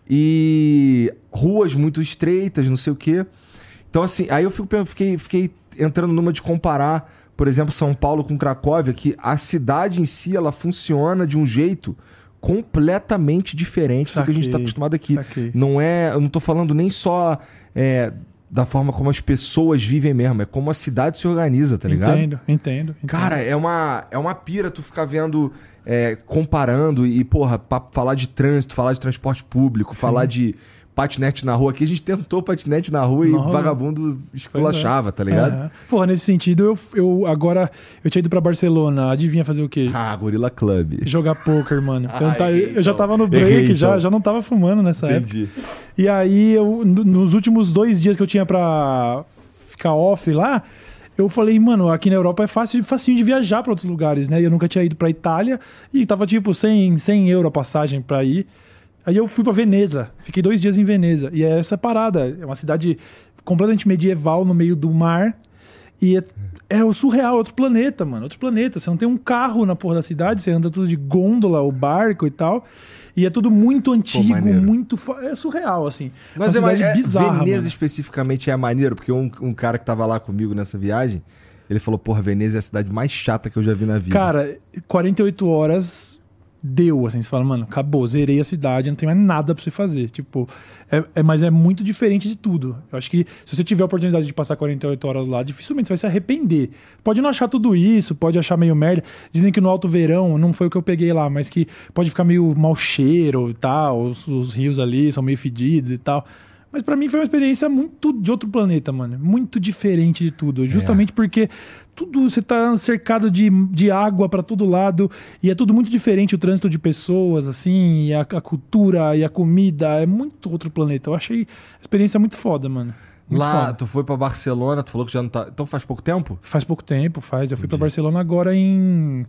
E ruas muito estreitas, não sei o quê. Então, assim, aí eu fico, fiquei, fiquei entrando numa de comparar, por exemplo, São Paulo com Cracóvia, que a cidade em si ela funciona de um jeito completamente diferente do que a gente está Saquei, acostumado aqui. saquei. Não é, eu não tô falando nem só é, da forma como as pessoas vivem mesmo, é como a cidade se organiza, tá ligado? Entendo, entendo, entendo. Cara, é uma, é uma pira tu ficar vendo, é, comparando e, porra, falar de trânsito, falar de transporte público, falar de patinete na rua. Aqui a gente tentou patinete na rua Não e vagabundo esculachava, tá ligado? Porra, nesse sentido, eu, eu agora. Eu tinha ido pra Barcelona, adivinha fazer o quê? Ah, Gorila Club. Jogar poker, mano. Eu, Ah, tá- errei, eu já então. tava no break, Errei, já, então. já não tava fumando nessa época. Entendi. E aí, eu, no- nos últimos dois dias que eu tinha pra ficar off lá, eu falei, mano, aqui na Europa é fácil, facinho de viajar pra outros lugares, né? E eu nunca tinha ido pra Itália e tava tipo 100, 100 euro a passagem pra ir. Aí eu fui pra Veneza, fiquei dois dias em Veneza. E é essa parada, é uma cidade completamente medieval no meio do mar. E é, é o surreal, é outro planeta, mano. Outro planeta. Você não tem um carro na porra da cidade, você anda tudo de gôndola, o barco e tal. E é tudo muito antigo, maneiro. muito. É surreal, assim. Mas uma é, mais- é, bizarra. Veneza mano. especificamente é maneiro, porque um, um cara que tava lá comigo nessa viagem, ele falou, porra, Veneza é a cidade mais chata que eu já vi na vida. Cara, 48 horas deu, assim, você fala, mano, acabou, zerei a cidade, não tem mais nada pra você fazer. Tipo, é, é- mas é muito diferente de tudo. Eu acho que se você tiver a oportunidade de passar 48 horas lá, dificilmente você vai se arrepender. Pode não achar tudo isso, pode achar meio merda. Dizem que no alto verão, não foi o que eu peguei lá, mas que pode ficar meio mau cheiro e tal, os, os rios ali são meio fedidos e tal. Mas pra mim foi uma experiência muito de outro planeta, mano. Muito diferente de tudo. Justamente porque tudo você tá cercado de, de água pra todo lado e é tudo muito diferente o trânsito de pessoas, assim, e a, a cultura e a comida. É muito outro planeta. Eu achei a experiência muito foda, mano. Muito Lá, foda. tu foi pra Barcelona, tu falou que já não tá. Então faz pouco tempo? Faz pouco tempo, faz. Eu fui pra Barcelona agora em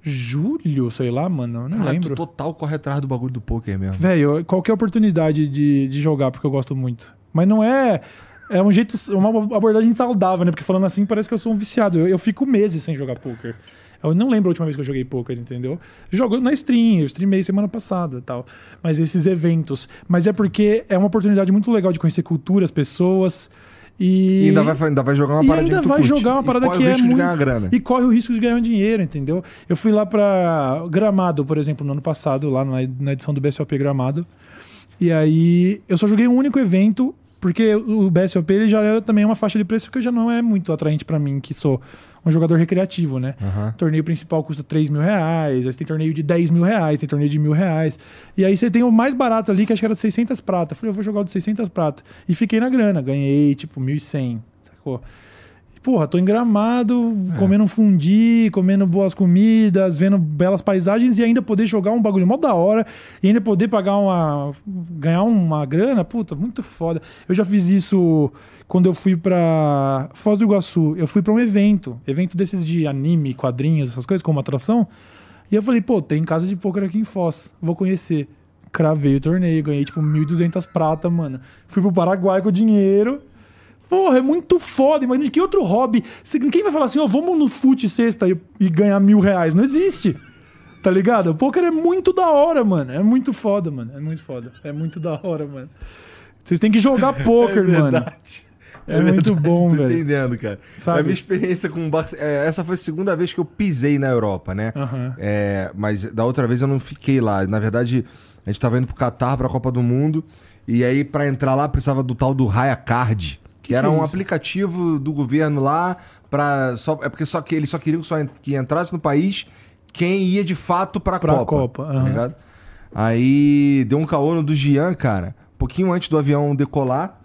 julho, sei lá, mano. Não tu lembro. total corre atrás do bagulho do poker mesmo. Velho, qualquer oportunidade de, de jogar, porque eu gosto muito. Mas não é. É um jeito, uma abordagem saudável, né? Porque falando assim parece que eu sou um viciado. Eu, eu fico meses sem jogar poker. Eu não lembro a última vez que eu joguei poker, entendeu? Jogo na stream, eu streamei semana passada e tal. Mas esses eventos. Mas é porque é uma oportunidade muito legal de conhecer culturas, pessoas. E, E ainda vai, ainda vai jogar uma e paradinha ainda vai curte. jogar uma parada que o é risco de muito... E corre o risco de ganhar um dinheiro, entendeu? Eu fui lá pra Gramado, por exemplo, no ano passado, lá na, na edição do BSOP Gramado. E aí eu só joguei um único evento, porque o BSOP ele já é também uma faixa de preço que já não é muito atraente pra mim, que sou um jogador recreativo, né? O torneio principal custa 3 mil reais, aí você tem torneio de 10 mil reais, tem torneio de mil reais. E aí você tem o mais barato ali, que acho que era de 600 prata. Eu falei, eu vou jogar o de 600 prata. E fiquei na grana, ganhei tipo 1.100, sacou? Porra, tô em gramado, comendo um fundi, comendo boas comidas, vendo belas paisagens e ainda poder jogar um bagulho mó da hora e ainda poder pagar uma. ganhar uma grana, puta, muito foda. Eu já fiz isso quando eu fui pra Foz do Iguaçu. Eu fui pra um evento, evento desses de anime, quadrinhos, essas coisas, como atração. E eu falei, pô, tem casa de poker aqui em Foz, vou conhecer. Cravei o torneio, ganhei tipo 1.200 prata, mano. Fui pro Paraguai com o dinheiro. Porra, é muito foda. Imagina que outro hobby. Quem vai falar assim, ó, vamos no fute sexta e, e ganhar mil reais? Não existe. Tá ligado? O poker é muito da hora, mano. É muito foda, mano. É muito foda. É muito da hora, mano. Vocês têm que jogar <laughs> poker, mano. É, muito bom, tô velho. entendendo, cara. Sabe? A minha experiência com o Barça... é, essa foi a segunda vez que eu pisei na Europa, né? Aham. É, mas da outra vez eu não fiquei lá. Na verdade, a gente tava indo pro Catar pra Copa do Mundo. E aí, pra entrar lá, precisava do tal do Raya Card. Que, era um isso? aplicativo do governo lá para só é porque só que eles só queriam que, só que entrasse no país quem ia de fato pra, Pra Copa. Copa, tá aham. ligado? Aí deu um caô no do Gian, cara, um pouquinho antes do avião decolar,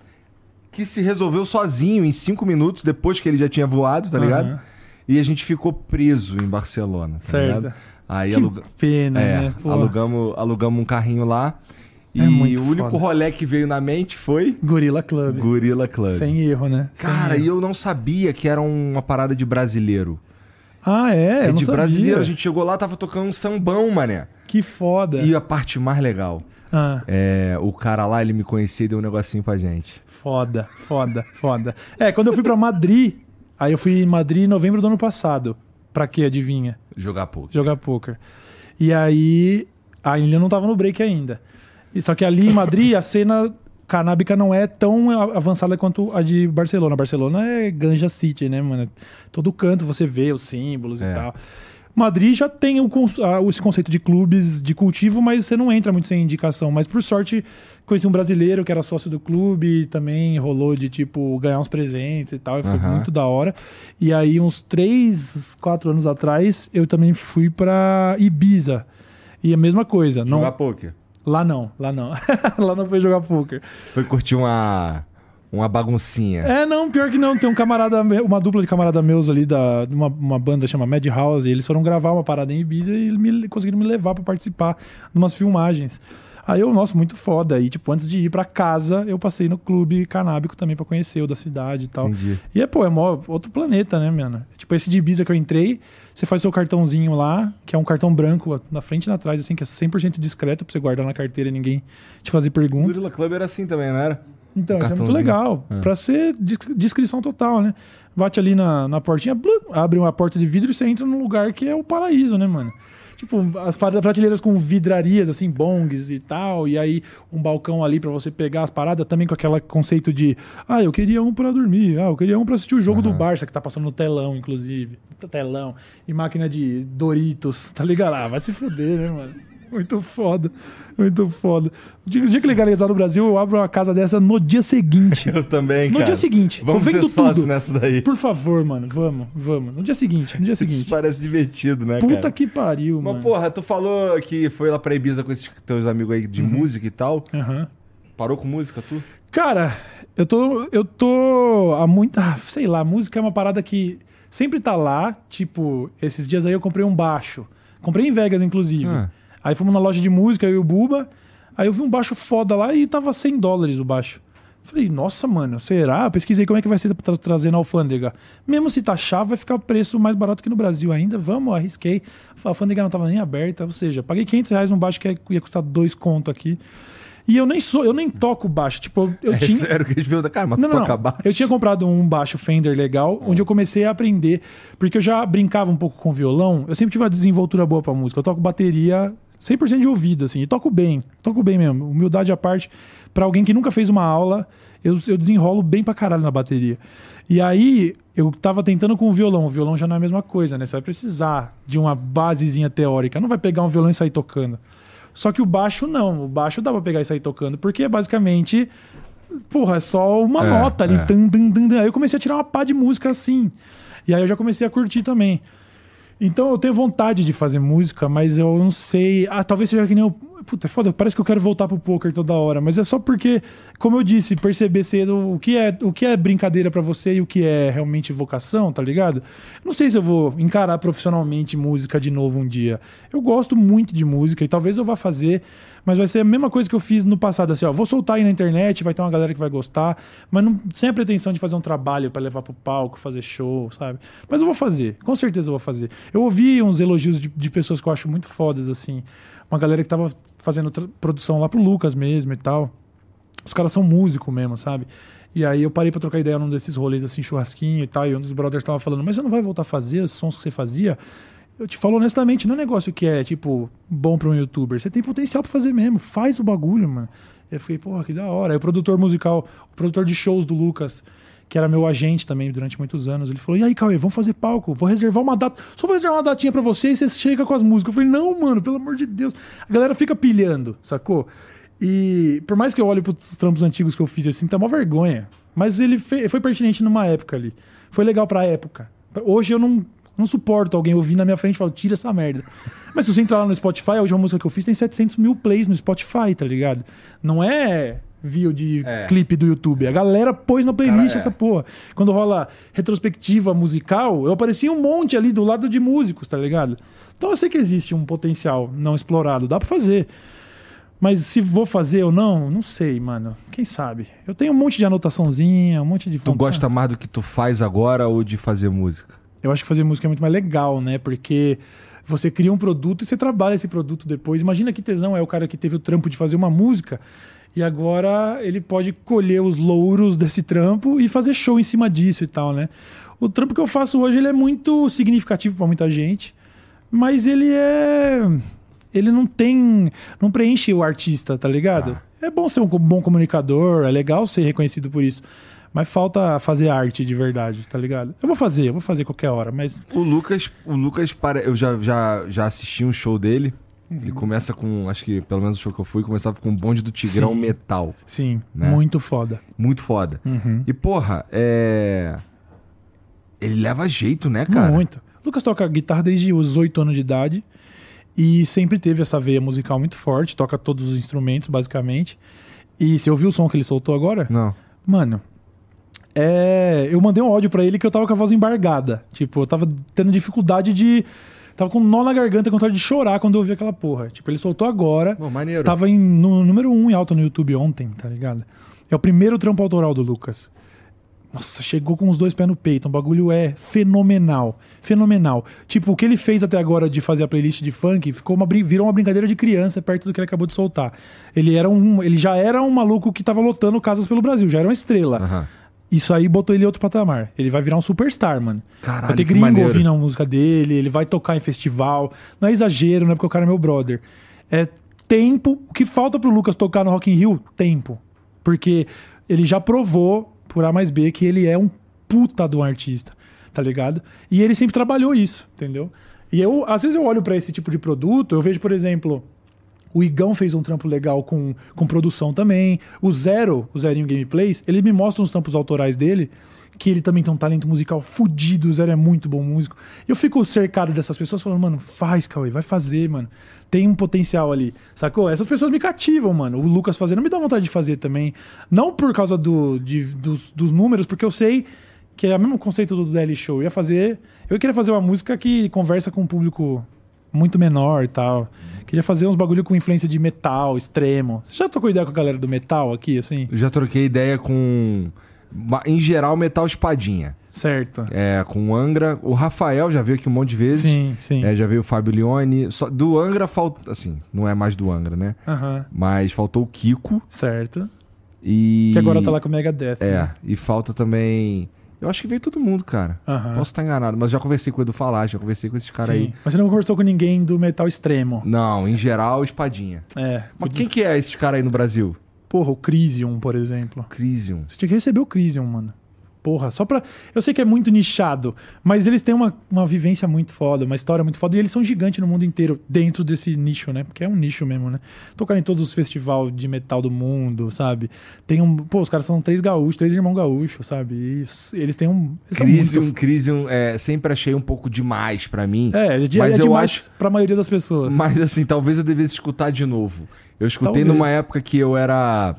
que se resolveu sozinho em cinco minutos depois que ele já tinha voado, tá ligado? Aham. E a gente ficou preso em Barcelona, tá Certo. ligado? Aí Que aluga- pena, é, né? Pô. alugamos, alugamos um carrinho lá. E É o único foda. rolê que veio na mente foi Gorilla Club. Gorilla Club. Sem erro, né? Cara, e eu não sabia que era uma parada de brasileiro. Ah, é? É, de sabia. brasileiro. A gente chegou lá, tava tocando um sambão, mané. Que foda. E a parte mais legal, Ah, é, o cara lá, ele me conhecia e deu um negocinho pra gente. foda, foda, foda. É, quando eu fui pra Madrid, aí eu fui em Madrid em novembro do ano passado. Pra quê, adivinha? Jogar pouco. Jogar poker. E aí, a ilha não tava no break ainda. Só que ali em Madrid, a cena canábica não é tão avançada quanto a de Barcelona. Barcelona é ganja city, né, mano? Todo canto você vê os símbolos É. e tal. Madrid já tem o esse conceito de clubes de cultivo, mas você não entra muito sem indicação. Mas por sorte, conheci um brasileiro que era sócio do clube, também rolou de tipo ganhar uns presentes e tal, e foi Aham. muito da hora. E aí, uns três, quatro anos atrás, eu também fui pra Ibiza. E a mesma coisa. Não, Jogar poker. Lá não, lá não. <laughs> lá não foi jogar poker. Foi curtir uma, uma baguncinha. É, não, pior que não. Tem um camarada, uma dupla de camarada meus ali da, de uma, uma banda chama Madhouse. E eles foram gravar uma parada em Ibiza e me, conseguiram me levar pra participar de umas filmagens. Aí eu, nossa, muito foda. E, tipo, antes de ir pra casa, eu passei no clube canábico também pra conhecer o da cidade e tal. Entendi. E é, pô, é mó, outro planeta, né, mano? Tipo, esse de Ibiza que eu entrei, você faz seu cartãozinho lá, que é um cartão branco na frente e na trás, assim, que é 100% discreto pra você guardar na carteira e ninguém te fazer O pergunta. Gorilla Club era assim também, não era? Então, isso é muito legal. É. Pra ser descrição total, né? Bate ali na, na portinha, blu, abre uma porta de vidro e você entra num lugar que é o paraíso, né, mano? Tipo, as prateleiras com vidrarias, assim, bongs e tal, e aí um balcão ali pra você pegar as paradas, também com aquele conceito de, ah, eu queria um pra dormir, ah, eu queria um pra assistir o jogo do Barça, que tá passando no telão, inclusive. Telão. E máquina de Doritos, <laughs> tá ligado? Ah, vai se fuder, né, mano? <laughs> Muito foda, muito foda. O dia, o dia que legalizar no Brasil, eu abro uma casa dessa no dia seguinte. <laughs> Eu também, No cara. dia seguinte. Vamos ser vendo sócio tudo. nessa daí. Por favor, mano, vamos, vamos. No dia seguinte, no dia Isso seguinte. parece divertido, né, Puta cara? que pariu, Mas, mano. porra, tu falou que foi lá pra Ibiza com esses teus amigos aí Uhum. de música e tal. Aham. Parou com música, tu? Cara, eu tô. Eu tô há muito. ah, sei lá, música é uma parada que sempre tá lá. Tipo, esses dias aí eu comprei um baixo. Comprei em Vegas, inclusive. Ah. Aí fomos na loja de música, eu e o Buba. Aí eu vi um baixo foda lá e tava 100 dólares o baixo. Falei, nossa, mano, será? Pesquisei como é que vai ser pra trazer na alfândega. Mesmo se taxar, vai ficar o preço mais barato que no Brasil ainda. Vamos, arrisquei. A alfândega não tava nem aberta, ou seja, paguei 500 reais num baixo que ia custar dois conto aqui. E eu nem sou, eu nem toco baixo. Tipo, eu é tinha. sério que a gente pergunta, cara, mas Não, não, toca baixo? Eu tinha comprado um baixo Fender legal, onde eu comecei a aprender. Porque eu já brincava um pouco com violão. Eu sempre tive uma desenvoltura boa pra música. Eu toco bateria 100% de ouvido, assim. E toco bem. Toco bem mesmo. Humildade à parte. Pra alguém que nunca fez uma aula, eu, eu desenrolo bem pra caralho na bateria. E aí, eu tava tentando com o violão. O violão já não é a mesma coisa, né? Você vai precisar de uma basezinha teórica. Não vai pegar um violão e sair tocando. Só que o baixo não. O baixo dá pra pegar e sair tocando. Porque é basicamente porra, é só uma É, nota ali. é. Tum, tum, tum. Aí eu comecei a tirar uma pá de música assim. E aí eu já comecei a curtir também. Então eu tenho vontade de fazer música, mas eu não sei. Ah, talvez seja que nem eu, Puta, é foda, parece que eu quero voltar pro poker toda hora, mas é só porque, como eu disse, perceber cedo o que é, o que é brincadeira para você e o que é realmente vocação, tá ligado? Não sei se eu vou encarar profissionalmente música de novo um dia. Eu gosto muito de música e talvez eu vá fazer, mas vai ser a mesma coisa que eu fiz no passado, assim, ó, vou soltar aí na internet, vai ter uma galera que vai gostar, mas não, sem a pretensão de fazer um trabalho para levar pro palco, fazer show, sabe? Mas eu vou fazer, com certeza eu vou fazer. Eu ouvi uns elogios de, de pessoas que eu acho muito fodas, assim, uma galera que tava fazendo produção lá pro Lucas mesmo e tal. Os caras são músicos mesmo, sabe? E aí eu parei pra trocar ideia num desses rolês assim, churrasquinho e tal, e um dos brothers tava falando, mas você não vai voltar a fazer os sons que você fazia? Eu te falo honestamente, não é um negócio que é, tipo, bom pra um youtuber. Você tem potencial pra fazer mesmo, faz o bagulho, mano. Eu fiquei, porra, que da hora. Aí o produtor musical, o produtor de shows do Lucas, que era meu agente também durante muitos anos, ele falou: E aí, Cauê, vamos fazer palco? Vou reservar uma data. Só vou reservar uma datinha pra você e você chega com as músicas. Eu falei: Não, mano, pelo amor de Deus. A galera fica pilhando, sacou? E por mais que eu olhe pros trampos antigos que eu fiz assim, tá uma vergonha. Mas ele foi pertinente numa época ali. Foi legal pra época. Hoje eu não, não suporto alguém ouvir na minha frente e falar, tira essa merda. Mas se você entrar lá no Spotify, a última música que eu fiz tem 700 mil plays no Spotify, tá ligado? Não é view de é. clipe do YouTube. A galera pôs na playlist Cara, é. essa porra. Quando rola retrospectiva musical, eu aparecia um monte ali do lado de músicos, tá ligado? Então eu sei que existe um potencial não explorado, dá pra fazer. Mas se vou fazer ou não, não sei, mano. Quem sabe? Eu tenho um monte de anotaçãozinha, um monte de. Tu gosta mais do que tu faz agora ou de fazer música? Eu acho que fazer música é muito mais legal, né? Porque você cria um produto e você trabalha esse produto depois. Imagina que tesão é o cara que teve o trampo de fazer uma música e agora ele pode colher os louros desse trampo e fazer show em cima disso e tal, né? O trampo que eu faço hoje ele é muito significativo para muita gente, mas ele é ele não tem. não preenche o artista, tá ligado? Ah. É bom ser um bom comunicador, é legal ser reconhecido por isso. Mas falta fazer arte de verdade, tá ligado? Eu vou fazer, eu vou fazer qualquer hora, mas. O Lucas, o Lucas, para... eu já, já, já assisti um show dele. Uhum. Ele começa com, acho que pelo menos o show que eu fui, começava com um bonde do Tigrão Sim. Metal. Sim, né? muito foda. Muito foda. Uhum. E porra, é. Ele leva jeito, né, cara? Muito. Lucas toca guitarra desde os 8 anos de idade. E sempre teve essa veia musical muito forte, toca todos os instrumentos, basicamente. E você ouviu o som que ele soltou agora? Não. Mano, é... eu mandei um áudio para ele que eu tava com a voz embargada. Tipo, eu tava tendo dificuldade de. Tava com um nó na garganta, com vontade de chorar quando eu ouvi aquela porra. Tipo, ele soltou agora. Pô, maneiro. Tava em, no número um em alta no YouTube ontem, tá ligado? É o primeiro trampo autoral do Lucas. Nossa, chegou com os dois pés no peito. O bagulho é fenomenal. Fenomenal. Tipo, o que ele fez até agora de fazer a playlist de funk ficou uma, virou uma brincadeira de criança perto do que ele acabou de soltar. Ele, era um, ele já era um maluco que tava lotando casas pelo Brasil, já era uma estrela. Uhum. Isso aí botou ele em outro patamar. Ele vai virar um superstar, mano. Caralho, vai ter gringo ouvindo a música dele, ele vai tocar em festival. Não é exagero, não é porque o cara é meu brother. É tempo. O que falta pro Lucas tocar no Rock in Rio? Tempo. Porque ele já provou por A mais B que ele é um puta do artista, tá ligado? E ele sempre trabalhou isso, entendeu? E eu, às vezes eu olho para esse tipo de produto, eu vejo, por exemplo, o Igão fez um trampo legal com, com produção também. O Zero, o Zerinho Gameplays, ele me mostra uns trampos autorais dele, que ele também tem um talento musical fudido, o Zero é muito bom músico. E eu fico cercado dessas pessoas falando, mano, faz, Cauê, vai fazer, mano tem um potencial ali, sacou? Essas pessoas me cativam, mano. O Lucas fazendo me dá vontade de fazer também. Não por causa do, de, dos, dos números, porque eu sei que é o mesmo conceito do Daily Show. Eu ia fazer. Eu queria fazer uma música que conversa com um público muito menor e tal. Queria fazer uns bagulho com influência de metal extremo. Você já trocou ideia com a galera do metal aqui, assim? Eu já troquei ideia com. Em geral, metal espadinha. Certo. É, com o Angra. O Rafael já veio aqui um monte de vezes. Sim, sim. É, já veio o Fábio Leone. Só, do Angra falta. Assim, não é mais do Angra, né? Uhum. Mas faltou o Kiko. Certo. E. Que agora tá lá com o Megadeth. É, né? e falta também. Eu acho que veio todo mundo, cara. Uhum. Posso estar enganado, mas já conversei com o Edu Falar, já conversei com esses caras aí. Mas você não conversou com ninguém do metal extremo? Não, em geral, espadinha. É. Mas quem que é esses caras aí no Brasil? Porra, o Crisium, por exemplo. Crisium. Você tinha que receber o Crisium, mano. Porra, só pra. Eu sei que é muito nichado, mas eles têm uma, uma vivência muito foda, uma história muito foda, e eles são gigantes no mundo inteiro, dentro desse nicho, né? Porque é um nicho mesmo, né? Tocaram em todos os festivais de metal do mundo, sabe? Tem um. Pô, os caras são três gaúchos, três irmãos gaúchos, sabe? E eles têm um. Eles são Crisium, muito- Crisium é, sempre achei um pouco demais pra mim. É, é, mas é eu demais acho. pra maioria das pessoas. Mas assim, talvez eu devesse escutar de novo. Eu escutei Talvez. numa época que eu era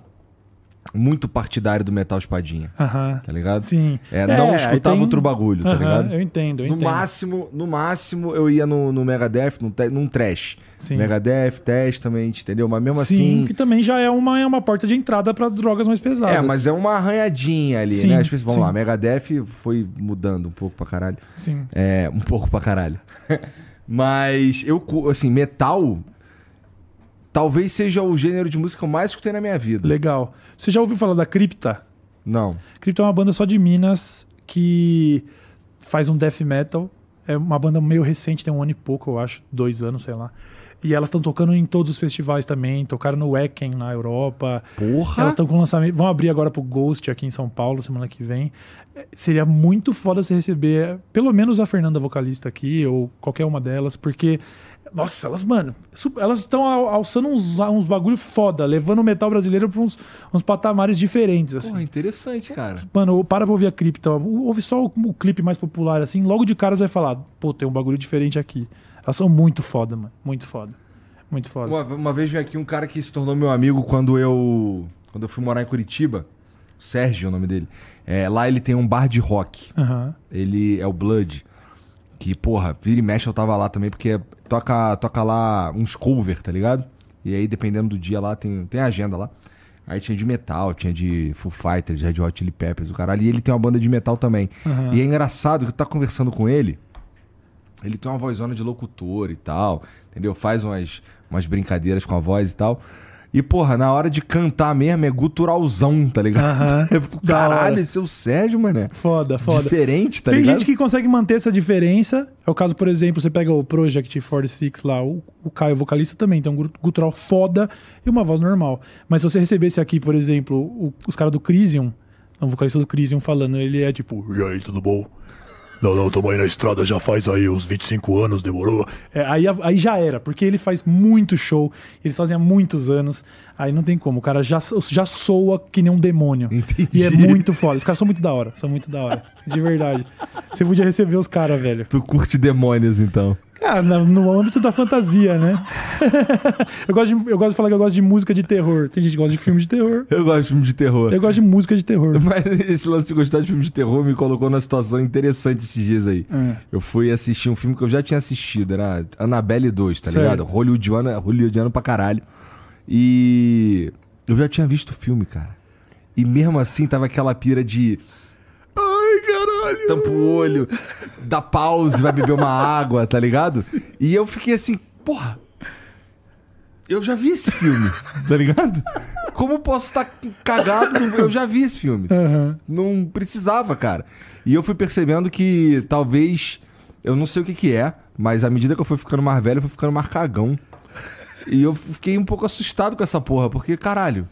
muito partidário do Metal Espadinha, Aham. tá ligado? Sim. É, não aí escutava tem- outro bagulho, tá Aham, ligado? Eu entendo, eu No entendo. máximo, no máximo eu ia no, no Megadeth, num, num trash. Sim. Megadeth, Testament, entendeu? Mas mesmo Sim, assim. que também já é uma, é uma porta de entrada pra drogas mais pesadas. É, mas é uma arranhadinha ali, Sim, né? As pessoas- Vamos sim. lá, Megadeth foi mudando um pouco pra caralho. Sim. É, um pouco pra caralho. <laughs> Mas eu, assim, metal talvez seja o gênero de música que eu mais escutei na minha vida. Legal. Você já ouviu falar da Cripta? Não. Cripta é uma banda só de Minas que faz um death metal. É uma banda meio recente, tem um ano e pouco, eu acho, dois anos, sei lá. E elas estão tocando em todos os festivais também. Tocaram no Wacken na Europa. Porra! Elas estão com lançamento. Vão abrir agora pro Ghost aqui em São Paulo semana que vem. É, Seria muito foda você receber pelo menos a Fernanda vocalista aqui, ou qualquer uma delas, porque. Nossa, elas, mano, elas estão al- alçando uns, uns bagulho foda, levando o metal brasileiro pra uns, uns patamares diferentes, assim. Porra, interessante, cara. Mano, para pra ouvir a Cripta. Ouve só o, o clipe mais popular, assim. Logo de cara você vai falar, pô, tem um bagulho diferente aqui. Elas são muito foda, mano. Muito foda. Muito foda. Uma, uma vez veio aqui um cara que se tornou meu amigo quando eu. Quando eu fui morar em Curitiba. Sérgio é o nome dele. É, lá ele tem um bar de rock. Aham. Ele é o Blood. Que, porra, vira e mexe eu tava lá também, porque toca, toca lá uns cover, tá ligado? E aí, dependendo do dia lá, tem, tem agenda lá. Aí tinha de metal, tinha de Foo Fighters, Red Hot Chili Peppers, o caralho. E ele tem uma banda de metal também. Aham. E é engraçado que tu tá conversando com ele, ele tem uma vozona de locutor e tal, entendeu? Faz umas, umas brincadeiras com a voz e tal. E, porra, na hora de cantar mesmo é guturalzão, tá ligado? Aham. <laughs> Eu fico, Da Caralho, esse é o Sérgio, mané. Foda, foda. Diferente, tá Tem ligado? gente que consegue manter essa diferença. É o caso, por exemplo, você pega o Project 46 lá, o, o Caio, vocalista, também tem um gutural foda e uma voz normal. Mas se você recebesse aqui, por exemplo, o- os caras do Crisium, o vocalista do Crisium falando, ele é tipo. E aí, tudo bom? Não, não, tamo aí na estrada já faz aí uns 25 anos, demorou? é, aí, aí já era, porque ele faz muito show, eles fazem há muitos anos. Aí não tem como, o cara já, já soa que nem um demônio. Entendi. E é muito foda. Os caras são muito da hora, são muito da hora. De verdade. Você podia receber os caras, velho. Tu curte demônios, então. Na- no âmbito da fantasia, né? <laughs> eu, gosto de, eu gosto de falar que eu gosto de música de terror. Tem gente que gosta de filme de terror. Eu gosto de filme de terror. Eu gosto de música de terror. <laughs> Mas esse lance de gostar de filme de terror me colocou numa situação interessante esses dias aí. É. Eu fui assistir um filme que eu já tinha assistido, era Annabelle 2, tá Certo. ligado? Hollywoodiano, Hollywoodiano pra caralho. E eu já tinha visto o filme, cara. E mesmo assim tava aquela pira de. Tampa o olho, dá pause, vai beber uma água, tá ligado? E eu fiquei assim, porra. Eu já vi esse filme, tá ligado? Como posso estar cagado? no- Eu já vi esse filme. Aham. Não precisava, cara. E eu fui percebendo que talvez. Eu não sei o que que é, mas à medida que eu fui ficando mais velho, eu fui ficando mais cagão. E eu fiquei um pouco assustado com essa porra, porque, caralho.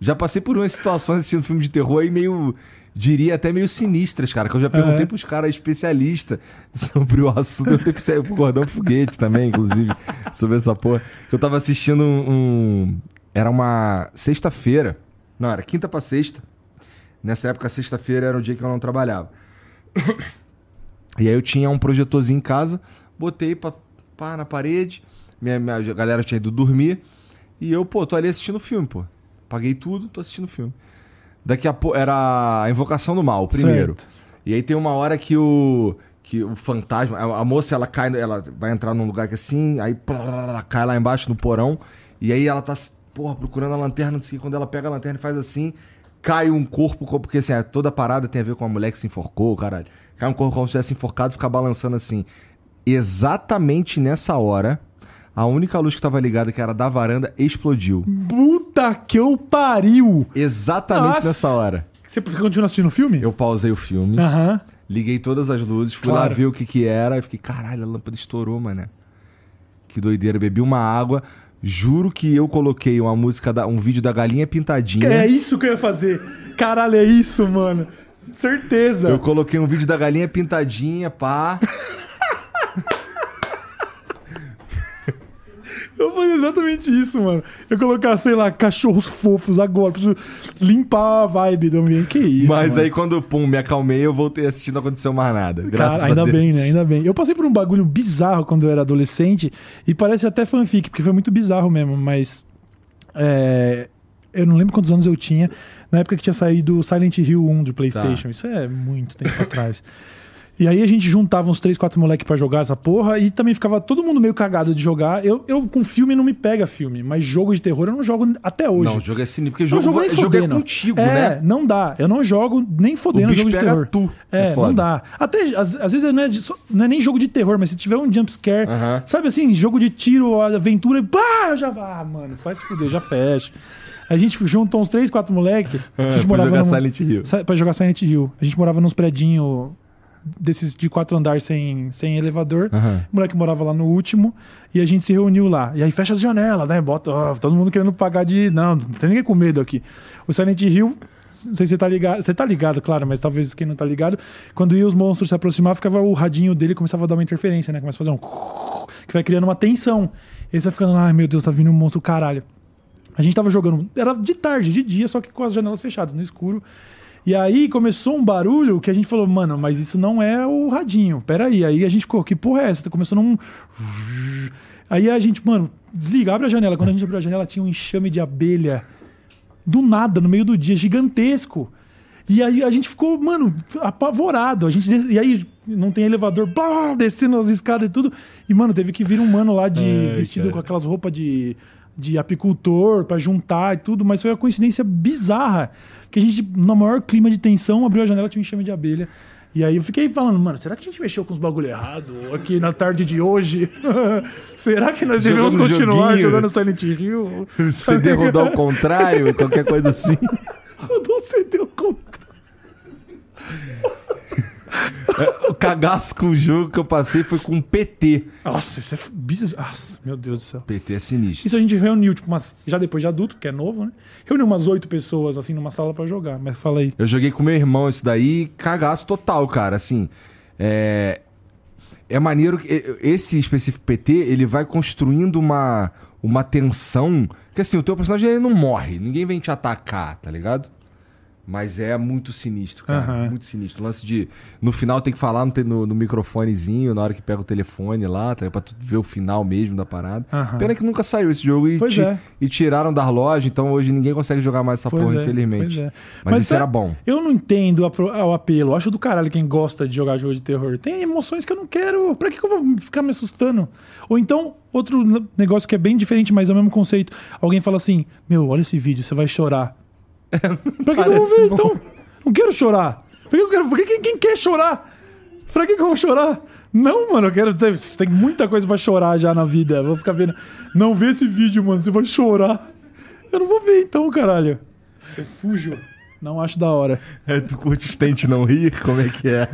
Já passei por umas situações assistindo filme de terror aí meio. Diria até meio sinistras, cara. Que eu já perguntei É. pros caras especialistas sobre o assunto. Eu perguntei pro Gordão Foguete também, inclusive, sobre essa porra. Que eu tava assistindo um. um- Era uma sexta-feira. Não, era quinta pra sexta. Nessa época, sexta-feira era o dia que eu não trabalhava. E aí eu tinha um projetorzinho em casa, botei pra, pá, na parede, minha, minha galera tinha ido dormir, e eu, pô, tô ali assistindo o filme, pô. Paguei tudo, tô assistindo o filme. Daqui a pouco, era a Invocação do Mal, primeiro. Certo. E aí tem uma hora que o que o fantasma, a, a moça ela cai, ela vai entrar num lugar que assim, aí cai lá embaixo no porão, e aí ela tá, porra, procurando a lanterna, não sei quando ela pega a lanterna e faz assim, cai um corpo, co- porque assim, é, toda parada tem a ver com a mulher que se enforcou, caralho. Cai um corpo como se tivesse enforcado e fica balançando assim. Exatamente nessa hora, a única luz que tava ligada, que era da varanda, explodiu. Puta que eu pariu! Exatamente Nossa. nessa hora. Você continua assistindo o filme? Eu pausei o filme. Aham. Liguei todas as luzes, fui lá Claro. ver o que que era e fiquei, caralho, a lâmpada estourou, mané. Que doideira, bebi uma água. Juro que eu coloquei uma música, da, um vídeo da Galinha Pintadinha. É isso que eu ia fazer. Caralho, é isso, mano. Certeza. Eu coloquei um vídeo da galinha pintadinha, pá. <laughs> Eu falei exatamente isso, mano. Eu colocar, sei lá, cachorros fofos agora. Preciso limpar a vibe do ambiente. Que isso. Mas mano. aí quando, pum, me acalmei, eu voltei assistindo, não aconteceu mais nada. Graças Cara, ainda a Deus. bem, né? Ainda bem. Eu passei por um bagulho bizarro quando eu era adolescente e parece até fanfic, porque foi muito bizarro mesmo, mas. é, eu não lembro quantos anos eu tinha, na época que tinha saído Silent Hill 1 do PlayStation. Tá. Isso é muito tempo <laughs> atrás. E aí a gente juntava uns 3, 4 moleques pra jogar essa porra e também ficava todo mundo meio cagado de jogar. Eu, eu com filme não me pega filme, mas jogo de terror eu não jogo até hoje. Não, o jogo é sinistro, porque jogo, jogo jogo é contigo, é, né? não dá. Eu não jogo nem fodendo jogo de terror. tu. É, foda. não dá. Até, às, às vezes não é, não é nem jogo de terror, mas se tiver um jumpscare, Aham. sabe assim, jogo de tiro, aventura, pá, eu já vá, ah, mano, faz se fuder, já fecha. A gente juntou uns 3, 4 moleque. A É, pra jogar num- Silent Hill. Pra jogar Silent Hill. A gente morava nos predinhos desses de quatro andares sem, sem elevador. Aham. O moleque morava lá no último e a gente se reuniu lá. E aí fecha as janelas, né? Bota, ó, todo mundo querendo pagar de. Não, não tem ninguém com medo aqui. O Silent Hill, não sei se você tá ligado. Você tá ligado, claro, mas talvez quem não tá ligado. Quando ia os monstros se aproximar, ficava o radinho dele começava a dar uma interferência, né? Começa a fazer um. <laughs> Que vai criando uma tensão. E aí você vai ficando, ai meu Deus, tá vindo um monstro caralho. A gente tava jogando. Era de tarde, de dia, só que com as janelas fechadas, no escuro. E aí começou um barulho que a gente falou, mano, mas isso não é o radinho. Peraí. Aí a gente ficou, que porra é essa? Começou num. <laughs> Aí a gente, mano, desliga, abre a janela. Quando a gente abriu a janela, tinha um enxame de abelha. Do nada, no meio do dia, gigantesco. E aí a gente ficou, mano, apavorado. A gente, e aí não tem elevador, blá, descendo as escadas e tudo. E, mano, teve que vir um mano lá de Ai, vestido cara. com aquelas roupas de, de apicultor pra juntar e tudo. Mas foi uma coincidência bizarra. Que a gente, no maior clima de tensão, abriu a janela tinha um enxame de abelha. E aí eu fiquei falando, mano, será que a gente mexeu com os bagulho errado aqui na tarde de hoje? <laughs> será que nós devemos Jogando continuar joguinho. jogando Silent Hill? <laughs> CD rodou ao contrário, qualquer coisa assim. Rodou <laughs> o CD ao contrário. O cagaço com o jogo que eu passei foi com PT. Nossa, isso é bizarro. Nossa, meu Deus do céu. PT é sinistro. Isso a gente reuniu, tipo, umas, já depois de adulto, que é novo, né? Reuniu umas oito pessoas, assim, numa sala pra jogar. Mas fala aí. Eu joguei com meu irmão isso daí, cagaço total, cara. Assim, é. É maneiro que esse específico PT, ele vai construindo uma, uma tensão. Que assim, o teu personagem ele não morre, ninguém vem te atacar, tá ligado? Mas é muito sinistro, cara. Aham. Muito sinistro. O lance de. No final tem que falar no, no, microfonezinho, na hora que pega o telefone lá, tá, pra tu ver o final mesmo da parada. Aham. Pena que nunca saiu esse jogo e, ti- é. e tiraram da loja, então hoje ninguém consegue jogar mais essa Pois porra, é, infelizmente. é. Mas, Mas isso tá- era bom. Eu não entendo o apelo. Eu acho do caralho quem gosta de jogar jogo de terror. Tem emoções que eu não quero. Pra que, que eu vou ficar me assustando? Ou então, outro negócio que é bem diferente, mas é o mesmo conceito. Alguém fala assim: Meu, olha esse vídeo, você vai chorar. <laughs> pra que, que eu vou ver bom. então? Não quero chorar. Por que eu quero. Quem, quem quer chorar? Pra que, que eu vou chorar? Não, mano, eu quero. ter- Tem muita coisa pra chorar já na vida. Eu vou ficar vendo. Não vê esse vídeo, mano, você vai chorar. Eu não vou ver então, caralho. Eu fujo. Não acho da hora. É, tu curte os tente não rir? Como é que é?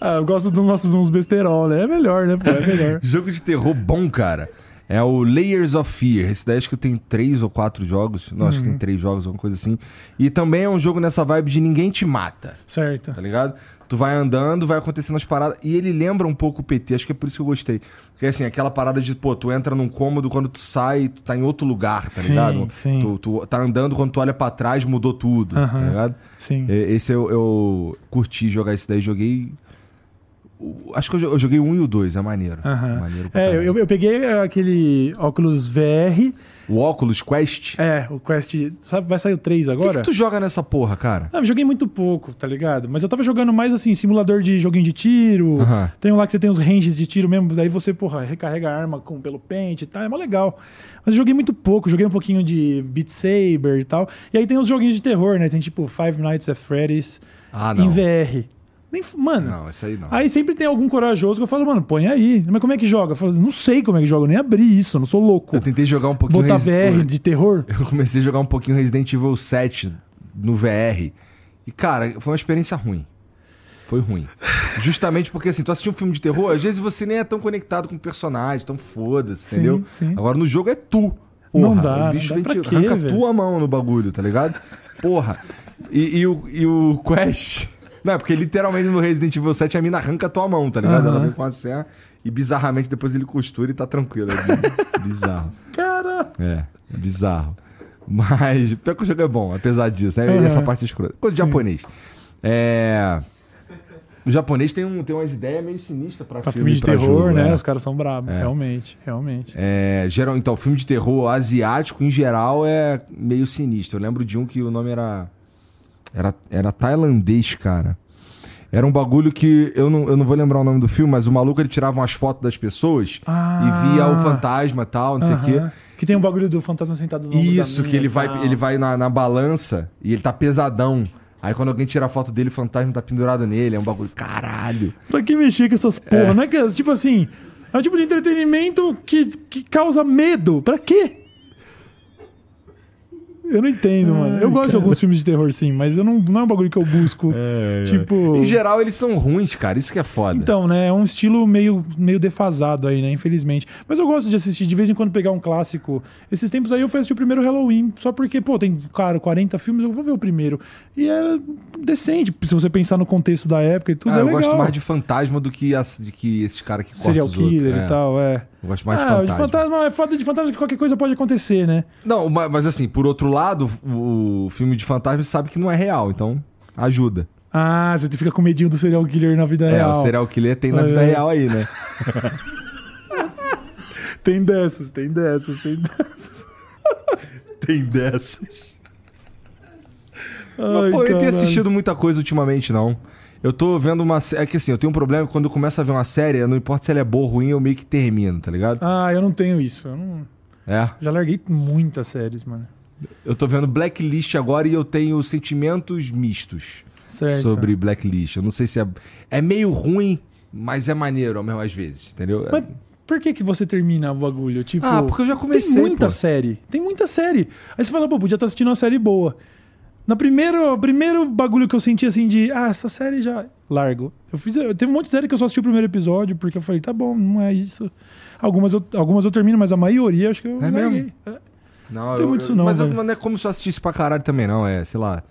Ah, eu gosto dos nossos uns besterol, né? É melhor, né? Pô, é melhor. <laughs> Jogo de terror bom, cara. É o Layers of Fear. Esse daí acho que tem três ou quatro jogos. Não, acho que tem três jogos, alguma coisa assim. E também é um jogo nessa vibe de ninguém te mata, certo. tá ligado? Tu vai andando, vai acontecendo as paradas. E ele lembra um pouco o PT, acho que é por isso que eu gostei. Porque assim, aquela parada de, pô, tu entra num cômodo, quando tu sai, tu tá em outro lugar, tá Sim, ligado? sim. Tu, tu tá andando, quando tu olha pra trás, mudou tudo, tá Aham. ligado? Sim. Esse eu, eu curti jogar esse daí, joguei. Acho que eu jo- eu joguei o 1 e o 2, é maneiro. Aham. Maneiro É, eu, eu peguei aquele óculos VR. O Oculus Quest. É, o Quest. Sabe, vai sair o 3 O que, agora? que tu joga nessa porra, cara? Ah, eu joguei muito pouco, tá ligado? Mas eu tava jogando mais assim, simulador de joguinho de tiro. Aham. Tem um lá que você tem os ranges de tiro mesmo, daí você, porra, recarrega a arma com, pelo pente e tal. É mó legal. Mas eu joguei muito pouco, joguei um pouquinho de Beat Saber e tal. E aí tem os joguinhos de terror, né? Tem tipo Five Nights at Freddy's Ah, em VR. Nem, mano, Não, esse aí não. Aí sempre tem algum corajoso que eu falo, mano, põe aí. Mas como é que joga? Eu falo, não sei como é que joga, eu nem abri isso, eu não sou louco. Eu tentei jogar um pouquinho. Botar VR de terror. Eu comecei a jogar um pouquinho Resident Evil 7 no VR. E, cara, foi uma experiência ruim. Foi ruim. Justamente porque, assim, tu assistiu um filme de terror, às vezes você nem é tão conectado com o personagem, então foda-se, entendeu? sim. Agora no jogo é tu. Não Porra, dá, o bicho não dá vem te quê, arranca tua mão no bagulho, tá ligado? Porra. E, e o, e o Quest. Não, é porque literalmente no Resident Evil 7 a mina arranca a tua mão, tá ligado? Aham. Ela vem com a serra e bizarramente depois ele costura e tá tranquilo. É <laughs> bizarro. Cara! É, é bizarro. Mas, pior que o jogo é bom, apesar disso, né? Aham. Essa parte escrota. Coisa de japonês. É. O japonês tem, um, tem umas ideias meio sinistras pra, Pra filme, filme de pra terror, jogo, né? é. Os caras são bravos. Realmente, realmente. É, geral, então, filme de terror asiático, em geral, é meio sinistro. Eu lembro de um que o nome era. Era, era tailandês, cara. Era um bagulho que. Eu não, eu não vou lembrar o nome do filme, mas o maluco ele tirava umas fotos das pessoas Ah. e via o fantasma e tal, não sei o quê. Que tem um bagulho do fantasma sentado no Isso, que ele vai, tal. ele vai na, na balança e ele tá pesadão. Aí quando alguém tira a foto dele, o fantasma tá pendurado nele. É um bagulho. Caralho. Pra que mexer com essas porra? É que, tipo assim, é um tipo de entretenimento que, que causa medo. Pra quê? Eu não entendo, mano. Eu gosto de alguns filmes de terror, sim, mas eu não, não é um bagulho que eu busco. tipo. Em geral, eles são ruins, cara. Isso que é foda. Então, né? É um estilo meio, meio defasado aí, né? Infelizmente. Mas eu gosto de assistir, de vez em quando pegar um clássico. Esses tempos aí eu fui assistir o primeiro Halloween, só porque, pô, tem, cara, 40 filmes, eu vou ver o primeiro. E era decente, se você pensar no contexto da época e tudo. Ah, é eu legal. gosto mais de fantasma do que, as, de que esses caras que cortam serial os outros. killer É. e tal, é. Eu gosto mais de ah, fantasma. de fantasma é foda de fantasma que qualquer coisa pode acontecer, né? Não, ma- mas assim, por outro lado, o filme de fantasma sabe que não é real, então ajuda. Ah, você fica com medinho do serial killer na vida É, real. o serial killer tem na É. vida real aí, né? <laughs> Tem dessas, tem dessas, tem dessas. <laughs> Tem dessas. Ai, Mas, pô, eu nem tenho caralho. assistido muita coisa ultimamente, não. Eu tô vendo uma. É que assim, eu tenho um problema quando eu começo a ver uma série, não importa se ela é boa ou ruim, eu meio que termino, tá ligado? Ah, eu não tenho isso. Eu não... É. Já larguei muitas séries, mano. Eu tô vendo Blacklist agora e eu tenho sentimentos mistos Certo. sobre Blacklist. Eu não sei se é. É meio ruim, mas é maneiro ao mesmo às vezes, entendeu? Mas por que que você termina o bagulho? Tipo, Ah, porque eu já comecei, Tem muita pô. série. Tem muita série. Aí você fala, pô, podia estar assistindo uma série boa. Na primeiro, primeiro bagulho que eu senti assim de, ah, essa série já largo. Eu fiz, eu, teve um monte de série que eu só assisti o primeiro episódio porque eu falei, tá bom, não é isso. Algumas eu, algumas eu termino, mas a maioria acho que eu É larguei. É. Não, Tem eu- muito eu- isso não, Mas eu- velho. não é como se eu assistisse pra caralho também, não. É, sei lá.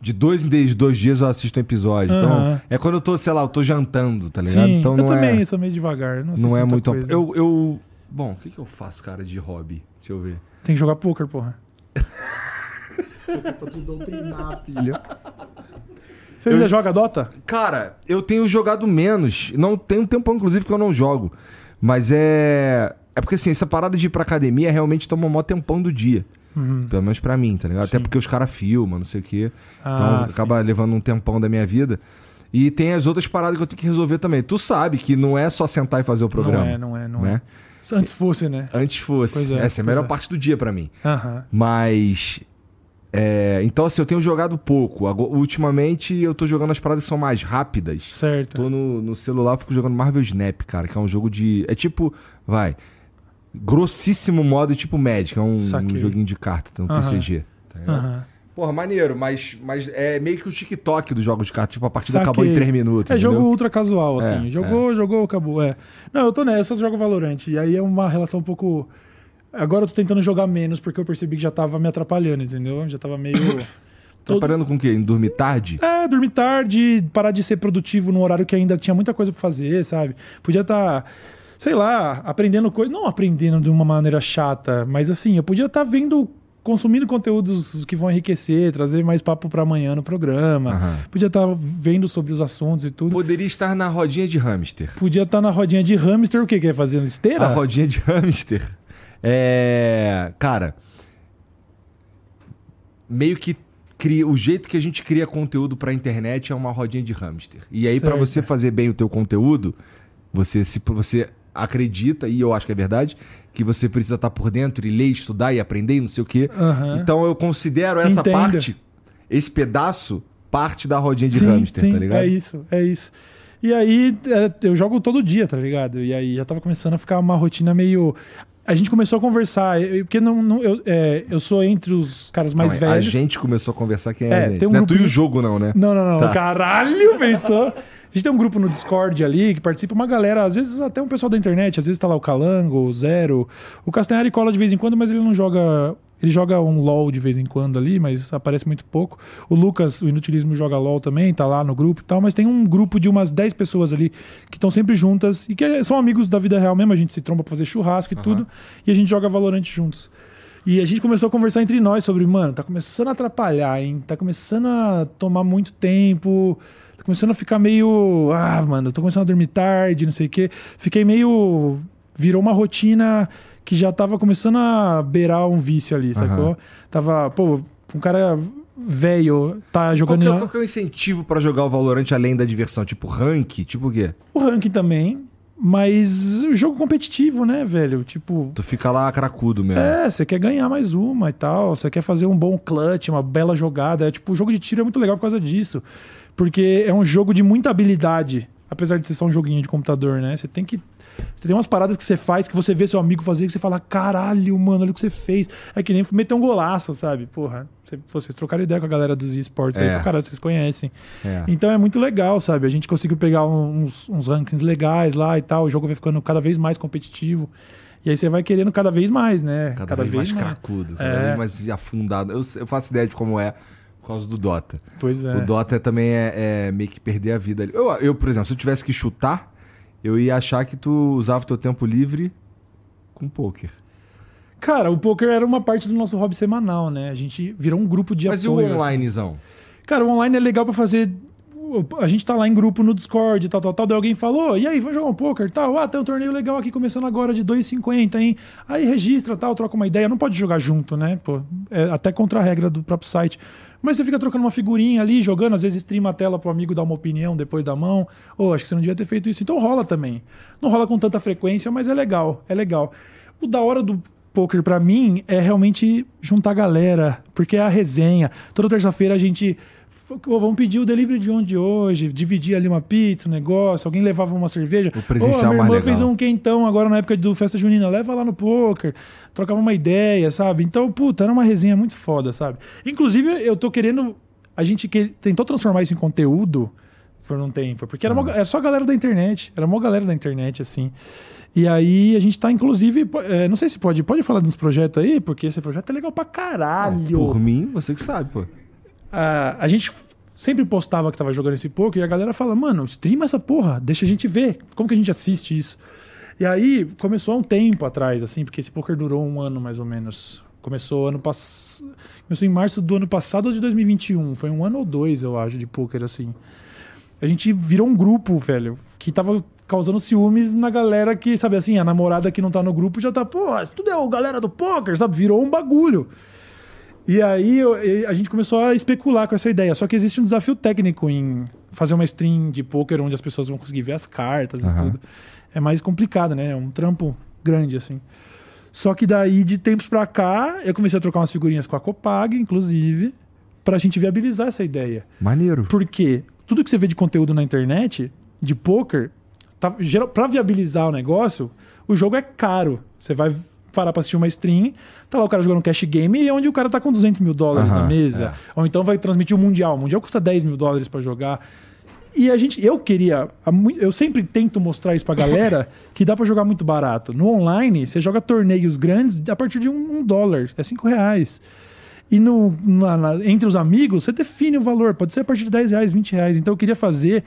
De dois em dois, dois dias eu assisto um episódio. Então, Aham. é quando eu tô, sei lá, eu tô jantando, tá ligado? Sim, então eu não também é, sou meio devagar. Não, não é muito. coisa. Eu, eu. Bom, o que, que eu faço, cara, de hobby? Deixa eu ver. Tem que jogar poker, porra. <laughs> Pra te doutrinar, filho. Você ainda joga Dota? Cara, eu tenho jogado menos. Não tem um tempão, inclusive, que eu não jogo. Mas é. É porque assim, essa parada de ir pra academia realmente toma um maior tempão do dia. Uhum. Pelo menos pra mim, tá ligado? Até Sim. porque os caras filmam, não sei o quê. Ah, Então sim. acaba levando um tempão da minha vida. E tem as outras paradas que eu tenho que resolver também. Tu sabe que não é só sentar e fazer o programa. Não é, não é, não né? é. Antes fosse, né? Antes fosse. Pois é, Essa é a melhor é. parte do dia pra mim. Aham. Mas. É, então, assim, eu tenho jogado pouco. Agora, ultimamente eu tô jogando as paradas que são mais rápidas. Certo. Tô no, no celular, fico jogando Marvel Snap, cara, que é um jogo de. É tipo. Vai. Grossíssimo modo, tipo Magic. É um, um joguinho de carta, um Aham. TCG. Tá ligado? Porra, maneiro, mas, mas é meio que o TikTok dos jogos de carta. Tipo, a partida Saquei. acabou em 3 minutos. É entendeu? jogo ultra casual, assim. É, jogou, jogou, acabou. É. Não, eu tô nessa, eu só jogo Valorant. E aí é uma relação um pouco. Agora eu tô tentando jogar menos porque eu percebi que já tava me atrapalhando, entendeu? Já tava meio. <coughs> todo- Trabalhando com o quê? Em dormir tarde? É, dormir tarde, parar de ser produtivo num horário que ainda tinha muita coisa pra fazer, sabe? Podia estar, sei lá, aprendendo coisa. Não aprendendo de uma maneira chata, mas assim, eu podia estar vendo. Consumindo conteúdos que vão enriquecer, trazer mais papo pra amanhã no programa. Aham. Podia estar vendo sobre os assuntos e tudo. Poderia estar na rodinha de hamster. Podia estar na rodinha de hamster, o quê? Quer fazer esteira? A rodinha de hamster. É. Cara. Meio que cria, o jeito que a gente cria conteúdo pra internet é uma rodinha de hamster. E aí, pra Certo. você fazer bem o teu conteúdo, você se você acredita, e eu acho que é verdade, que você precisa estar por dentro e ler, estudar e aprender e não sei o quê. Aham. Então eu considero essa Entendo. parte, esse pedaço, parte da rodinha de sim, hamster, sim, tá ligado? É isso, é isso. E aí, é, eu jogo todo dia, tá ligado? E aí já tava começando a ficar uma rotina meio. A gente começou a conversar, porque não, não- eu, é, eu sou entre os caras mais velhos. A gente começou a conversar quem é, É, a gente. tem um não é tu e o jogo, não, né? Não, não, não. Tá. Caralho, <laughs> pensou? A gente tem um grupo no Discord ali que participa uma galera, às vezes até um pessoal da internet, às vezes tá lá o Calango, o Zero. O Castanhari cola de vez em quando, mas ele não joga Ele joga um LOL de vez em quando ali, mas aparece muito pouco. O Lucas, o Inutilismo, joga LOL também, tá lá no grupo e tal, mas tem um grupo de umas 10 pessoas ali que estão sempre juntas e que são amigos da vida real mesmo. A gente se tromba pra fazer churrasco e tudo, e a gente joga Valorant juntos. E a gente começou a conversar entre nós sobre, mano, tá começando a atrapalhar, hein? Tá começando a tomar muito tempo. Tá começando a ficar meio. Ah, mano, tô começando a dormir tarde, não sei o quê. Fiquei meio. Virou uma rotina que já tava começando a beirar um vício ali, sacou? Aham. Tava, pô, um cara velho tá Qual jogando. que, é, qual que é o incentivo pra jogar o Valorant além da diversão? Tipo rank? Tipo o quê? O ranking também. Mas o jogo competitivo, né, velho? Tipo, Tu fica lá cracudo mesmo. É, você quer ganhar mais uma e tal, você quer fazer um bom clutch, uma bela jogada. É tipo, o jogo de tiro é muito legal por causa disso. Porque é um jogo de muita habilidade, apesar de ser só um joguinho de computador, né? Você tem que. Você tem umas paradas que você faz, que você vê seu amigo fazer, que você fala, caralho, mano, olha o que você fez. É que nem meter um golaço, sabe? Porra, você- vocês trocaram ideia com a galera dos esportes É. aí, cara, vocês conhecem. É. Então é muito legal, sabe? A gente conseguiu pegar uns, uns rankings legais lá e tal. O jogo vai ficando cada vez mais competitivo. E aí você vai querendo cada vez mais, né? Cada, vez, mais cracudo, cada É. vez mais afundado. Eu, eu faço ideia de como é por causa do Dota. Pois é. O Dota também é, é meio que perder a vida ali. Eu, eu, por exemplo, se eu tivesse que chutar, eu ia achar que tu usava o teu tempo livre com poker. Cara, o poker era uma parte do nosso hobby semanal, né? A gente virou um grupo de Mas e o apoio. assim. onlinezão? Cara, o online é legal pra fazer. A gente tá lá em grupo no Discord, tal, tal, tal. Daí alguém falou, e aí, vamos jogar um poker tal? Ah, tem um torneio legal aqui começando agora de 2,50, hein? Aí registra tal, troca uma ideia. Não pode jogar junto, né? Pô, é até contra a regra do próprio site. Mas você fica trocando uma figurinha ali, jogando, às vezes streama a tela pro amigo dar uma opinião depois da mão. Ô, acho que você não devia ter feito isso. Então rola também. Não rola com tanta frequência, mas é legal, é legal. O da hora do poker pra mim é realmente juntar a galera, porque é a resenha. Toda terça-feira a gente Vamos pedir o delivery de onde hoje, dividir ali uma pizza, um negócio, alguém levava uma cerveja. O presencial a minha irmã fez um quentão agora na época do festa junina, leva lá no poker, trocava uma ideia, sabe? Então, puta, era uma resenha muito foda, sabe? Inclusive, eu tô querendo. A gente que, tentou transformar isso em conteúdo por um tempo, porque era, uma- Ah. era só a galera da internet, era uma galera da internet, assim. E aí a gente tá, inclusive, é, não sei se pode, pode falar dos projetos aí, porque esse projeto é legal pra caralho. Por mim, você que sabe, pô. A, a gente sempre postava que tava jogando esse poker e a galera fala, mano, streama essa porra, deixa a gente ver. Como que a gente assiste isso? E aí começou há um tempo atrás, assim, porque esse poker durou um ano mais ou menos. Começou ano passado. Começou em março do ano passado ou de 2021. Foi um ano ou dois, eu acho, de poker, assim. A gente virou um grupo, velho, que tava causando ciúmes na galera que, sabe assim, a namorada que não tá no grupo já tá, pô, tudo é o galera do poker, sabe? Virou um bagulho. E aí eu- a gente começou a especular com essa ideia. Só que existe um desafio técnico em fazer uma stream de poker onde as pessoas vão conseguir ver as cartas Aham. e tudo. É mais complicado, né? É um trampo grande, assim. Só que daí, de tempos pra cá, eu comecei a trocar umas figurinhas com a Copag, inclusive, pra gente viabilizar essa ideia. Maneiro. Porque tudo que você vê de conteúdo na internet, de poker, tá, geral, pra viabilizar o negócio, o jogo é caro. Você vai parar pra assistir uma stream, tá lá o cara jogando cash game e onde o cara tá com 200 mil dólares Aham, na mesa. é. Ou então vai transmitir o Mundial. O Mundial custa 10 mil dólares pra jogar. E a gente, eu queria, eu sempre tento mostrar isso pra galera <laughs> que dá pra jogar muito barato. No online, você joga torneios grandes a partir de um, um dólar, é 5 reais. E no, na- na- entre os amigos, você define o valor. Pode ser a partir de 10 reais, 20 reais. Então eu queria fazer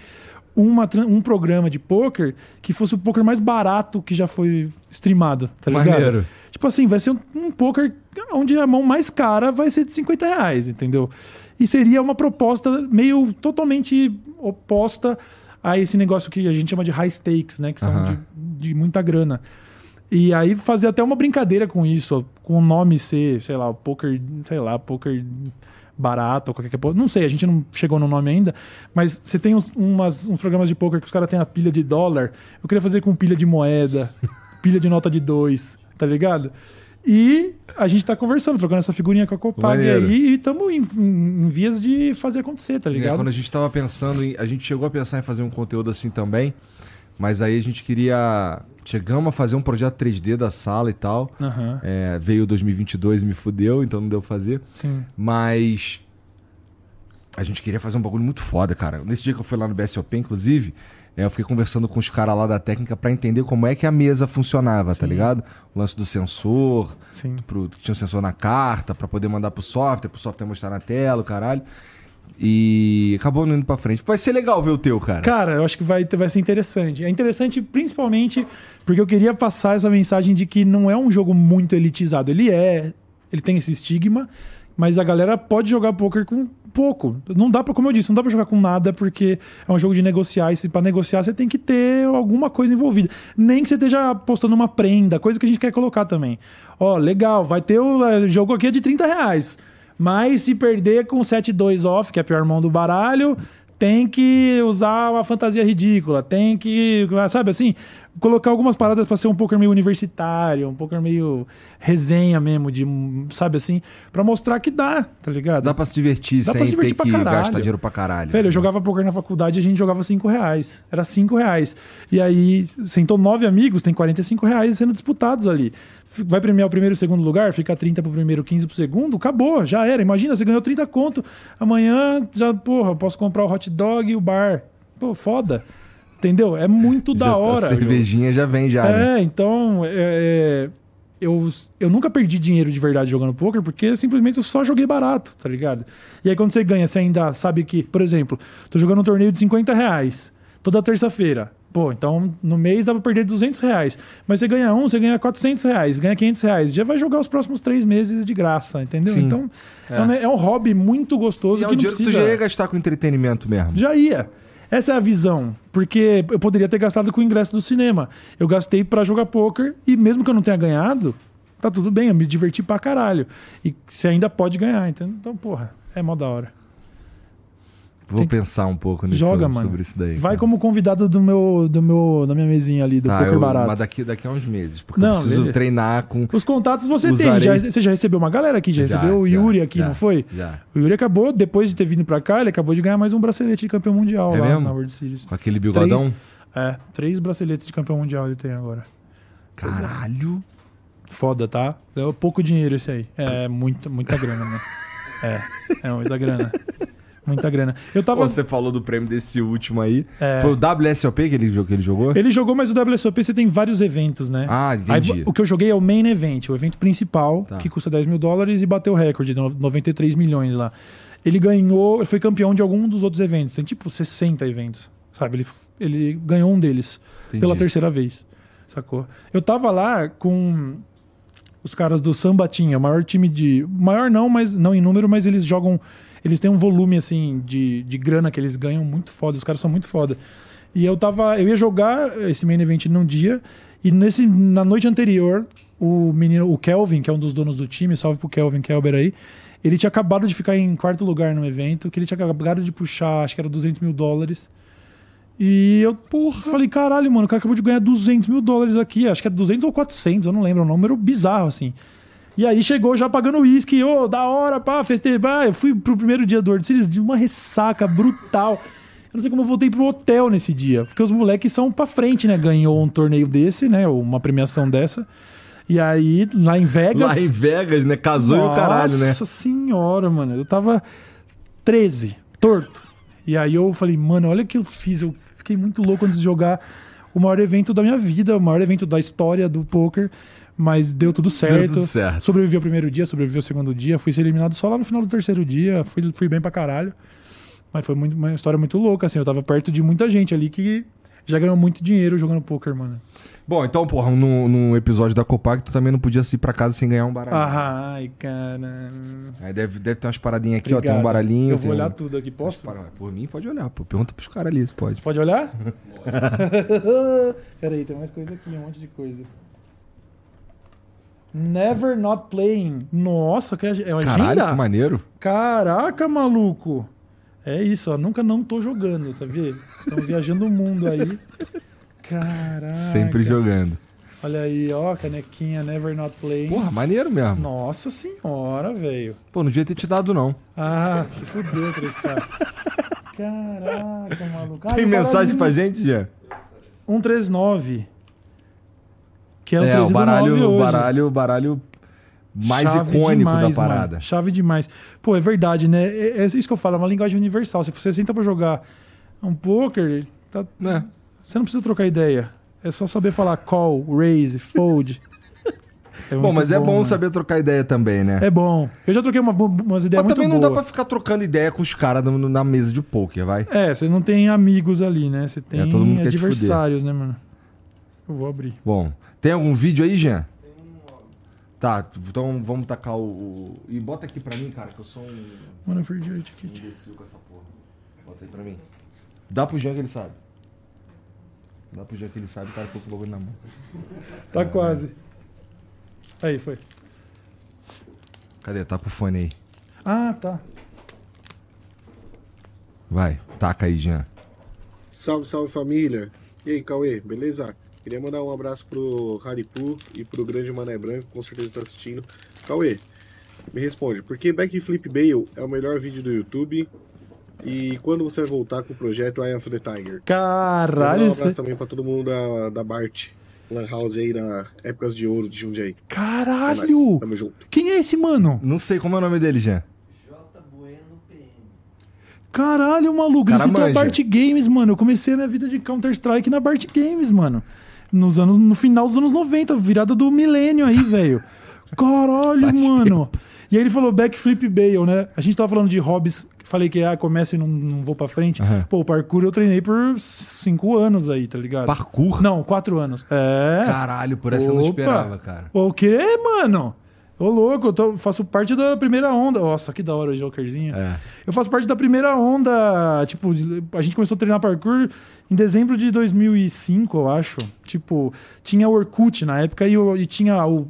uma, um programa de poker que fosse o poker mais barato que já foi streamado, tá ligado? Maneiro. Tipo assim, vai ser um, um poker onde a mão mais cara vai ser de 50 reais, entendeu? E seria uma proposta meio totalmente oposta a esse negócio que a gente chama de high stakes, né? Que são de, de muita grana. E aí fazer até uma brincadeira com isso, ó, com o nome ser, sei lá, o poker, sei lá, poker barato, ou qualquer coisa. Não sei, a gente não chegou no nome ainda, mas você tem uns, umas- uns programas de poker que os caras têm a pilha de dólar. Eu queria fazer com pilha de moeda, <laughs> pilha de nota de dois, tá ligado? E a gente tá conversando, trocando essa figurinha com a Copag Maneiro. aí e estamos em, em- vias de fazer acontecer, tá É, ligado? quando a gente tava pensando em. A gente chegou a pensar em fazer um conteúdo assim também. Mas aí a gente queria. Chegamos a fazer um projeto 3D da sala e tal. Aham, É, veio 2022 e me fudeu, então não deu pra fazer. sim. Mas. A gente queria fazer um bagulho muito foda, cara. Nesse dia que eu fui lá no BSOP, inclusive, Aí eu fiquei conversando com os caras lá da técnica pra entender como é que a mesa funcionava, tá Sim. ligado? O lance do sensor, Sim. pro, que tinha um sensor na carta, pra poder mandar pro software, pro software mostrar na tela, o caralho. E acabou não indo pra frente. Vai ser legal ver o teu, cara. Cara, eu acho que vai, vai ser interessante. É interessante principalmente porque eu queria passar essa mensagem de que não é um jogo muito elitizado. Ele é, ele tem esse estigma, mas a galera pode jogar poker com pouco. Não dá para, como eu disse, não dá pra jogar com nada porque é um jogo de negociar e se para negociar você tem que ter alguma coisa envolvida. Nem que você esteja apostando uma prenda, coisa que a gente quer colocar também. Ó, legal, vai ter o eh, jogo aqui é de 30 reais. Mas se perder com 7-2 off, que é a pior mão do baralho, tem que usar uma fantasia ridícula, tem que, sabe assim, colocar algumas paradas pra ser um poker meio universitário, um poker meio resenha mesmo, de, sabe assim, pra mostrar que dá, tá ligado? Dá pra se divertir Dá sem pra se divertir ter pra que caralho. gastar dinheiro pra caralho. Velho, eu jogava poker na faculdade e a gente jogava 5 reais. Era 5 reais. E aí, sentou nove amigos, tem 45 reais sendo disputados ali. Vai premiar o primeiro e o segundo lugar, fica 30 pro primeiro, 15 pro segundo, acabou, já era. Imagina, você ganhou 30 conto. Amanhã, já, porra, eu posso comprar o hot dog e o bar. Pô, foda. Entendeu? É muito Já da tá- hora. A cervejinha já vem já, né? É, então, é, é, eu, eu nunca perdi dinheiro de verdade jogando poker, porque simplesmente eu só joguei barato, tá ligado? E aí quando você ganha, você ainda sabe que, por exemplo, tô jogando um torneio de 50 reais toda terça-feira. Pô, então no mês dá pra perder 200 reais. Mas você ganha um, você ganha 400 reais, ganha 500 reais. Já vai jogar os próximos três meses de graça, entendeu? Sim. Então é. um, é um hobby muito gostoso E é um que dinheiro que tu precisa... já ia gastar com entretenimento mesmo. Já ia. Essa é a visão. Porque eu poderia ter gastado com o ingresso do cinema. Eu gastei pra jogar poker e mesmo que eu não tenha ganhado, tá tudo bem, eu me diverti pra caralho. E você ainda pode ganhar, entendeu? Então, porra, é mó da hora. Vou Tem- pensar um pouco nisso, Joga, mano. sobre isso daí. Vai cara. como convidado do meu, do meu, da minha mesinha ali, do Tá, poker eu- barato. Mas daqui, daqui a uns meses. Porque Não, eu preciso beleza. treinar com. Os contatos você tem. Usarei. Já, você já recebeu uma galera aqui, já, Já, recebeu o já, Yuri aqui, já, não foi? Já. O Yuri acabou, depois de ter vindo pra cá, ele acabou de ganhar mais um bracelete de campeão mundial É lá mesmo? na World Series. Com aquele bigodão. É, três braceletes de campeão mundial ele tem agora. Caralho. Foda, tá? É pouco dinheiro esse aí. É muita, muita grana, mano. É, é muita grana. <laughs> Muita grana. Eu tava. Pô, você falou do prêmio desse último aí. É. Foi o WSOP que ele, que ele jogou? Ele jogou, mas o WSOP você tem vários eventos, né? Ah, Aí, entendi. o que eu joguei é o main event, o evento principal, Tá. que custa 10 mil dólares e bateu o recorde de no- 93 milhões lá. Ele ganhou, ele foi campeão de algum dos outros eventos. Tem tipo 60 eventos, sabe? Ele, ele ganhou um deles Entendi. pela terceira vez, sacou? Eu tava lá com os caras do Sambatinha, o maior time de. Maior não, mas não em número, mas eles jogam. Eles têm um volume assim de, de grana que eles ganham muito foda. Os caras são muito foda. E eu tava. Eu ia jogar esse main event num dia. E nesse, na noite anterior, o menino, o Kelvin, que é um dos donos do time, salve pro Kelvin Kelber aí. Ele tinha acabado de ficar em quarto lugar no evento, que ele tinha acabado de puxar, acho que era 200 mil dólares. E eu, porra, falei, caralho, mano, o cara acabou de ganhar 200 mil dólares aqui. Acho que é 200 ou 400, eu não lembro. É um número bizarro, assim. E aí chegou já pagando uísque, ô, da hora, pá, festejar. Eu fui pro primeiro dia do World Series de uma ressaca brutal. Eu não sei como eu voltei pro hotel nesse dia. Porque os moleques são pra frente, né? Ganhou um torneio desse, né? Uma premiação dessa. E aí, lá em Vegas. Lá em Vegas, né? Casou e o caralho, né? Nossa senhora, mano. Eu tava 13, torto. E aí eu falei, mano, olha o que eu fiz. Eu fiquei muito louco antes de jogar o maior evento da minha vida, o maior evento da história do poker. Mas deu tudo certo. tudo certo. Sobrevivi ao primeiro dia, sobrevivi ao segundo dia. Fui ser eliminado só lá no final do terceiro dia. Fui, fui bem pra caralho. Mas foi muito, uma história muito louca, assim. Eu tava perto de muita gente ali que já ganhou muito dinheiro jogando poker, mano. Bom, então, porra, no, episódio da Copac, tu também não podia ir pra casa sem ganhar um baralho. Ai, cara. Aí deve, deve ter umas paradinhas aqui, ó. Tem Obrigado. um baralhinho. Eu vou olhar um... tudo aqui. Posso? Por mim, pode olhar, pô. Pergunta pros caras ali, pode. Pode olhar? <laughs> <laughs> Peraí, tem mais coisa aqui, um monte de coisa. Never not playing. Nossa, que é uma Caralho, agenda? que maneiro. Caraca, maluco. É isso, ó. Nunca não tô jogando, tá vendo? Estão viajando o mundo aí. Caraca. Sempre jogando. Olha aí, ó, canequinha Never not playing. Porra, maneiro mesmo. Nossa senhora, velho. Pô, não devia ter te dado, não. Ah, se fudeu, 3K. Caraca, maluco. Ah, Tem o mensagem baralhinho? pra gente, Jean? 139. Que é o É, o 3 baralho, hoje. o baralho, o baralho mais Chave icônico demais, da parada. mano. Chave demais. Pô, é verdade, né? É, é isso que eu falo, é uma linguagem universal. Se você senta pra jogar um poker, tá, É. Você não precisa trocar ideia. É só saber falar call, raise, fold. É <laughs> Bom, mas é bom mano. saber trocar ideia também, né? É bom. Eu já troquei uma, umas ideias mas muito também não boas. dá pra ficar trocando ideia com os caras na mesa de poker, vai. É, você não tem amigos ali, né? Você tem É, todo mundo quer te adversários, né, mano? Eu vou abrir. Bom, tem algum vídeo aí, Jean? Tá, então vamos tacar o, o- E bota aqui pra mim, cara, que eu sou um Mano, eu perdi o etiquete. imbecil com essa porra. Bota aí pra mim. Dá pro Jean que ele sabe. Dá pro Jean que ele sabe, o cara ficou com o bagulho na mão. Tá quase. Aí, foi. Cadê? Tá pro fone aí. Ah, tá. Vai, taca aí, Jean. Salve, salve família! E aí, Cauê, beleza? Queria mandar um abraço pro Haripu e pro grande Mané Branco, com certeza tá assistindo. Cauê, me responde, por que Backflip Bale é o melhor vídeo do YouTube? E quando você vai voltar com o projeto Eye of the Tiger? Caralho, Mandar um isso abraço também pra todo mundo da, da Bart, Lan House aí, na Épocas de Ouro de Jundiaí. É Caralho! nóis, Tamo junto. Quem é esse mano? Não sei como é o nome dele, Jean. Caralho, maluco. Cara a manja. Bart Games, mano. Eu comecei a minha vida de Counter-Strike na Bart Games, mano. Nos anos, no final dos anos 90, virada do milênio aí, velho. Caralho, Faz mano. E aí ele falou backflip Bale, né? A gente tava falando de hobbies. Falei que ah, começa e não, não vou pra frente. Aham. Pô, o parkour eu treinei por cinco anos aí, tá ligado? Parkour? Não, quatro anos. É. Caralho, por essa eu não Opa. esperava, cara. O quê, mano? Ô, louco, eu tô- faço parte da primeira onda. Nossa, que da hora o Jokerzinho. É. Eu faço parte da primeira onda. Tipo, a gente começou a treinar parkour em dezembro de 2005, eu acho. Tipo, tinha o Orkut na época e, o- e tinha o.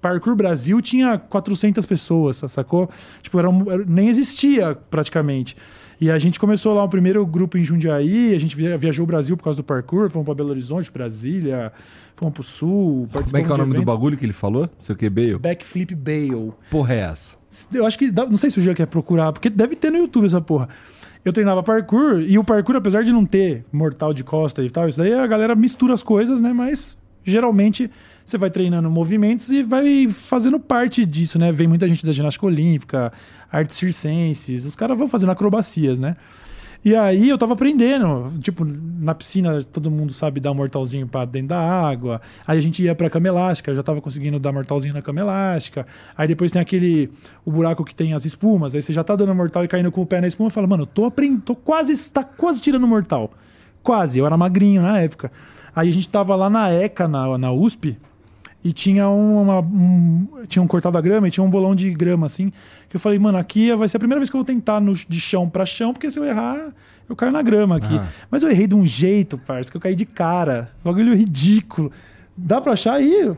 Parkour Brasil tinha 400 pessoas, sacou? Tipo, era um- era- nem existia praticamente. E a gente começou lá o primeiro grupo em Jundiaí, a gente via- viajou o Brasil por causa do parkour, fomos pra Belo Horizonte, Brasília, pro Sul. Como é que é o nome do eventos. bagulho que ele falou? Seu que Bale? Backflip Bale. Porra é essa? Eu acho que. não sei se o Jean quer procurar, porque deve ter no YouTube essa porra. Eu treinava parkour e o parkour, apesar de não ter mortal de costa e tal, isso daí a galera mistura as coisas, né? Mas geralmente você vai treinando movimentos e vai fazendo parte disso, né? Vem muita gente da ginástica olímpica, artes circenses, os caras vão fazendo acrobacias, né? E aí eu tava aprendendo, tipo, na piscina todo mundo sabe dar mortalzinho pra dentro da água. Aí a gente ia pra cama elástica, eu já tava conseguindo dar mortalzinho na cama elástica. Aí depois tem aquele o buraco que tem as espumas, aí você já tá dando mortal e caindo com o pé na espuma e fala: "Mano, tô aprendendo, tô quase, tá quase tirando mortal". Quase, eu era magrinho na época. Aí a gente tava lá na ECA na, na USP, e tinha um, uma, um, tinha um cortado da grama e tinha um bolão de grama, assim. Que eu falei, mano, aqui vai ser a primeira vez que eu vou tentar no, de chão pra chão, porque se eu errar, eu caio na grama aqui. Ah. Mas eu errei de um jeito, parça, que eu caí de cara. Bagulho ridículo. Dá pra achar aí?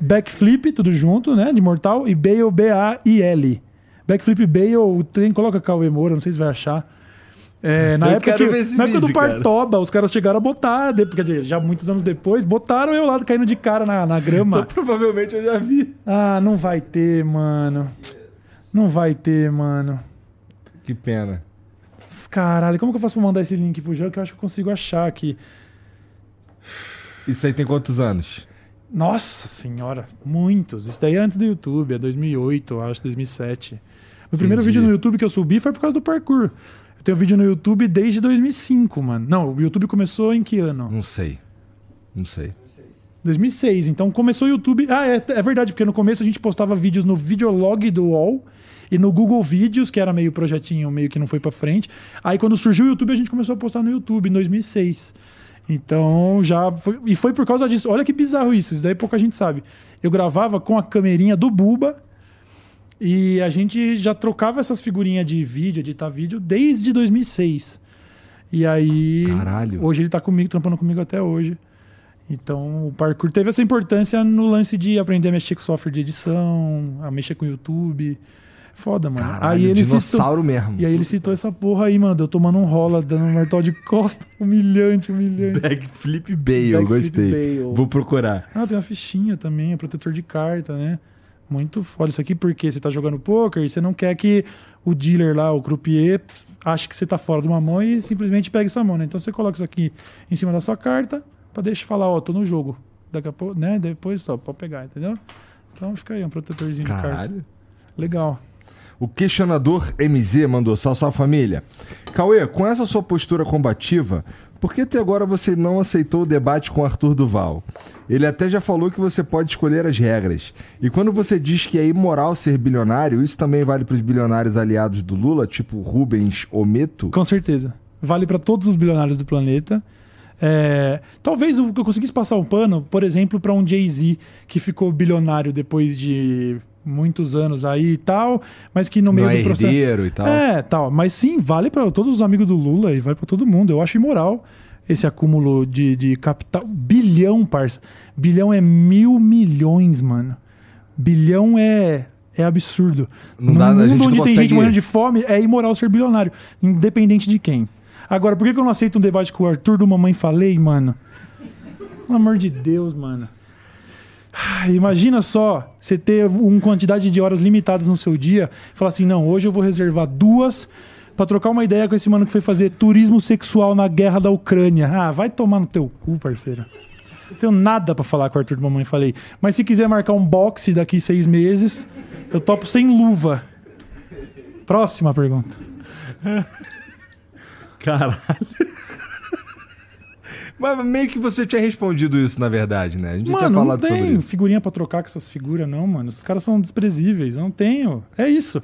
Backflip, tudo junto, né? De mortal. E Bale, B-A-I-L. Backflip Bale, tem, coloca Cauê Moura, não sei se vai achar. É, na Eu época, que- na época do vídeo, cara. Partoba, os caras chegaram a botar, quer dizer, já muitos anos depois, botaram eu lá caindo de cara na, na grama. Então, provavelmente eu já vi. Ah, não vai ter, mano. Não vai ter, mano. Que pena. Caralho, como que eu faço pra mandar esse link pro jogo que eu acho que eu consigo achar aqui? Isso aí tem quantos anos? Nossa senhora, muitos. Isso daí é antes do YouTube, é 2008, eu acho, 2007. Meu primeiro Entendi. vídeo no YouTube que eu subi foi por causa do parkour. Eu tenho vídeo no YouTube desde 2005, mano. Não, o YouTube começou em que ano? Não sei. Não sei. 2006. Então começou o YouTube. Ah, é, é verdade, porque no começo a gente postava vídeos no Videolog do UOL e no Google Vídeos, que era meio projetinho, meio que não foi pra frente. Aí quando surgiu o YouTube, a gente começou a postar no YouTube em 2006. Então já foi, e foi por causa disso. Olha que bizarro isso, isso daí pouca gente sabe. Eu gravava com a camerinha do Buba e a gente já trocava essas figurinhas de vídeo, editar vídeo desde 2006. E aí Caralho. hoje ele tá comigo, trampando comigo até hoje. Então, o parkour teve essa importância no lance de aprender a mexer com software de edição, a mexer com o YouTube. Foda, mano. Caralho, aí ele citou, dinossauro mesmo. e aí ele citou essa porra aí, mano. Eu tomando um rola, dando um mortal de costa. <laughs> Humilhante, humilhante. Backflip Bale, Backflip gostei. Bale. Vou procurar. Ah, tem uma fichinha também, é protetor de carta, né? Muito foda isso aqui, porque você tá jogando poker e você não quer que o dealer lá, o croupier, ache que você tá fora de uma mão e simplesmente pegue sua mão, né? Então você coloca isso aqui em cima da sua carta pra deixar falar, ó, tô no jogo. Daqui a pouco, né? Depois só, pode pegar, entendeu? Então fica aí, um protetorzinho de carta. Caralho. Legal. O questionador MZ mandou salve, salve família. Cauê, com essa sua postura combativa, Por que até agora você não aceitou o debate com Arthur Duval? Ele até já falou que você pode escolher as regras. E quando você diz que é imoral ser bilionário, isso também vale para os bilionários aliados do Lula, tipo Rubens Ometo? Com certeza. Vale para todos os bilionários do planeta. É, talvez eu conseguisse passar um pano, por exemplo, para um Jay-Z que ficou bilionário depois de muitos anos aí e tal, mas que no meio Não é do processo. herdeiro e tal. É, tal. Mas sim, vale para todos os amigos do Lula e vale para todo mundo. Eu acho imoral esse acúmulo de, de capital. Bilhão, parça. Bilhão é mil milhões, mano. Bilhão é. É absurdo. Não no dá- a mundo onde tem consegue- gente morrendo de fome, é imoral ser bilionário, independente de quem. Agora, por que que eu não aceito um debate com o Arthur do Mamãe Falei, mano? Pelo amor de Deus, mano. Ah, Imagina só você ter uma quantidade de horas limitadas no seu dia falar assim: não, hoje eu vou reservar duas pra trocar uma ideia com esse mano que foi fazer turismo sexual na guerra da Ucrânia. Ah, vai tomar no teu cu, parceiro. Não tenho nada pra falar com o Arthur do Mamãe Falei. Mas se quiser marcar um boxe daqui seis meses, eu topo sem luva. Próxima pergunta. Caralho. Mas meio que você tinha respondido isso, na verdade, né? A gente tinha Mano, não falado sobre tenho isso. figurinha pra trocar com essas figuras, não, mano. Esses caras são desprezíveis. Eu não tenho. É isso.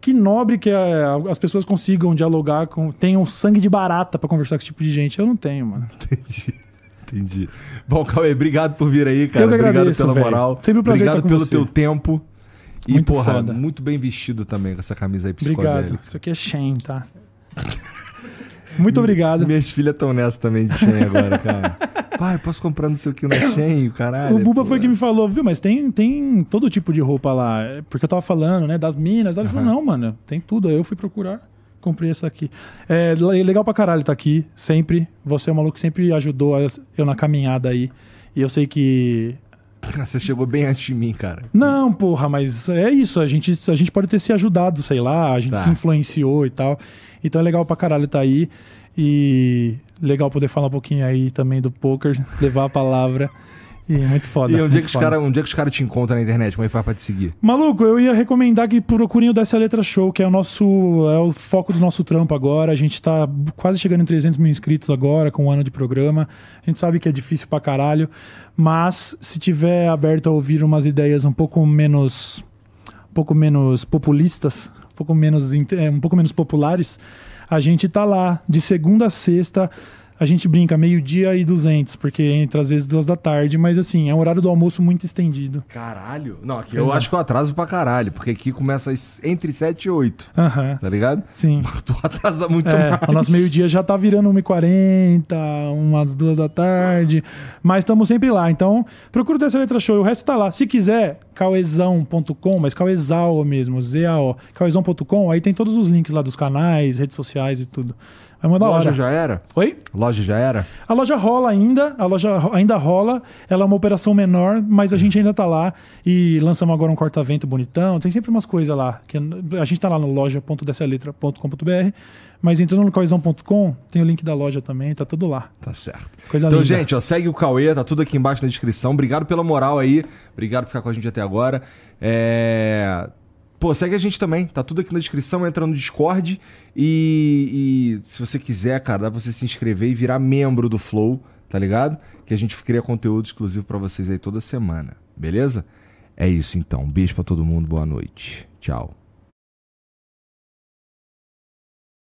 Que nobre que é, as pessoas consigam dialogar com. tenham sangue de barata pra conversar com esse tipo de gente. Eu não tenho, mano. Entendi. Entendi. Bom, Cauê, obrigado por vir aí, cara. Eu que obrigado agradeço, pela velho. moral. Sempre um prazer obrigado pelo você. teu tempo. E, Muito porra, foda. muito bem vestido também com essa camisa aí Obrigado. psicodélica. Isso aqui é Shen, tá? Muito obrigado. Minhas filhas estão nessa também de Shen agora, cara. <laughs> Pai, posso comprar não sei o que na Shen, caralho. O Buba pô. foi que me falou, viu? Mas tem, tem todo tipo de roupa lá. É, Porque eu tava falando, né? Das minas. Ele falou, não, mano, tem tudo. Aí eu fui procurar. Comprei essa aqui. É le- legal pra caralho tá aqui. Sempre. Você é um maluco que sempre ajudou eu na caminhada aí. E eu sei que. <laughs> Você chegou bem antes de mim, cara. Não, porra, mas é isso. A gente, a gente pode ter se ajudado, sei lá. A gente Tá. se influenciou e tal. Então é legal pra caralho tá aí. E legal poder falar um pouquinho aí também do poker, <laughs> levar a palavra. E muito foda. E um dia, muito que os foda. cara, um dia que os caras te encontram na internet, como é que faz pra te seguir? Maluco, eu ia recomendar que procurem o Dessa Letra Show, que é o nosso é o foco do nosso trampo agora. A gente tá quase chegando em 300 mil inscritos agora, com um ano de programa. A gente sabe que é difícil pra caralho, mas se tiver aberto a ouvir umas ideias um pouco menos um pouco menos populistas, pouco menos é, um pouco menos populares, a gente tá lá de segunda a sexta. A gente brinca meio-dia e 200, porque entra às vezes duas da tarde, mas assim, é um horário do almoço muito estendido. Caralho. Não, aqui eu Exato. acho que eu atraso pra caralho, porque aqui começa entre 7 e 8, Aham, tá ligado? sim. <laughs> Tu atrasa muito É, mais. o nosso meio-dia já tá virando 1h40, umas duas da tarde. Mas estamos sempre lá. Então, procura Dessa Letra Show. O resto tá lá. Se quiser, cauezão.com, mas cauezal mesmo, Z-A-O. Cauezão.com, aí tem todos os links lá dos canais, redes sociais e tudo. É uma da Loja hora. já era? Oi? Loja já era? A loja rola ainda, a loja ainda rola. Ela é uma operação menor, mas a gente ainda tá lá. E lançamos agora um corta-vento bonitão. Tem sempre umas coisas lá. Que a gente tá lá no loja.dessaletra.com.br. Mas entrando no coesão.com, tem o link da loja também, tá tudo lá. Tá certo. Coisa Então, linda. gente, ó, segue o Cauê, tá tudo aqui embaixo na descrição. Obrigado pela moral aí. Obrigado por ficar com a gente até agora. É... Pô, segue a gente também. Tá tudo aqui na descrição. Entra no Discord. E, e se você quiser, cara, dá pra você se inscrever e virar membro do Flow, tá ligado? Que a gente cria conteúdo exclusivo pra vocês aí toda semana. Beleza? É isso então. Um beijo pra todo mundo. Boa noite. Tchau.